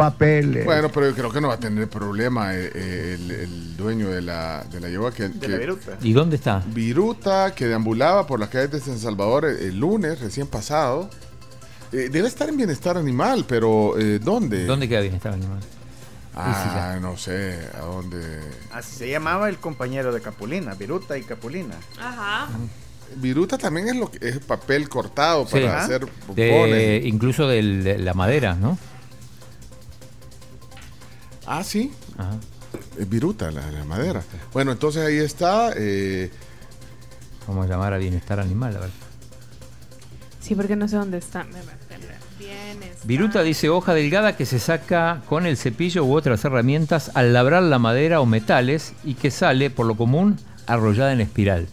papeles. Bueno, pero yo creo que no va a tener problema eh, eh, el, el dueño de la, de la yegua que, De que- la viruta. ¿Y dónde está? Viruta, que deambulaba por las calles de San Salvador el, el lunes, recién pasado. Eh, debe estar en bienestar animal, pero eh, ¿dónde? ¿Dónde queda bienestar animal? Ah, no sé, ¿a dónde? Así se llamaba el compañero de Capulina, Viruta y Capulina. Ajá. Viruta también es lo que es papel cortado Sí. para hacer De- incluso de la madera, ¿no? Ah, sí. Ajá. Es viruta, la, la madera. Bueno, entonces ahí está. eh, Vamos a llamar a bienestar animal, a ver. Sí, porque no sé dónde está. Viruta dice hoja delgada que se saca con el cepillo u otras herramientas al labrar la madera o metales y que sale, por lo común, arrollada en espiral.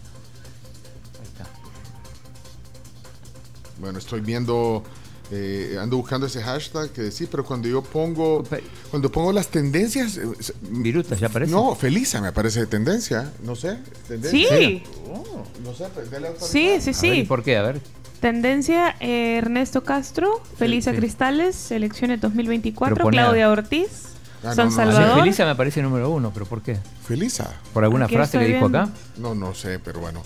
bueno, estoy viendo. Eh, ando buscando ese hashtag que sí, pero cuando yo pongo. Cuando pongo las tendencias. eh, se- Viruta, ¿ya aparece? No, Felisa me aparece de tendencia. No sé. Tendencia. Sí. Oh, no sé, pues, Sí, sí, A ver, ¿y sí. por qué? A ver. Tendencia eh, Ernesto Castro, Felisa sí. Cristales, elecciones 2024, Pero pone- Claudia Ortiz, Ah, San no, no, A mí Salvador. Felisa me aparece número uno, pero ¿por qué? Felisa. ¿Por alguna frase que dijo acá? No, no sé, pero bueno.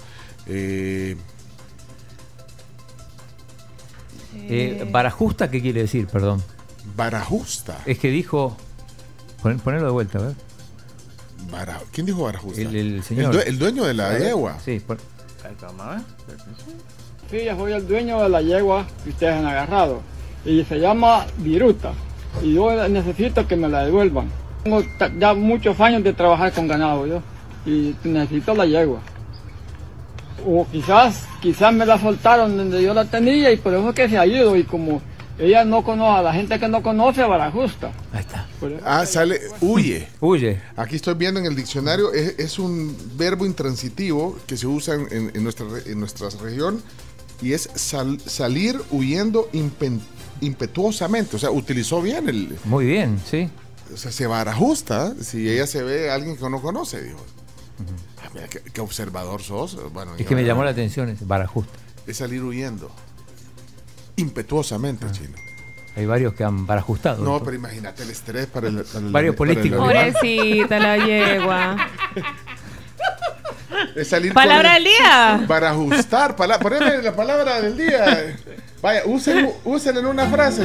Eh, Eh, Barajusta, ¿qué quiere decir? Perdón. Barajusta. Es que dijo. pon- Ponelo de vuelta, a ver. Bara- ¿Quién dijo Barajusta? El, el El, señor. due- el dueño de la yegua. Sí, por- Sí, yo soy el dueño de la yegua que ustedes han agarrado. Y se llama Viruta. Y yo necesito que me la devuelvan. Tengo ya muchos años de trabajar con ganado yo. Y necesito la yegua. O quizás, quizás me la soltaron donde yo la tenía y por eso es que se ha ido. Y como ella no conoce, a la gente que no conoce, Barajusta. Ahí está. Ah, sale, huye. Huye. Aquí estoy viendo en el diccionario, es, es un verbo intransitivo que se usa en, en- en nuestra, en nuestra región y es sal- salir huyendo impen- impetuosamente. O sea, utilizó bien el. Muy bien, sí. O sea, se barajusta si ella se ve a alguien que no conoce, dijo. Ah, mira, qué, qué observador sos. Bueno, Es que me llamó la atención ese Barajusta. Es salir huyendo. Impetuosamente, chino. Hay varios que han barajustado. No, pero imagínate el estrés para el. para el- Varios para el políticos. Pobrecita la yegua. Es salir Palabra del día. Para ajustar. Pala poneme la palabra del día. Vaya, usen, úsenla en una frase.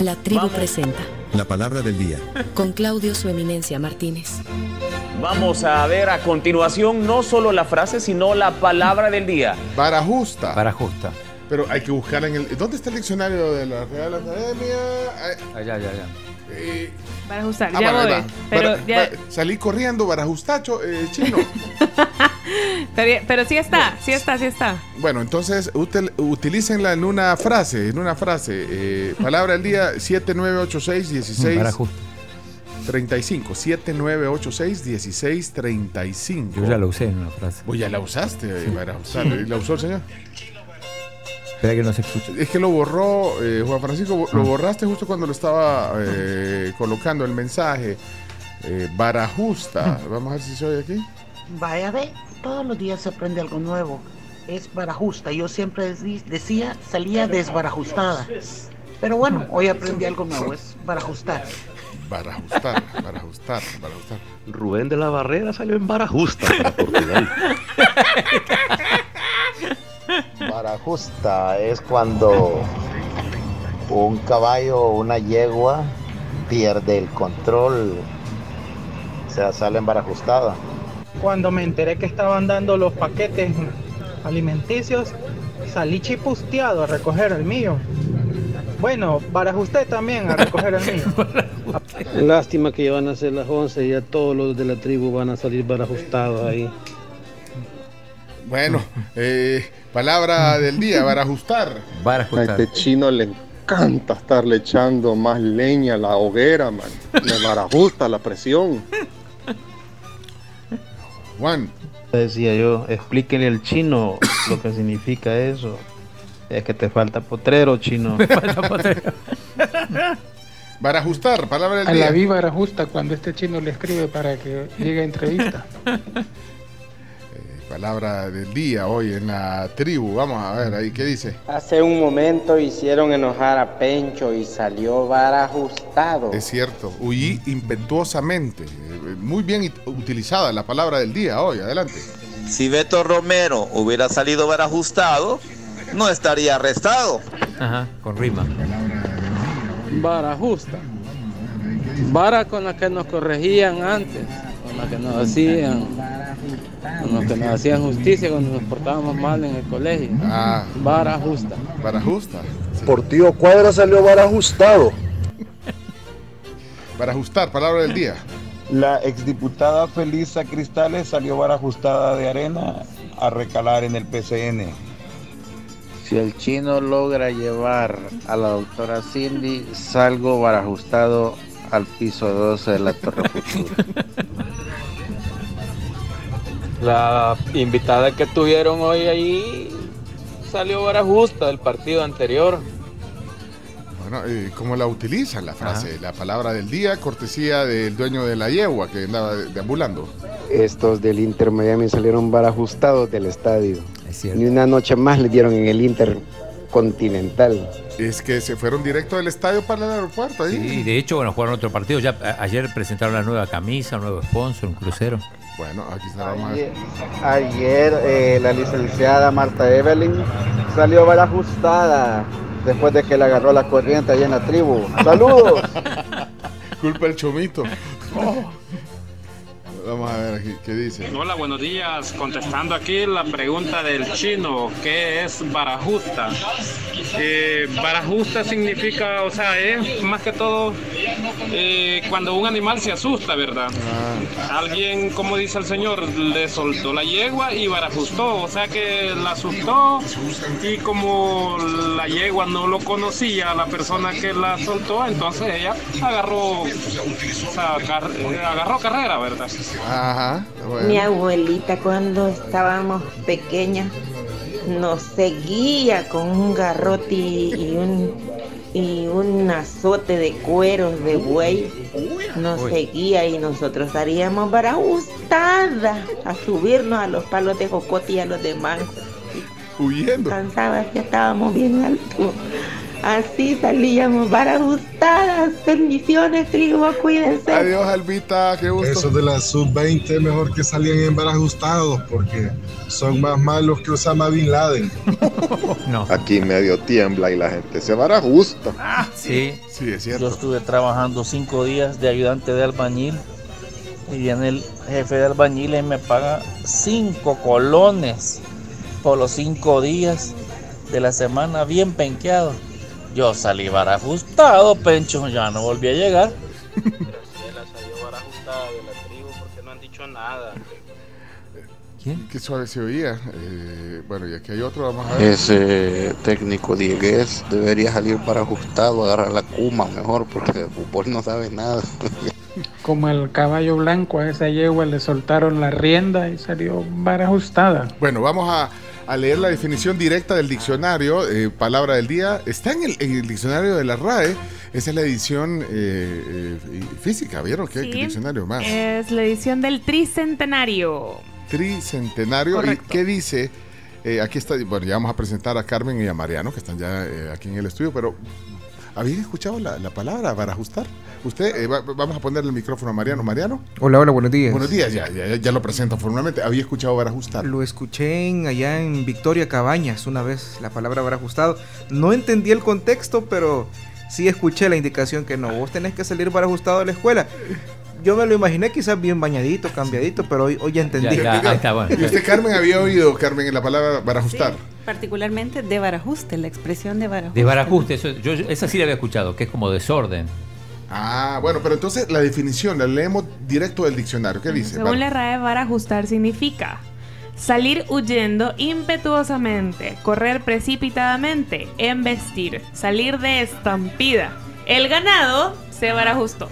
La tribu presenta La palabra del día. con Claudio Su Eminencia Martínez. Vamos a ver a continuación no solo la frase, sino la palabra del día. Barajusta. Barajusta. Pero hay que buscarla en el. ¿Dónde está el diccionario de la Real Academia? Allá, allá, allá. eh, Para ajustar, ah, ya vale, voy. Pero, ya- salí corriendo, barajustacho, eh, chino. pero, pero sí está, sí está, sí está. Bueno, entonces util- utilícenla en una frase, en una frase. eh, palabra del día 7986 16 Barajusta. 35. 7986 16 35. Yo ya lo usé en una frase. Vos ya la usaste, eh, barajustar. ¿La usó el señor? Espera que no se escuche. Es que lo borró, eh, Juan Francisco, Ah. lo borraste justo cuando lo estaba eh, colocando el mensaje. Eh, barajusta. Mm. Vamos a ver si se oye aquí. Vaya, ve, todos los días se aprende algo nuevo. Es barajusta. Yo siempre decía, salía desbarajustada. Pero bueno, hoy aprendí algo nuevo, es barajustar. Barajustar, barajustar, barajustar. Rubén de la Barrera salió en Barajusta para Portugal. Barajusta es cuando un caballo o una yegua pierde el control, o sea, sale embarajustada. Cuando me enteré que estaban dando los paquetes alimenticios, salí chipusteado a recoger el mío. Bueno, para usted también a recoger el mío. Lástima que ya van a ser las 11 y ya todos los de la tribu van a salir barajustados ahí. Bueno, eh, palabra del día, barajustar. Barajustar. A este chino le encanta estarle echando más leña a la hoguera, man. Le barajusta la presión. Juan. Decía yo, explíquenle al chino lo que significa eso. Es que te falta potrero, chino. Barajustar, palabra del A día. la viva era justa cuando este chino le escribe para que llegue a entrevista. Palabra del día hoy en la tribu. Vamos a ver ahí qué dice. Hace un momento hicieron enojar a Pencho y salió barajustado. Es cierto, huí impetuosamente. Eh, Muy bien utilizada la palabra del día hoy. Adelante. Si Beto Romero hubiera salido barajustado, no estaría arrestado. Ajá, con rima. Vara justa. Vara con la que nos corregían antes, con la que nos hacían, con los que nos hacían justicia cuando nos portábamos mal en el colegio. Ah. Vara justa. Barajusta. Por tío Cuadra salió barajustado. Barajustar, palabra del día. La exdiputada Felisa Cristales salió barajustada de arena a recalar en el PCN. Si el chino logra llevar a la doctora Cindy, salgo barajustado al piso 12 de la Torre Futura. La invitada que tuvieron hoy ahí salió vara justa del partido anterior. Bueno, ¿cómo la utilizan la frase? La palabra del día, cortesía del dueño de la yegua que andaba de- deambulando. Estos del Inter Miami salieron barajustados del estadio. Ni una noche más le dieron en el Inter Continental. Es que se fueron directo del estadio para el aeropuerto ahí. Sí, de hecho, bueno, jugaron otro partido. Ya a- ayer presentaron la nueva camisa, un nuevo sponsor, un crucero. Bueno, aquí vamos a Ayer, ayer, eh, la licenciada Marta Evelyn salió barajustada después de que le agarró la corriente allá en la tribu. ¡Saludos! Culpa el chomito. Vamos ver, aquí, ¿qué dice? Hola, buenos días. Contestando aquí la pregunta del chino, ¿qué es barajusta? Eh, barajusta significa, o sea, es más que todo eh, cuando un animal se asusta, ¿verdad? Alguien, como dice el señor, le soltó la yegua y barajustó, o sea que la asustó y como la yegua no lo conocía, la persona que la soltó, entonces ella agarró, o sea, eh, agarró carrera, ¿verdad? Ajá. Mi abuelita cuando estábamos pequeñas nos seguía con un garrote y un y un azote de cueros de buey. Nos Uy. seguía y nosotros salíamos para gustada a subirnos a los palos de jocote y a los demás. Huyendo. Que estábamos bien altos. Así salíamos para gustadas. Bendiciones, tribu, cuídense. Adiós, Albita, qué gusto. Esos de la sub-20 mejor que salían embarajustados porque son más malos que Osama Bin Laden. Aquí medio tiembla y la gente se barajusta. Sí. Sí, es Yo estuve trabajando cinco días de ayudante de albañil y viene el jefe de albañiles y me paga cinco colones por los cinco días de la semana bien penqueado. Yo salí barajustado, Pencho, ya no volví a llegar. no han dicho nada. Qué suave se oía. Eh, bueno, y aquí hay otro, vamos a ver. Ese técnico diegués debería salir para ajustado, agarrar la cuma mejor porque de fútbol no sabe nada. Como el caballo blanco a esa yegua le soltaron la rienda y salió barajustada. Bueno, vamos a, a leer la definición directa del diccionario, eh, palabra del día. Está en el, en el diccionario de la RAE. Esa es la edición eh, eh, física, ¿vieron? ¿Qué, Sí. qué diccionario más? Es la edición del tricentenario. Tricentenario. ¿Y qué dice? Eh, aquí está, bueno, ya vamos a presentar a Carmen y a Mariano, que están ya eh, aquí en el estudio, pero ¿habían escuchado la, la palabra para ajustar? Usted, eh, va- vamos a ponerle el micrófono a Mariano. Mariano. Hola, hola, buenos días. Buenos días, ya, ya, ya lo presento formalmente. ¿Había escuchado para ajustar? Lo escuché en, allá en Victoria Cabañas una vez, la palabra habrá ajustado. No entendí el contexto, pero sí escuché la indicación que no, vos tenés que salir para ajustado de la escuela. Yo me lo imaginé quizás bien bañadito, cambiadito, pero hoy, hoy ya entendí. ¿Y usted, Carmen, había oído, Carmen, la palabra para ajustar? Particularmente de barajuste, la expresión de barajuste. De barajuste, eso, yo, esa sí la había escuchado, que es como desorden. Ah, bueno, pero entonces la definición la leemos directo del diccionario. ¿Qué dice? Según la RAE, barajustar significa salir huyendo impetuosamente, correr precipitadamente, embestir, salir de estampida. El ganado se barajustó.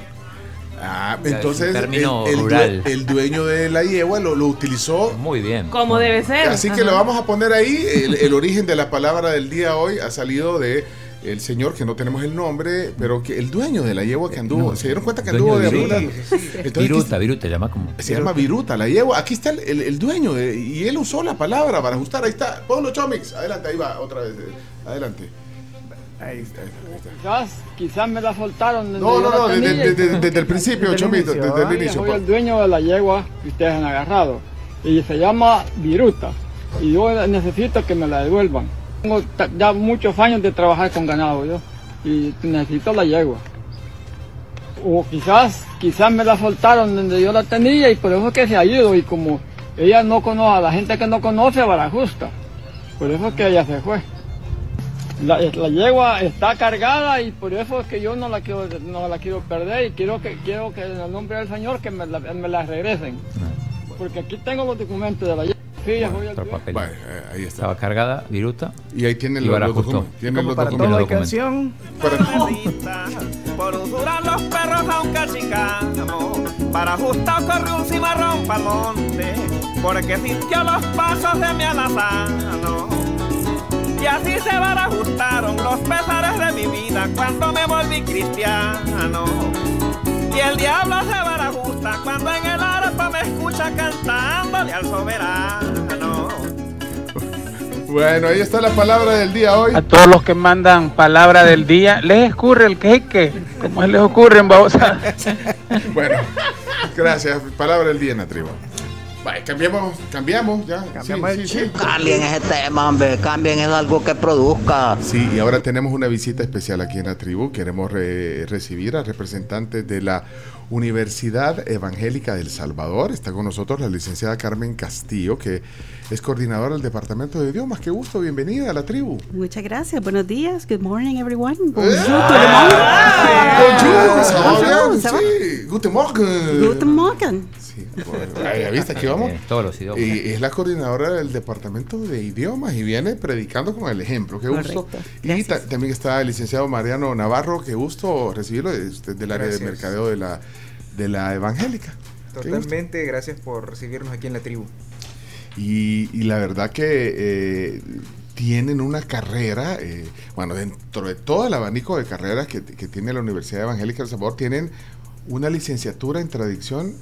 Ah, entonces el, el el dueño de la yegua lo, lo utilizó. Muy bien. Como debe ser. Así que Ajá. lo vamos a poner ahí. El, el origen de la palabra del día hoy ha salido de el señor que no tenemos el nombre, pero que el dueño de la yegua que anduvo. No, ¿Se dieron cuenta que anduvo de? Viruta. Entonces, Viruta, Viruta, llama como. Se llama Viruta, la yegua. Aquí está el, el- el dueño de- y él usó la palabra para ajustar. Ahí está. Ponlo, Chomix. Adelante, ahí va, otra vez. Adelante. Ahí está. ahí está, ahí está. Quizás, quizás me la soltaron. desde No, yo no, no, desde, desde- desde el principio, Chomito, desde el Yo inicio. soy el dueño de la yegua que ustedes han agarrado y se llama Viruta y yo necesito que me la devuelvan. Tengo ya muchos años de trabajar con ganado yo y necesito la yegua. O quizás, quizás me la soltaron donde yo la tenía y por eso es que se ha ido y como ella no conoce, a la gente que no conoce Barajusta, por eso es que ella se fue. La, la yegua está cargada y por eso es que yo no la quiero, no la quiero perder y quiero que, quiero que en el nombre del Señor que me la, me la regresen. Porque aquí tengo los documentos de la yegua. Sí, ya voy al Otro papel. Bueno, eh, ahí está. Estaba cargada, Viruta. Y ahí tienen y los- los documentos. Tienen Como los para documentos. todo canción. Por usurar los perros aunque chicamos Para ajustar corre un cimarrón pa'l monte Porque sintió los pasos de mi alazano Y así se barajustaron los pesares de mi vida Cuando me volví cristiano Y el diablo se barajusta Cuando en el arpa me escucha cantándole al soberano Bueno, ahí está la palabra del día hoy. A todos los que mandan palabra del día, les escurre el queque, como les ocurre en babosa. Bueno, gracias. Palabra del día en la tribu. Vale, cambiamos, cambiamos ya. Cambiamos Sí, el sí, sí. Cambien ese tema, hombre. Cambien es algo que produzca. Sí, y ahora tenemos una visita especial aquí en la tribu. Queremos re- recibir a representantes de la Universidad Evangélica del Salvador. Está con nosotros la licenciada Carmen Castillo, que es coordinadora del Departamento de Idiomas. Qué gusto, bienvenida a la tribu. Muchas gracias. Buenos días. Good morning, everyone. Bonjour, Bonjour, Bonjour, sí. Guten Morgen. Guten Morgen. Sí, bueno, viste, aquí vamos. Eh, todos los idiomas. Y es la coordinadora del Departamento de Idiomas y viene predicando con el ejemplo. Qué gusto. Y ta- también está el licenciado Mariano Navarro. Qué gusto recibirlo desde del área de mercadeo de la, de la Evangélica. Totalmente, gracias por recibirnos aquí en la tribu. Y, y la verdad que eh, tienen una carrera, eh, bueno, dentro de todo el abanico de carreras que, que tiene la Universidad Evangélica del Salvador, tienen una licenciatura en traducción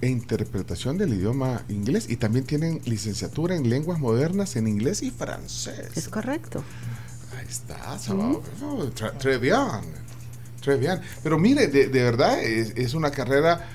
e interpretación del idioma inglés y también tienen licenciatura en lenguas modernas en inglés y francés. Es correcto. Ahí está, Salvador. Oh, tra- bien. Pero mire, de, de verdad es, es una carrera,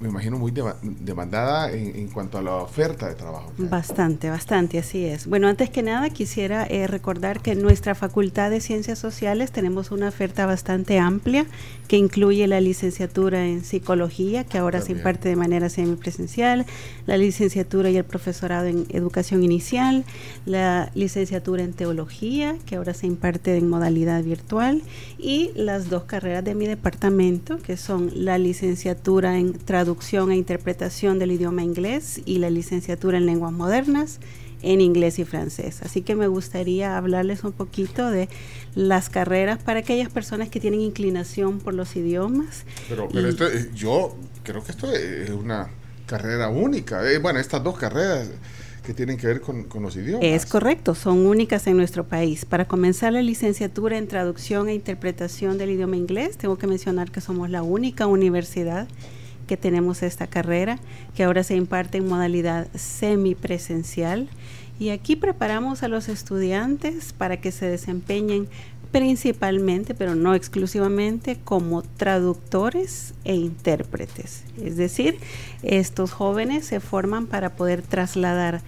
me imagino, muy dema- demandada en, en cuanto a la oferta de trabajo. Bastante, bastante, así es. Bueno, antes que nada quisiera eh, recordar que en nuestra Facultad de Ciencias Sociales tenemos una oferta bastante amplia que incluye la licenciatura en psicología, que ahora se También. imparte de manera semipresencial, la licenciatura y el profesorado en educación inicial, la licenciatura en teología, que ahora se imparte en modalidad virtual, y las dos carreras de mi departamento, que son la licenciatura en traducción e interpretación del idioma inglés y la licenciatura en lenguas modernas en inglés y francés. Así que me gustaría hablarles un poquito de las carreras para aquellas personas que tienen inclinación por los idiomas. Pero, pero esto, eh, yo creo que esto es una carrera única. Eh, bueno, estas dos carreras que tienen que ver con, con los idiomas. Es correcto, son únicas en nuestro país. Para comenzar la licenciatura en traducción e interpretación del idioma inglés, tengo que mencionar que somos la única universidad que tenemos esta carrera, que ahora se imparte en modalidad semipresencial. Y aquí preparamos a los estudiantes para que se desempeñen principalmente, pero no exclusivamente, como traductores e intérpretes. Es decir, estos jóvenes se forman para poder trasladar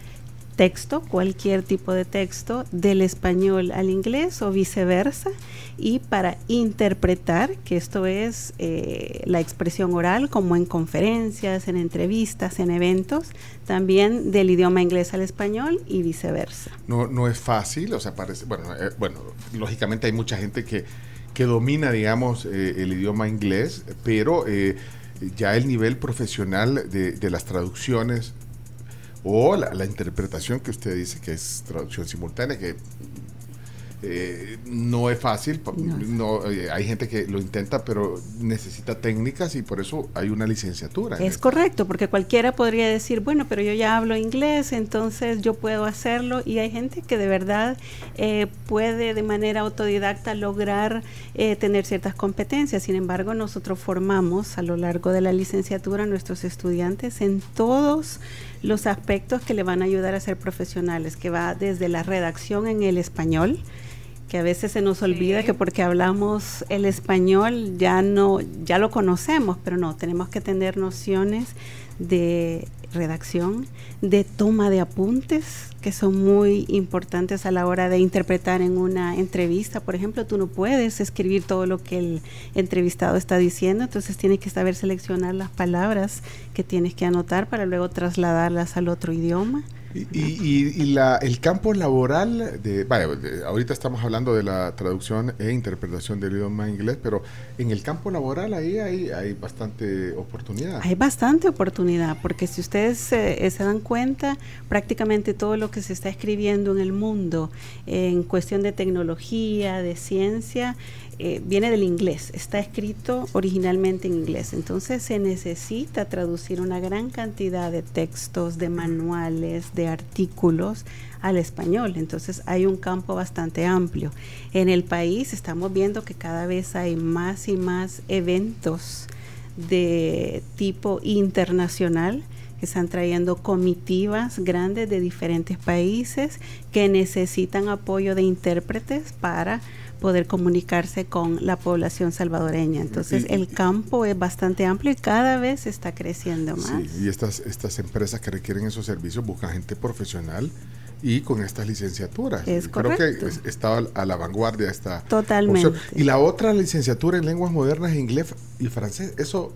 texto, cualquier tipo de texto, del español al inglés o viceversa, y para interpretar, que esto es eh, la expresión oral, como en conferencias, en entrevistas, en eventos, también del idioma inglés al español y viceversa. No, no es fácil, o sea, parece, bueno, eh, bueno, lógicamente hay mucha gente que, que domina, digamos, eh, el idioma inglés, pero eh, ya el nivel profesional de, de las traducciones o la, la interpretación que usted dice que es traducción simultánea, que eh, no es fácil, no, eh, hay gente que lo intenta, pero necesita técnicas y por eso hay una licenciatura. en Es correcto, porque cualquiera podría decir, bueno, pero yo ya hablo inglés, entonces yo puedo hacerlo. Y hay gente que de verdad eh, puede de manera autodidacta lograr eh, tener ciertas competencias. Sin embargo, nosotros formamos a lo largo de la licenciatura a nuestros estudiantes en todos los aspectos que le van a ayudar a ser profesionales, que va desde la redacción en el español, que a veces se nos olvida que porque hablamos el español ya no ya lo conocemos, pero no, tenemos que tener nociones de redacción, de toma de apuntes, que son muy importantes a la hora de interpretar en una entrevista. Por ejemplo, tú no puedes escribir todo lo que el entrevistado está diciendo, entonces tienes que saber seleccionar las palabras que tienes que anotar para luego trasladarlas al otro idioma. Y, y- y la, el campo laboral, de, ahorita estamos hablando de la traducción e interpretación del idioma inglés, pero en el campo laboral ahí hay, hay bastante oportunidad. Hay bastante oportunidad, porque si ustedes eh, se dan cuenta, prácticamente todo lo que se está escribiendo en el mundo en cuestión de tecnología, de ciencia, eh, viene del inglés, está escrito originalmente en inglés. Entonces se necesita traducir una gran cantidad de textos, de manuales, de artículos al español. Entonces hay un campo bastante amplio. En el país estamos viendo que cada vez hay más y más eventos de tipo internacional que están trayendo comitivas grandes de diferentes países que necesitan apoyo de intérpretes para poder comunicarse con la población salvadoreña. Entonces Y- el campo es bastante amplio y cada vez está creciendo más. Sí, y estas, estas empresas que requieren esos servicios buscan gente profesional y con estas licenciaturas. Es Creo correcto. que es- está a la vanguardia esta Totalmente. opción. Y la otra licenciatura en lenguas modernas, inglés y francés, eso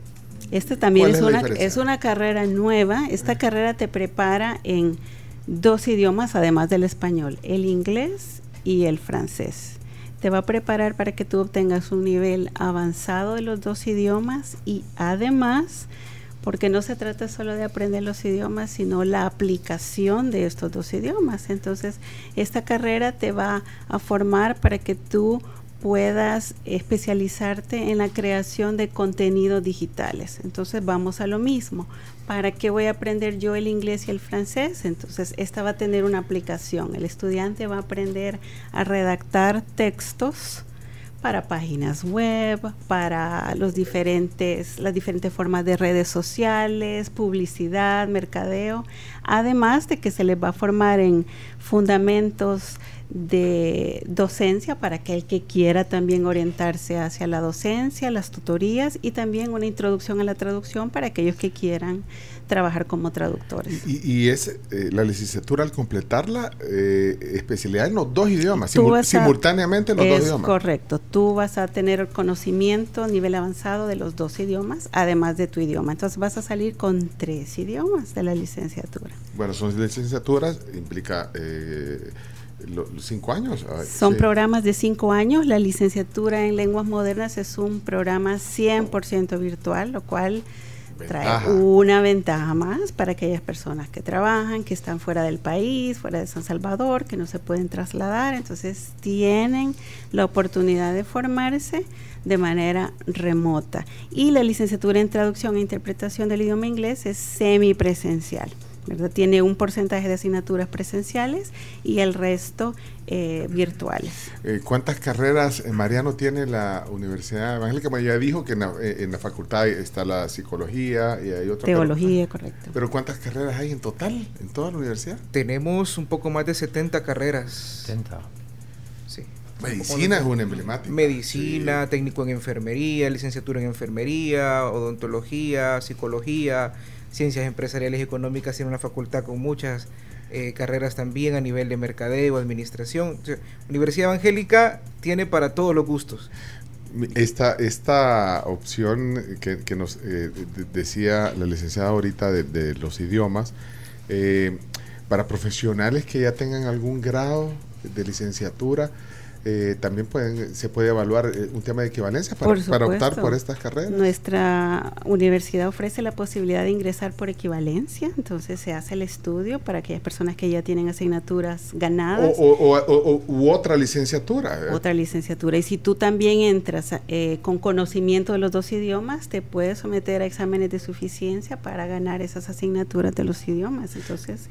Esta también ¿Cuál es, una, es una carrera nueva. Esta carrera te prepara en dos idiomas, además del español, el inglés y el francés. Te va a preparar para que tú obtengas un nivel avanzado de los dos idiomas y además, porque no se trata solo de aprender los idiomas, sino la aplicación de estos dos idiomas. Entonces, esta carrera te va a formar para que tú puedas especializarte en la creación de contenidos digitales. Entonces vamos a lo mismo. ¿Para qué voy a aprender yo el inglés y el francés? Entonces esta va a tener una aplicación. El estudiante va a aprender a redactar textos para páginas web, para los diferentes, las diferentes formas de redes sociales, publicidad, mercadeo, además de que se les va a formar en fundamentos de docencia para aquel que quiera también orientarse hacia la docencia, las tutorías y también una introducción a la traducción para aquellos que quieran trabajar como traductores. Y, y es eh, la licenciatura al completarla, eh, especialidad en los dos idiomas, simu- a- simultáneamente en los dos es idiomas. correcto. Tú vas a tener conocimiento a nivel avanzado de los dos idiomas, además de tu idioma. Entonces vas a salir con tres idiomas de la licenciatura. Bueno, son licenciaturas, implica eh, lo- cinco años. Son sí. programas de cinco años. La licenciatura en lenguas modernas es un programa 100% virtual, lo cual trae una ventaja más para aquellas personas que trabajan, que están fuera del país, fuera de San Salvador, que no se pueden trasladar. Entonces tienen la oportunidad de formarse de manera remota. Y la licenciatura en traducción e interpretación del idioma inglés es semipresencial. ¿Verdad? Tiene un porcentaje de asignaturas presenciales y el resto eh, virtuales. Eh, ¿Cuántas carreras, eh, Mariano, tiene la Universidad Evangélica? Bueno, ya dijo que en la, eh, en la facultad está la psicología y hay otra. pero- Teología, correcto. Pero, ¿cuántas carreras hay en total en toda la universidad? Tenemos un poco más de 70 carreras. 70. Sí. Medicina es una emblemática. Medicina, técnico en enfermería, licenciatura en enfermería, odontología, psicología, ciencias empresariales y económicas, tiene una facultad con muchas eh, carreras también a nivel de mercadeo, administración. O sea, Universidad Evangélica tiene para todos los gustos. Esta, esta opción que, que nos eh, de- decía la licenciada ahorita de, de los idiomas, eh, para profesionales que ya tengan algún grado de licenciatura, eh, también pueden, se puede evaluar eh, un tema de equivalencia para, optar por estas carreras. Nuestra universidad ofrece la posibilidad de ingresar por equivalencia, entonces se hace el estudio para aquellas personas que ya tienen asignaturas ganadas. o- o- o- o- u otra licenciatura. eh. Otra licenciatura. Y si tú también entras eh, con conocimiento de los dos idiomas, te puedes someter a exámenes de suficiencia para ganar esas asignaturas de los idiomas. Entonces,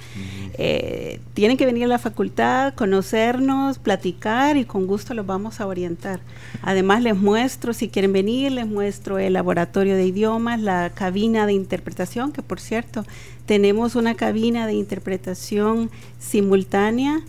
eh, tienen que venir a la facultad, conocernos, platicar y con gusto los vamos a orientar. Además, les muestro, si quieren venir, les muestro el laboratorio de idiomas, la cabina de interpretación, que por cierto, tenemos una cabina de interpretación simultánea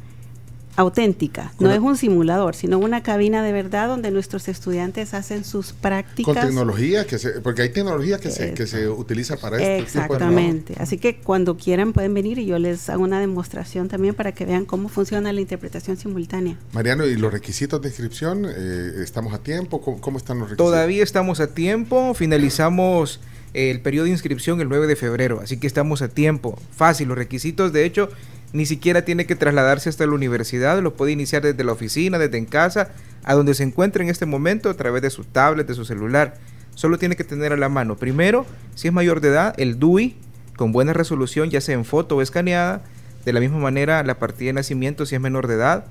auténtica, no es un simulador, sino una cabina de verdad donde nuestros estudiantes hacen sus prácticas. Con tecnología, que se, porque hay tecnología que se, que se utiliza para este tipo de trabajo. Exactamente. Así que cuando quieran pueden venir y yo les hago una demostración también para que vean cómo funciona la interpretación simultánea. Mariano, ¿y los requisitos de inscripción? eh, ¿Estamos a tiempo? ¿Cómo, cómo están los requisitos? Todavía estamos a tiempo, finalizamos el periodo de inscripción el 9 de febrero, así que estamos a tiempo. Fácil, los requisitos de hecho ni siquiera tiene que trasladarse hasta la universidad, lo puede iniciar desde la oficina, desde en casa, a donde se encuentre en este momento a través de su tablet, de su celular. Solo tiene que tener a la mano, primero, si es mayor de edad, el DUI con buena resolución, ya sea en foto o escaneada, de la misma manera la partida de nacimiento si es menor de edad,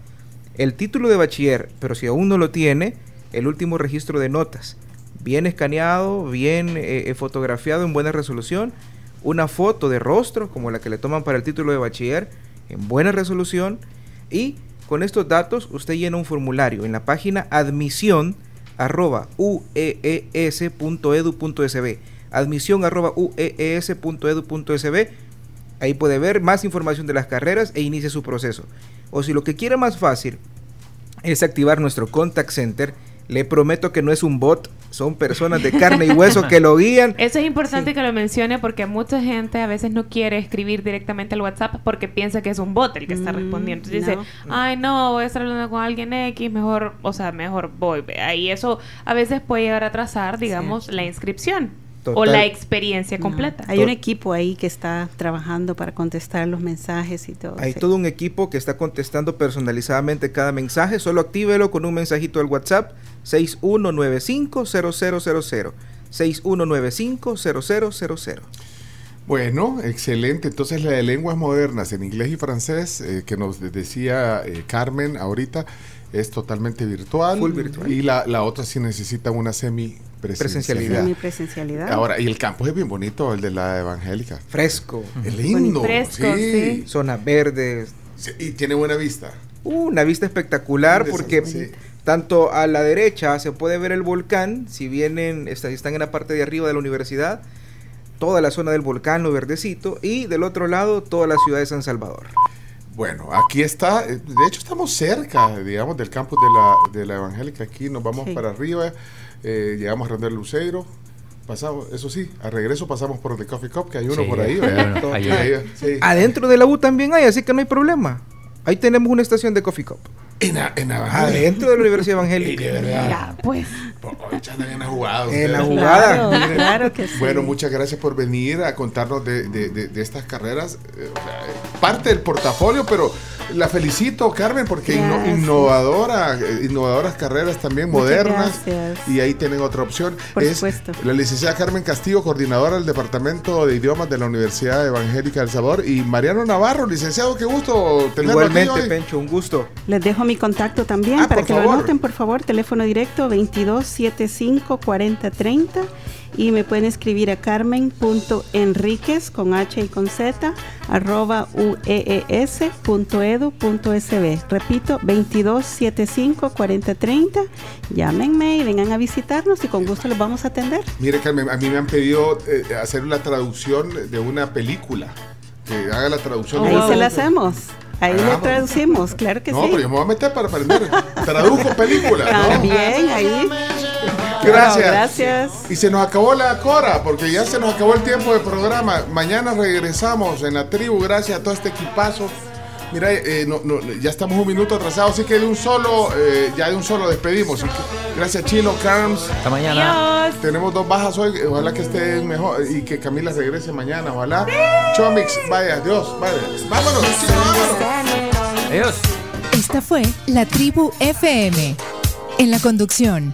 el título de bachiller, pero si aún no lo tiene, el último registro de notas, bien escaneado, bien eh, eh, fotografiado en buena resolución, una foto de rostro como la que le toman para el título de bachiller en buena resolución y con estos datos usted llena un formulario en la página admisión arroba ahí puede ver más información de las carreras e inicia su proceso. O si lo que quiere más fácil es activar nuestro contact center le prometo que no es un bot son personas de carne y hueso que lo guían Eso es importante que lo mencione porque mucha gente a veces no quiere escribir directamente al WhatsApp porque piensa que es un bot el que está respondiendo. Entonces no. dice, ay no, voy a estar hablando con alguien X, mejor, o sea, mejor voy. Ahí eso a veces puede llegar a atrasar, digamos, la inscripción. o la experiencia completa. Hay un equipo ahí que está trabajando para contestar los mensajes y todo. Hay todo un equipo que está contestando personalizadamente cada mensaje. Solo actívelo con un mensajito al WhatsApp 6195-0000. 6195-0000. Bueno, excelente. Entonces la de lenguas modernas en inglés y francés eh, que nos decía eh, Carmen ahorita es totalmente virtual. Full virtual. Y la, la otra sí necesita una semi presencialidad. Semipresencialidad. Ahora, y el campus es bien bonito, el de la evangélica. Fresco. Es lindo. Fresco, sí. sí. Zonas verdes. Sí, Y tiene buena vista. Una vista espectacular porque Sí. Tanto a la derecha se puede ver el volcán, si vienen, está- están en la parte de arriba de la universidad, toda la zona del volcán, lo verdecito, y del otro lado toda la ciudad de San Salvador. Bueno, aquí está, eh, de hecho estamos cerca, digamos, del campus de la, de la evangélica. Aquí nos vamos Sí. para arriba, eh, llegamos a Render Luceiro. Pasamos, eso sí, a regreso pasamos por el Coffee Cup, que hay uno Sí, por ahí. hay ¿verdad? uno, hay Ahí, uno. sí. Adentro de la U también hay, así que no hay problema. Ahí tenemos una estación de Coffee Cup. En, la- en la evangélica. Adentro de la Universidad Evangélica. de verdad. Ya, pues. Oh, echan bien jugado. En la jugada. Claro, que sí. Bueno, muchas gracias por venir a contarnos de, de- de- de estas carreras. eh, parte del portafolio, pero la felicito, Carmen, porque inno- innovadora, eh, innovadoras carreras también modernas. gracias. Y ahí tienen otra opción. Por es supuesto. la licenciada Carmen Castillo, coordinadora del Departamento de Idiomas de la Universidad Evangélica del Sabor. Y Mariano Navarro, licenciado, qué gusto tenerlo Igualmente, aquí hoy. Pencho, un gusto. Les dejo mi contacto también Ah, para que lo anoten, por favor. Teléfono directo 2275 4030 y me pueden escribir a carmen.enriquez con H y con Z arroba E uees.edu.sb. Repito, 2275 4030. Llámenme y vengan a visitarnos y con gusto los vamos a atender. Mire, Carmen, a mí me han pedido eh, hacer una traducción de una película. Que haga la traducción. Ahí de se la hacemos. Ahí le Hagamos. traducimos, claro que No, sí. pero yo me voy a meter para aprender. Traduzco películas, ¿no? También ahí. Gracias. Bueno, gracias. Y se nos acabó la cora, porque ya se nos acabó el tiempo del programa. Mañana regresamos en la tribu, gracias a todo este equipazo. Mira, eh, no- no, ya estamos un minuto atrasados, así que de un solo, eh, ya de un solo despedimos. Gracias Chino, Carms. Hasta mañana. Adiós. Tenemos dos bajas hoy, ojalá que estén mejor y que Camila regrese mañana, ojalá. Chomix, vaya, adiós, vaya. Vámonos, Chino, vámonos. Adiós. Esta fue La Tribu FM. En la conducción,